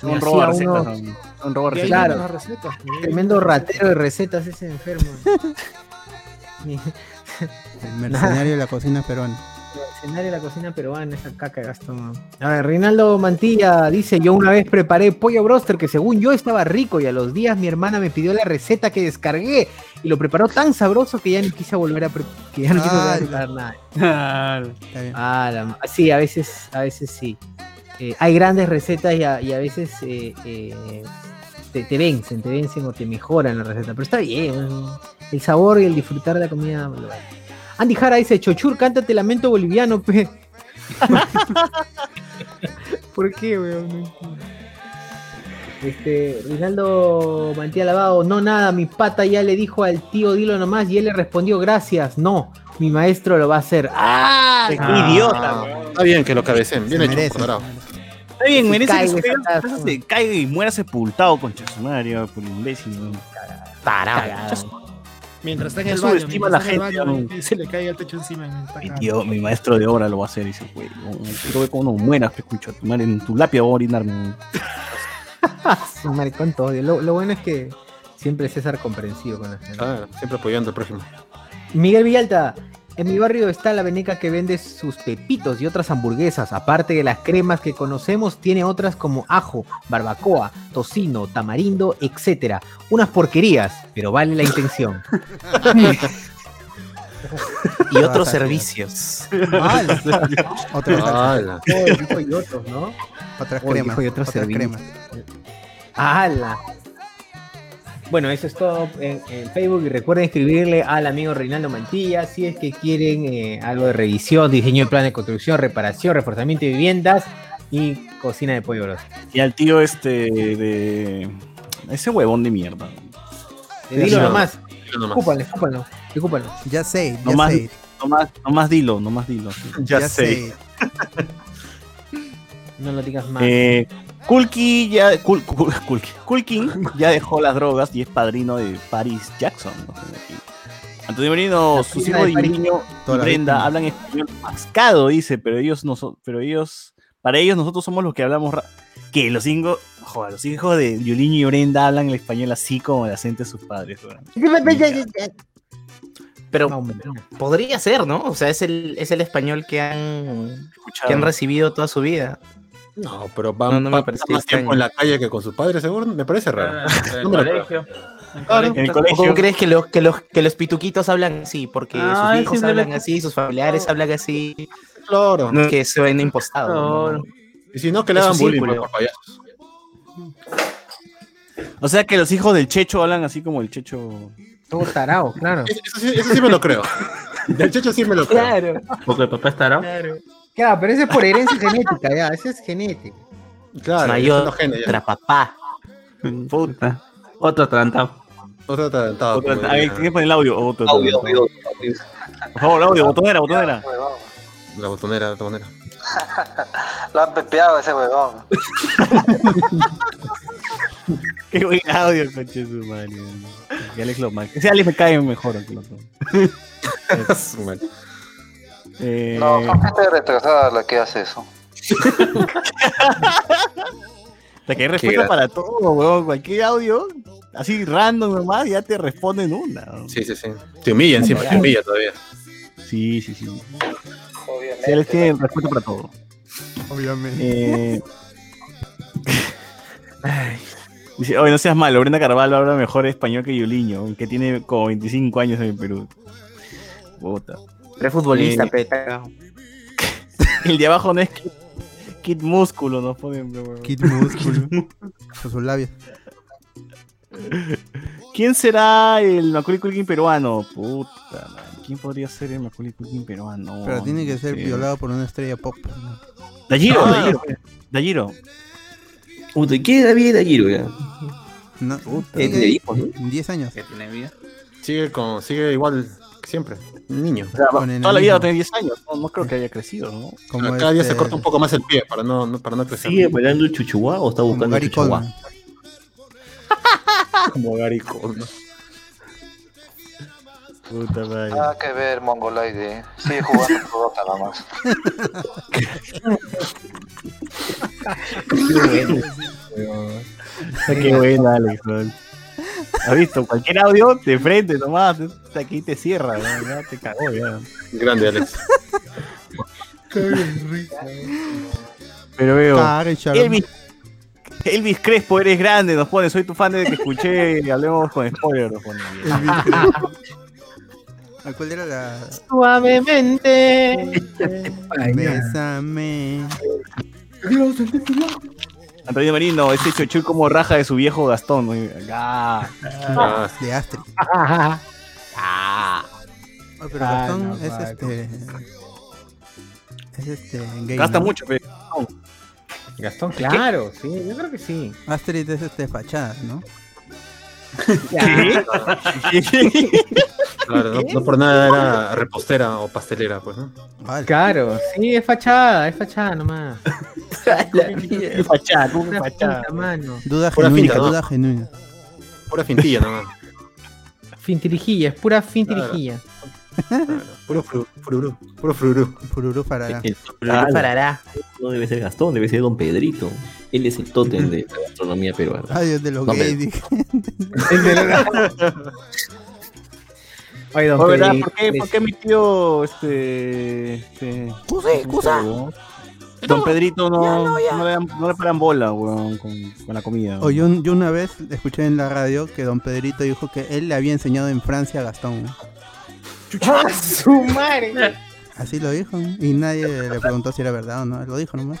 Son recetas. son- recetas. vienen Claro. recetas. Tremendo ratero de recetas ese enfermo. [laughs] [laughs] El mercenario de la cocina peruana. Escenario de la cocina peruana, esa caca de Gastón. A ver, Reinaldo Mantilla dice: Yo una vez preparé pollo broster que según yo estaba rico y a los días mi hermana me pidió la receta que descargué y lo preparó tan sabroso que ya no quise volver a que ya no quise volver a Ay. preparar nada. [laughs] Está bien. Ah, la sí, a veces, a veces sí. Eh, hay grandes recetas y a, y a veces eh, eh, te, te vencen, te vencen o te mejoran la receta, pero está bien. El sabor y el disfrutar de la comida. lo vale. Andy Jara dice, Chochur, cántate lamento boliviano, pe. [laughs] ¿Por qué, weón? Este, Rinaldo Mantía Lavado, no nada, mi pata ya le dijo al tío dilo nomás y él le respondió gracias, no, mi maestro lo va a hacer. ¡Ah! Qué Ah, idiota, weón. Está bien que lo cabecen, bien Se hecho, merece. Colorado. Está bien, Se merece que caiga se, caiga, taza. se caiga y muera sepultado con Chasumario por imbécil. Tarado. Mientras está en el baño, mientras la está en el gente, baño, ¿no? y se le cae el techo encima. Mi tío, mi maestro de obra lo va a hacer, dice, güey. Quiero ver cómo no mueras, te escucho. En tu lápida voy a orinarme. Su [laughs] maricón todo odio. Lo, lo bueno es que siempre César comprensivo con la gente. Ah, siempre apoyando al prójimo. Miguel Villalta, en mi barrio está la veneca que vende sus pepitos y otras hamburguesas. Aparte de las cremas que conocemos, tiene otras como ajo, barbacoa, tocino, tamarindo, etcétera. Unas porquerías, pero vale la intención. [laughs] Y otros servicios. Mal. [laughs] Oh, dijo y otros, ¿no? otras cremas. y otros otras servicios. cremas. ¡Hala! Bueno, eso es todo en, en Facebook y recuerden escribirle al amigo Reinaldo Mantilla si es que quieren eh, algo de revisión, diseño de plan de construcción, reparación, reforzamiento de viviendas y cocina de pollo grosso. Y al tío este de. Ese huevón de mierda. Eh, Dilo no. nomás, nomás. escúpalo, escúpalo, escúpalo. Ya sé, ya No más, sé. no más, no más dilo, no más dilo. sí. Ya, sé. [laughs] No lo digas más. Eh, Kulki ya. Kul- Kul- Kulki- Kulkin ya dejó las drogas y es padrino de Paris Jackson. Antonio Merino, sus hijos de niño y Brenda hablan español mascado, dice, pero ellos no son, pero ellos, para ellos nosotros somos los que hablamos que los hijos, joder, los hijos de Yuliño y Brenda hablan el español así como el acento de sus padres. Pero No, podría ser, ¿no? O sea, es el, es el español que han, Escuchado. que han recibido toda su vida. No, pero va, No, no me más tiempo en la calle que con sus padres, seguro. Me parece raro. [laughs] No me colegio. En Claro. colegio. En el ¿O colegio. ¿Cómo crees que los, que, los, que los pituquitos hablan así? Porque Ah, sus hijos hablan así, sus familiares hablan así. Claro. No es que se ven impostado. Y si no, que le Es hagan bullying por payasos. O sea que los hijos del Checho hablan así como el Checho. Todo tarado, claro. Eso, [laughs] eso sí, eso sí me lo creo. [laughs] Del Checho sí me lo creo. Claro, Porque el papá estará. claro. Claro, pero eso es por herencia genética, ya, eso es genética. Claro, Mayor son los genes ya. Tra papá. Puta. Otro atrantado. Otro adelantado. Otro- como a ver, diría. ¿quién pone el audio? Otro, Audio, otro. audio, audio. Por favor, audio, botonera, botonera. La botonera, la botonera. Lo han pepeado ese huevón. [laughs] Qué buen audio, coche su madre. Que Alex lo mal. Ese Alex me cae mejor que otro. [laughs] Eh, No, son gente retrasada la que hace eso. [laughs] Hasta que hay respuesta para todo, weón. Cualquier audio, así random nomás, ya te responden una. Sí, sí, sí. Te humilla encima, te humilla todavía. Sí, sí, sí. Obviamente. Alex tiene respuesta para todo. Obviamente. Eh... Ay. [laughs] Dice, oye, no seas malo, Brenda Carvalho habla mejor español que Yuliño, que tiene como 25 años en Perú. Puta. Eres futbolista, Eh, pe, está cagado. El de abajo no es Kid, Kid Músculo, no ponen, weón. Kid Músculo. Con sus labios. ¿Quién será el Macaulay Culkin peruano? Puta, man. ¿Quién podría ser el Macaulay Culkin peruano? Pero tiene que ser Sí. violado por una estrella pop. ¿no? Dayiro, Ah. Dayiro. Dayiro. Puta, ¿qué David Dayiro ya? No, sigue de hijos, ¿no? 10 años. Que tiene vida. Sigue, con, sigue igual siempre. Un niño. O sea, Con toda la vida va a tener 10 años. No, no creo que haya crecido, ¿no? Como Cada día se este- corta un poco más el pie para no, no- para no crecer. ¿Sigue bailando el chuchuá o está buscando chuchuá? [laughs] Como Gary Coleman. Puta madre. Nada que ver, Mongoloide. Sigue jugando Dota nada más. [laughs] Qué buena, Alex. ¿Has visto? Cualquier audio de frente nomás. Aquí te cierra, ya te cagó ya. Grande, Alex. Pero veo. Elvis, Elvis Crespo, eres grande, nos pone. Soy tu fan desde que escuché y [laughs] hablemos con spoilers. nos pone. ¿A ¿Cuál era la...? Suavemente. Bésame. Antonio Marino, ese chochuy como raja de su viejo Gastón. Ah. Ah, De Astrid. [laughs] Ah. Oh, pero Ah, Gastón no, es vale. este... Es este gay, Gasta ¿no? mucho, pe. Gastón, claro, sí, yo creo que sí. Astrid es este fachada, ¿no? [laughs] ¿Qué? [laughs] claro, no, no por nada era repostera o pastelera, pues, ¿no? Vale. Claro, sí, es fachada, es fachada nomás. [laughs] Qué fachada, ¿cómo que Una fachada? mano. Duda Pura genuina, finta, ¿no? duda genuina. Pura fintilla nomás. Fintirijilla, es pura fintirijilla. Claro. Puro fru- frurú, puro frurú. Pururú farará. El- parará. No debe ser Gastón, debe ser Don Pedrito. Él es el tótem de la gastronomía peruana. Adiós de los No, gays, pero- dije. [laughs] Oye, don ¿verdad? ¿Por qué, ¿Por qué mi tío, este... este ¡Cuse, cusa! Don Pedrito no, no, le, no le paran bola, weón, con, con la comida. O yo, yo una vez escuché en la radio que don Pedrito dijo que él le había enseñado en Francia a Gastón. ¡Ah, [laughs] su madre! Así lo dijo. Y nadie le preguntó si era verdad o no. Él lo dijo nomás.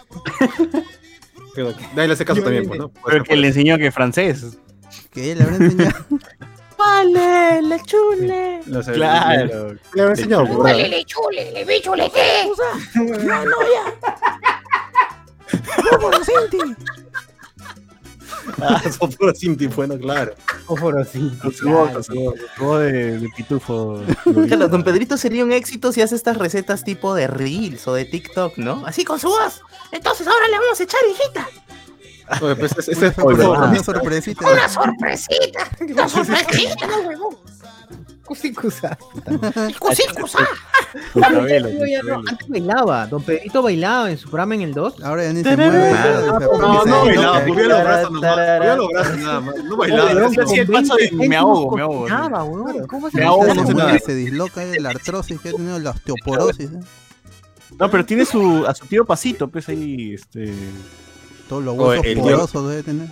Dale ese caso también, pues, ¿no? Pero que le enseñó que francés. Que él le habrá enseñado. [laughs] ¡Vale, le chule! Lo sé, Claro. Le, habrá enseñado, pues, brother. le chule, le vi chulete. No, no, ya. Ah, son puros Cinti, bueno, claro. Su su boca, su voz de, de pitufo. [laughs] Claro, Don Pedrito sería un éxito si hace estas recetas tipo de Reels o de TikTok, ¿no? Así con su voz. Entonces ahora le vamos a echar, hijita. Oye, pues Una es por favor. una sorpresita. Una sorpresita. Una sorpresita, no, huevón. Cusicusa. Cabelo. antes bailaba, don Pedrito bailaba en su programa en el 2. Ahora ya ni se mueve. Se- No, se no bailaba, movía los brazos nomás. Movía los brazos nada más. No bailaba. Hacía el como- paso de me ahogo, me ahogo. ¿Cómo se Me ahogo, Se no sé mueve, nada. se disloca de la artrosis que ha tenido la osteoporosis. ¿eh? No, pero tiene su, a su tío pasito, pues ahí, este... Todos los huesos el porosos debe tener.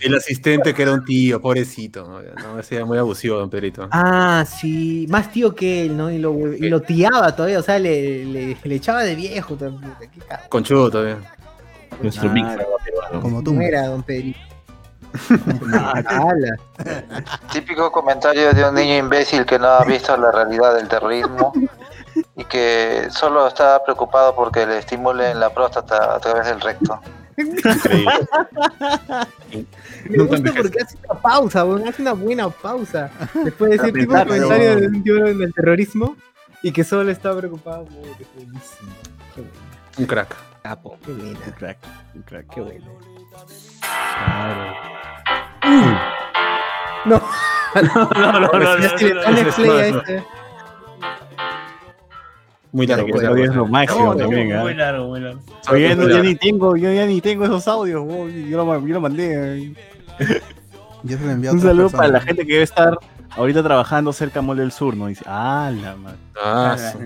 El asistente que era un tío, pobrecito. No, no ese era muy abusivo, don Pedrito. Ah, sí, más tío que él, ¿no? Y lo, y lo tiaba todavía, o sea, le, le, le echaba de viejo Conchudo todavía. Nuestro peruano. Como tú. era, don Pedrito. [laughs] Ala. Típico comentario de un niño imbécil que no ha visto la realidad del terrorismo y que solo está preocupado porque le estimulen la próstata a través del recto. Me gusta porque hace una pausa, weón, hace una buena pausa. Después de ese tipo de comentario de un tío en el terrorismo y que solo está preocupado por qué buenísimo. Qué bueno. Un crack. Capo, qué buena. Un crack, un crack. Qué bueno. [laughs] No, No, no, no, no, no. Muy largo, muy ese audio es largo. lo máximo No, también, no, ¿ah? muy largo, muy largo. Oye, no, yo ni tengo, yo ya ni tengo esos audios, yo lo, yo lo mandé. eh. [laughs] Yo se lo envié a Un saludo persona. para la gente que debe estar ahorita trabajando cerca de Mole del Sur, ¿no? Dice, ah, la madre. Ah, [laughs] su-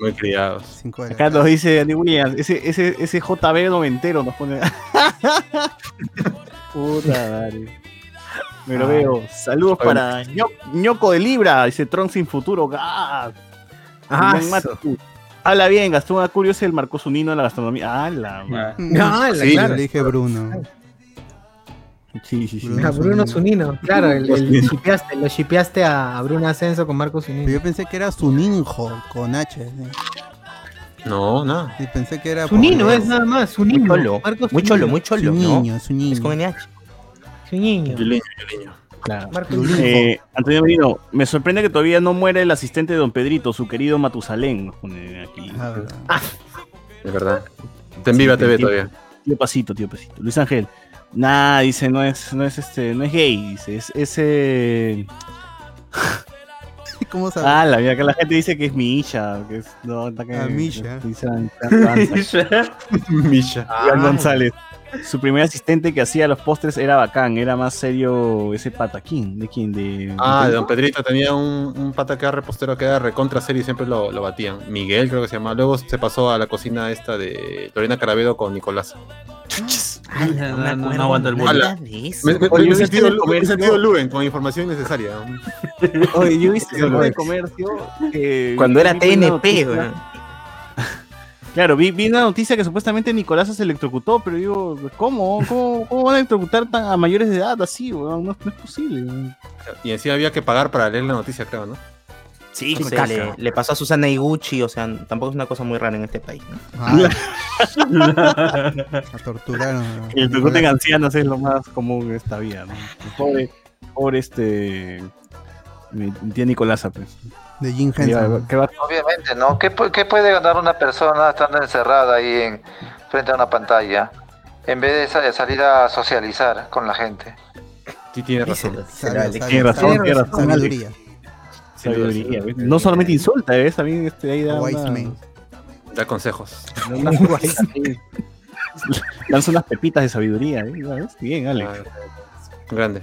muy criados. Muy criados. Acá nos dice Andy Williams, ese, ese, ese JB noventero nos pone. [laughs] Puta madre. Me lo veo. Saludos para Ño- Ñoco de Libra, dice Tron sin futuro. ¡Ah! Ah. Habla bien, Gastón Acurio es el marcó su nino en la gastronomía. ¡Ah, la madre! No, la- Sí, claro. Le dije Bruno. Sí, sí, sí. Bruno Zunino, claro, el, el Zunino. shipeaste, lo shipeaste a Bruno Ascenso con Marco Pero Zunino. yo pensé que era Suninjo con H. ¿sí? No, nada. Y pensé que era. Zunino por- es nada más, Muy Zunino. cholo. Marco Muy cholo, Zunino. muy cholo, Su ¿no? niño, su niño. Es con NH. Su niño. Yuliño, Yuliño. Claro. Eh, Antonio Merino, me sorprende que todavía no muera el asistente de Don Pedrito, su querido Matusalén. nos pone aquí. Es verdad. Está en Viva Sí, TV tío- todavía. Tío Pasito, tío Pasito. Luis Ángel. Nah, dice, no es, no es este, no es gay, dice, es ese. [laughs] ¿Cómo sabes? Ah, la vida que la gente dice que es Misha, que es. No, está que. [laughs] Ah, Misha. Misha. Misha. González. Su primer asistente que hacía los postres era bacán, era más serio ese pataquín. ¿De quién? De, Ah, de Don Pedrito tenía un, un pata que era repostero que era recontra serio y siempre lo, lo batían. Miguel creo que se llamaba. Luego se pasó a la cocina esta de Lorena Carabedo con Nicolás. No, no, no, no aguanto el mundo. Ala. Me, Oye, sentido, me he sentido Luen con información innecesaria. Oye, yo en el es. comercio que- Cuando era TNP, weón. Claro, vi, vi una noticia que supuestamente Nicolás se electrocutó, pero digo, ¿cómo? ¿Cómo, cómo van a electrocutar tan a mayores de edad así, weón? No, no es posible. weón. Y encima había que pagar para leer la noticha, creo, ¿no? Sí, caca. le, le pasó a Susana Iguchi, o sea, tampoco es una cosa muy rara en este país. ¿no? Ah. [laughs] La torturaron. Que electrocuten ancianos es lo más común en esta vida, ¿no? Pobre, pobre este. Mi tía Nicolás, pues. De Jim Henson. va- Obviamente, ¿no? ¿Qué, qué puede ganar una persona estando encerrada ahí en, frente a una pantalla? En vez de sa- salir a socializar con la gente. Sí, tiene razón. Tiene razón, tiene razón. Sabiduría. Sabiduría. No solamente insulta, ¿ves? También este, ahí da. Una-. Da consejos. [laughs] Lanza unas pepitas de sabiduría, ¿eh? ¿Ves? Bien, Alex. Grande.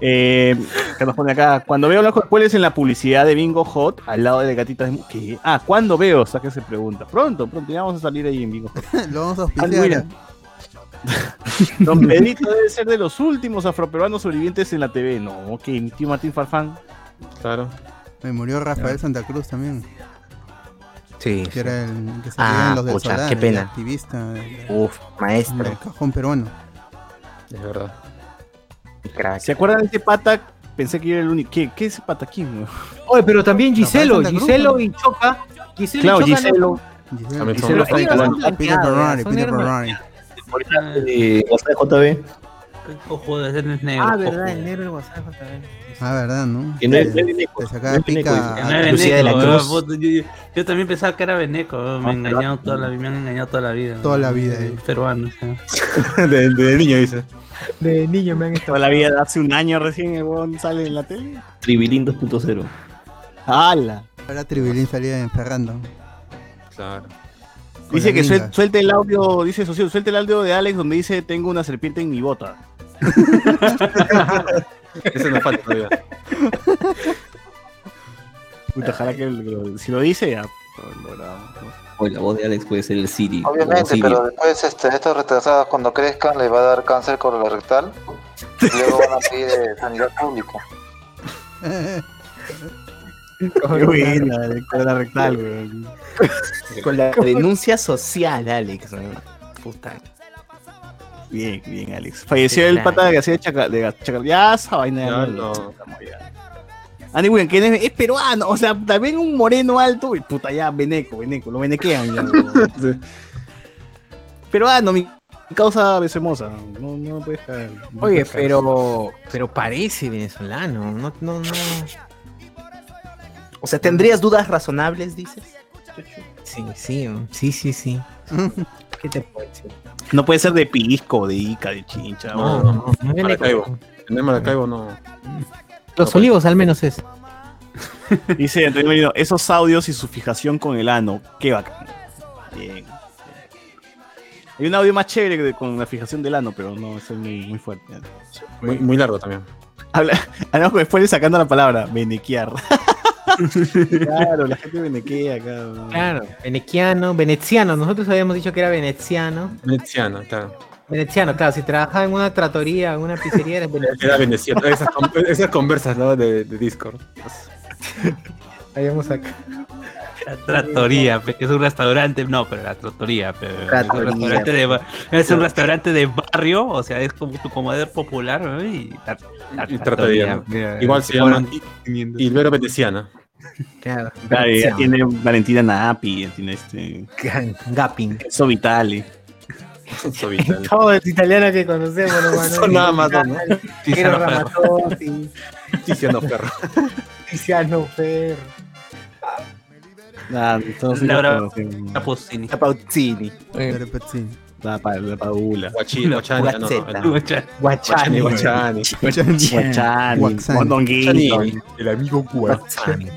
Eh, que nos pone acá, cuando veo los espueles en la publicidad de Bingo Hot, al lado de gatitas de... ¿Qué? Ah, ¿cuándo veo? O sea, que se pregunta. Pronto, pronto, ya vamos a salir ahí en Bingo Hot. [laughs] Lo vamos a auspiciar. [laughs] Don Pedrito debe ser de los últimos afroperuanos sobrevivientes en la TV. No, ok, mi tío Martín Farfán. Claro. Me murió Rafael Santa Cruz también. Sí. Que era el que salía Ah, los del pucha, Solar, qué el pena. activista Uf, maestro. del cajón peruano. Es verdad. Crack. ¿Se acuerdan de ese pata? Pensé que yo era el único. ¿Qué, qué es ese pataquín? güey? Oye, pero también Giselo, Cruz, Giselo ¿no? y Choca. Giselo Claro, y Choca Giselo. Giselo no- igual. Peter Ferrari, Peter. Ferrari. Eh, JB. Ojo, no negro. Ah, verdad, el negro del WhatsApp también. Ah, verdad, ¿no? Que no es- no Beneco, te no sacaba es Beneco, pica. No Lucía de la Cruz. yo, yo- yo también pensaba que era Beneco, me han engañado toda la, me han engañado toda la vida. Toda la vida, eh. Peruano, o sea. [laughs] de, de niño dice. De niño me han estado. Toda la vida, hace un año recién el huevón sale en la tele. Tribilín 2.0. ¡Hala! Ahora Tribilín salía en Ferrando. Claro. Con Dice que suel- suelte el audio, dice Socio, suelte el audio de Alex donde dice tengo una serpiente en mi bota. [laughs] Eso nos falta todavía. Puta, ojalá que lo- si lo dice, ya. lo grabamos, ¿no? Oye, la voz de Alex puede ser el Siri. Obviamente, Siri. pero después este, estos retrasados cuando crezcan les va a dar cáncer colorectal y luego van a pedir eh, sanidad pública. Qué buena, de weón. Con la denuncia social, Alex. Puta. Bien, bien, Alex. Falleció el pata que hacía de chaca- Ya, esa vaina Ya no- no. Andy William, que es, es peruano, o sea, también un moreno alto, y puta, ya, veneco, veneco, lo venequean ya. weón. [laughs] peruano, mi causa besemosa, no, no puedes caer. no Oye, puedes caer. pero, pero parece venezolano. No, no, no. O sea, ¿tendrías dudas razonables, dices? Sí, sí, sí, sí, sí. [laughs] ¿Qué te puedo decir? No puede ser de pisco, de ica, de chincha. No, no, no, no Maracaibo. En el Maracaibo no. Los olivos al menos es. [laughs] Dice Antonio Merino, esos audios y su fijación con el ano, qué bacán. Bien. Hay un audio más chévere que con la fijación del ano, pero no, es muy, muy fuerte. Muy, muy largo también. Habla, [laughs] hablamos con después sacando la palabra, benequear. [laughs] claro, la gente benequea acá. ¿no? Claro, veneciano, veneciano. Nosotros habíamos dicho que era veneciano. Veneciano, claro. Veneciano, claro, si trabajaba en una tratoría, en una pizzería, eres [laughs] veneciano. Era veneciano. Esas, con- esas conversas, ¿no? De, de Discord. [laughs] Habíamos acá. La que es un restaurante, no, pero la trattoria, pe, es, un Trattoria. restaurante de, ba- es un restaurante de barrio, o sea, es como tu comedor popular, ¿no? y la, mira, Igual se llama Hilbero Veneciana. Claro, Claro, tiene Valentina Napi, ya tiene este. Gapping. Eso Vitali. Todos los italianos que conocemos, hermano. Son nada más dos, ¿no? Tiziano Ferro. Tiziano Ferro. Tiziano Ferro. Nah, ellos Laura Pausini. La pues, sí. La, pa- la Paula. Guachani, ah. Guachani. Guachani. Guachani. Guachani. El amigo Guachani.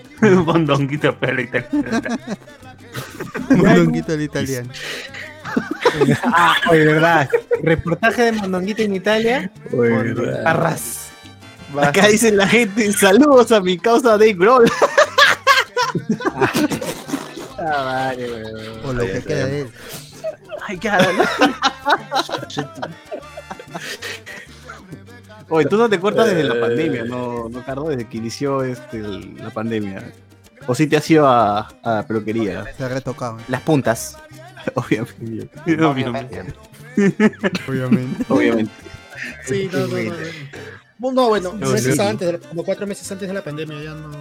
Bondonguito perro italiano. Mondonguito al italiano. Ah, oye, verdad. Reportaje de Mondonguito en Italia. con Parras. Acá dice la gente, saludos a mi causa Dave Grohl. Ah, vale, weón. O lo que queda de él. Ay, qué Oye, tú no te cortas desde la pandemia, ¿no, no Carlos? Desde que inició este, el- la pandemia. O si te has ido a, a la peluquería. Se ha retocado. Las puntas. [laughs] Obviamente. Obviamente. Obviamente. Obviamente. Sí, no, no, no. No, no, bueno, No, meses antes, como cuatro meses antes de la pandemia, ya no.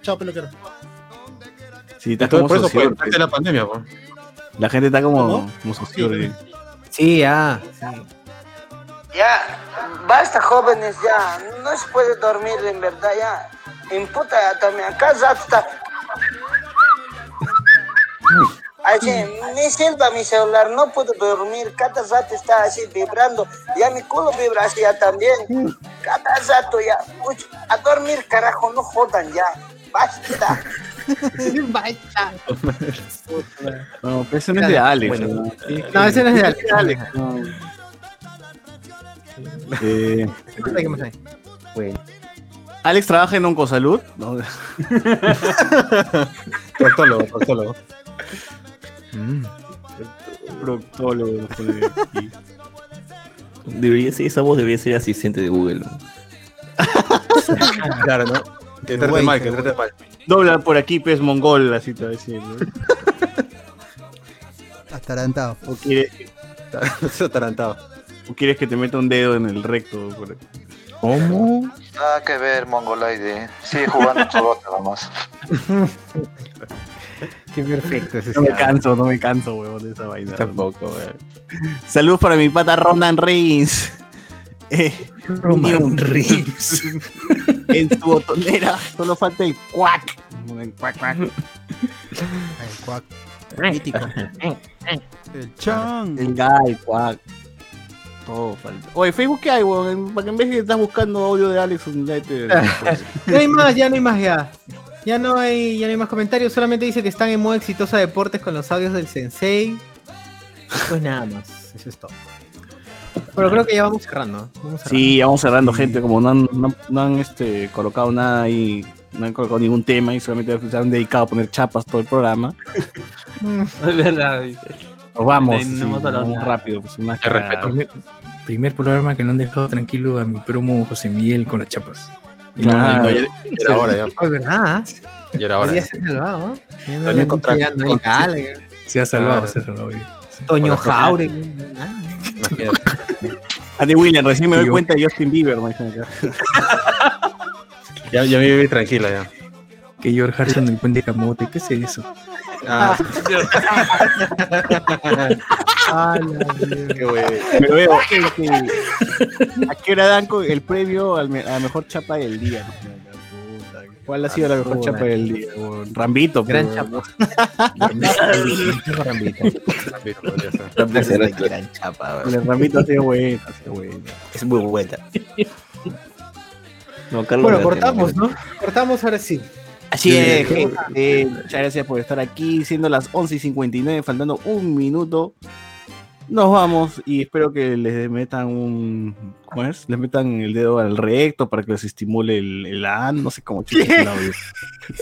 Chao, peluquero. Sí, está como por eso fue antes de la pandemia, po. La gente está como, como sociólogo. Sí, ya. Ya, basta jóvenes ya, no se puede dormir en verdad ya. Imputa ya también, acá rato está. Así, me silba mi celular, no puedo dormir, cada rato está así vibrando, ya mi culo vibra así ya también. Cada rato ya, uy, a dormir carajo, no jodan ya, basta. [laughs] No, pero eso no es de Alex. Bueno, ¿no? No, ese no es de Alex. Alex. no. Eh, ¿Qué más hay? bueno. Alex trabaja en Oncosalud. No. [laughs] Proctólogo, proctólogo. Proctólogo. [laughs] joder, aquí. Debería ser, esa voz debería ser asistente de Google. ¿no? [laughs] Claro, ¿no? Que trate mal, qué que trate mal. Dobla por aquí, pez mongol, así te va a decir. [laughs] Atarantado. O quieres, Está atarantado. o quieres que te meta un dedo en el recto. Por aquí. ¿Cómo? Nada que ver, Mongolaide. Sigue jugando chorota nomás. Qué perfecto ese No me canso, no me canso, huevón, de esa vaina. Tampoco, weón. Saludos para mi pata Ronan Reigns. [laughs] Eh, Roman Reigns. [laughs] en tu botonera solo falta el cuac. El cuac, cuac. El cuac. Mítico. El chan. El guy, cuac. Todo falta. Oye, Facebook, ¿qué hay, weón? Para que en vez de que estás buscando audio de Alex, ya te. [laughs] No hay más, ya no hay más ya. Ya no hay, ya no hay más comentarios, solamente dice que están en modo exitosa deportes con los audios del sensei. Pues nada más, eso es todo. Pero creo que ya vamos cerrando. Vamos cerrando. Sí, ya vamos cerrando, gente. Como no han, no, no han, este, colocado nada ahí, no han colocado ningún tema y solamente se han dedicado a poner chapas todo el programa. [laughs] Es verdad. Nos vamos, Sí, vamos nada. rápido. Pues, una. Primer, primer programa que no han dejado tranquilo a mi promo José Miguel con las chapas. Y no, Claro. Ya era hora, ya. Es verdad. Ya era hora. Ya. salvado, no hay contra- Gallagher, se ha salvado, se ha salvado. Toño Jauregui. Andy Williams, recién me doy cuenta de Justin Bieber. [laughs] Ya, ya me viví tranquila ya. Que George Harrison el puente camote, ¿qué es eso? Ah, [laughs] Ah, la mierda. qué wey. Me veo. este, ¿A qué hora dan el premio a la mejor chapa del día? ¿Cuál ha sido la mejor chapa del día? weón? Rambito, Gran chapa. Gran. El Rambito ha sido bueno, bueno. Es muy buena. No, Carlos. Bueno, cortamos, ¿no? Cortamos ahora sí. Así es, gente. eh, muchas gracias por estar aquí, siendo las 11 y 59, faltando un minuto. Nos vamos y espero que les metan un. ¿Cómo es? Les metan el dedo al recto para que les estimule el, el an, no sé cómo chucha es el audio.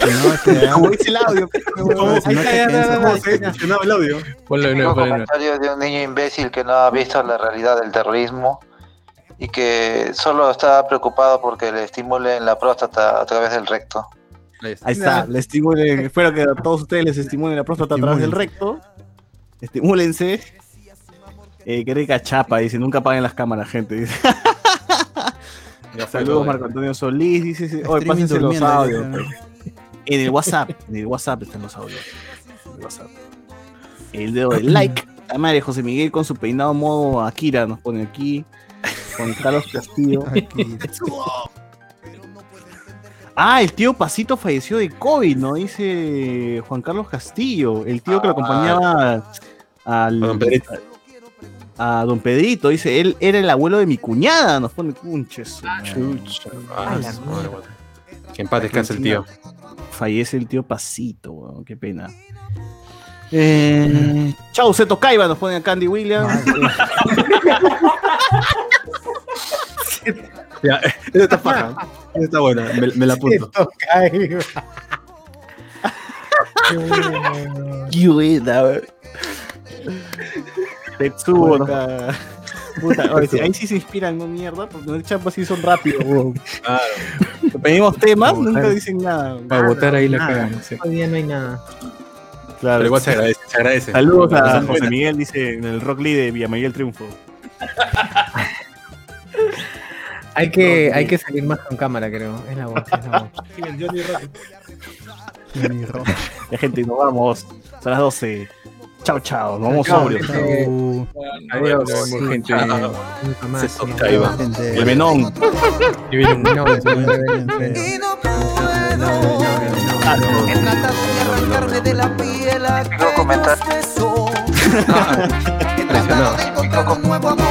No, te da- ¿Cómo es el audio? ¿cómo el audio. Ponlo nuevo. comentario de un niño imbécil que no ha visto la realidad del terrorismo y que solo está preocupado porque le estimulen la próstata a través del recto. Ahí está. Ahí está, le estimulen, espero que a todos ustedes les estimulen la próstata a través del recto. Estimúlense. Eh, qué rica chapa, dice, nunca apaguen las cámaras, gente. Dice. [laughs] Ya fue Saludos, todo, Marco Antonio Solís, dice, dice, oye, Streaming pásense los durmiendo, audios. dice, ¿no? En el WhatsApp, en el WhatsApp están los audios. En el WhatsApp. El dedo [clears throat] de like Puta madre, José Miguel con su peinado modo Akira nos pone aquí. Con Carlos Castillo. Ah, el tío Pasito falleció de COVID, ¿no? Dice Juan Carlos Castillo, el tío que lo acompañaba al, A don Pedrito. a don Pedrito. Dice, él era el abuelo de mi cuñada, nos pone cunches. Ah, madre, bueno. Que en paz descanse el tío. Fallece el tío Pasito, weón, qué pena. Eh, Chau, Seto Caiba, nos pone a Candy Williams. [laughs] Ya, esa está paja. Esa está buena, me, me la apunto. [laughs] Qué buena. Tetsuo, ¿no? Puta, oye, sí, ahí sí se inspiran, no mierda, porque los chapas sí son rápidos, weón. Pedimos temas, nunca dicen nada. Para votar ahí la. Hoy día no hay nada. Claro. Pero igual se agradece, se agradece. Saludos a José buena. Miguel, dice en el Rock Lee de Villamaría el Triunfo. [laughs] Hay que, hay que salir más con cámara, creo. Es la voz. Es la voz. [laughs] Sí, el Johnny Rock. Ya, gente, nos vamos. Son las 12. Chao, chao. Nos vamos sobrios. gente. Adiós, vemos, gente. Más. Seto Caiba. El Menón. [laughs] Puedo. He tratado de arrancarme de la piel aquellos comentar. besos. He tratado de [laughs] encontrar un nuevo amor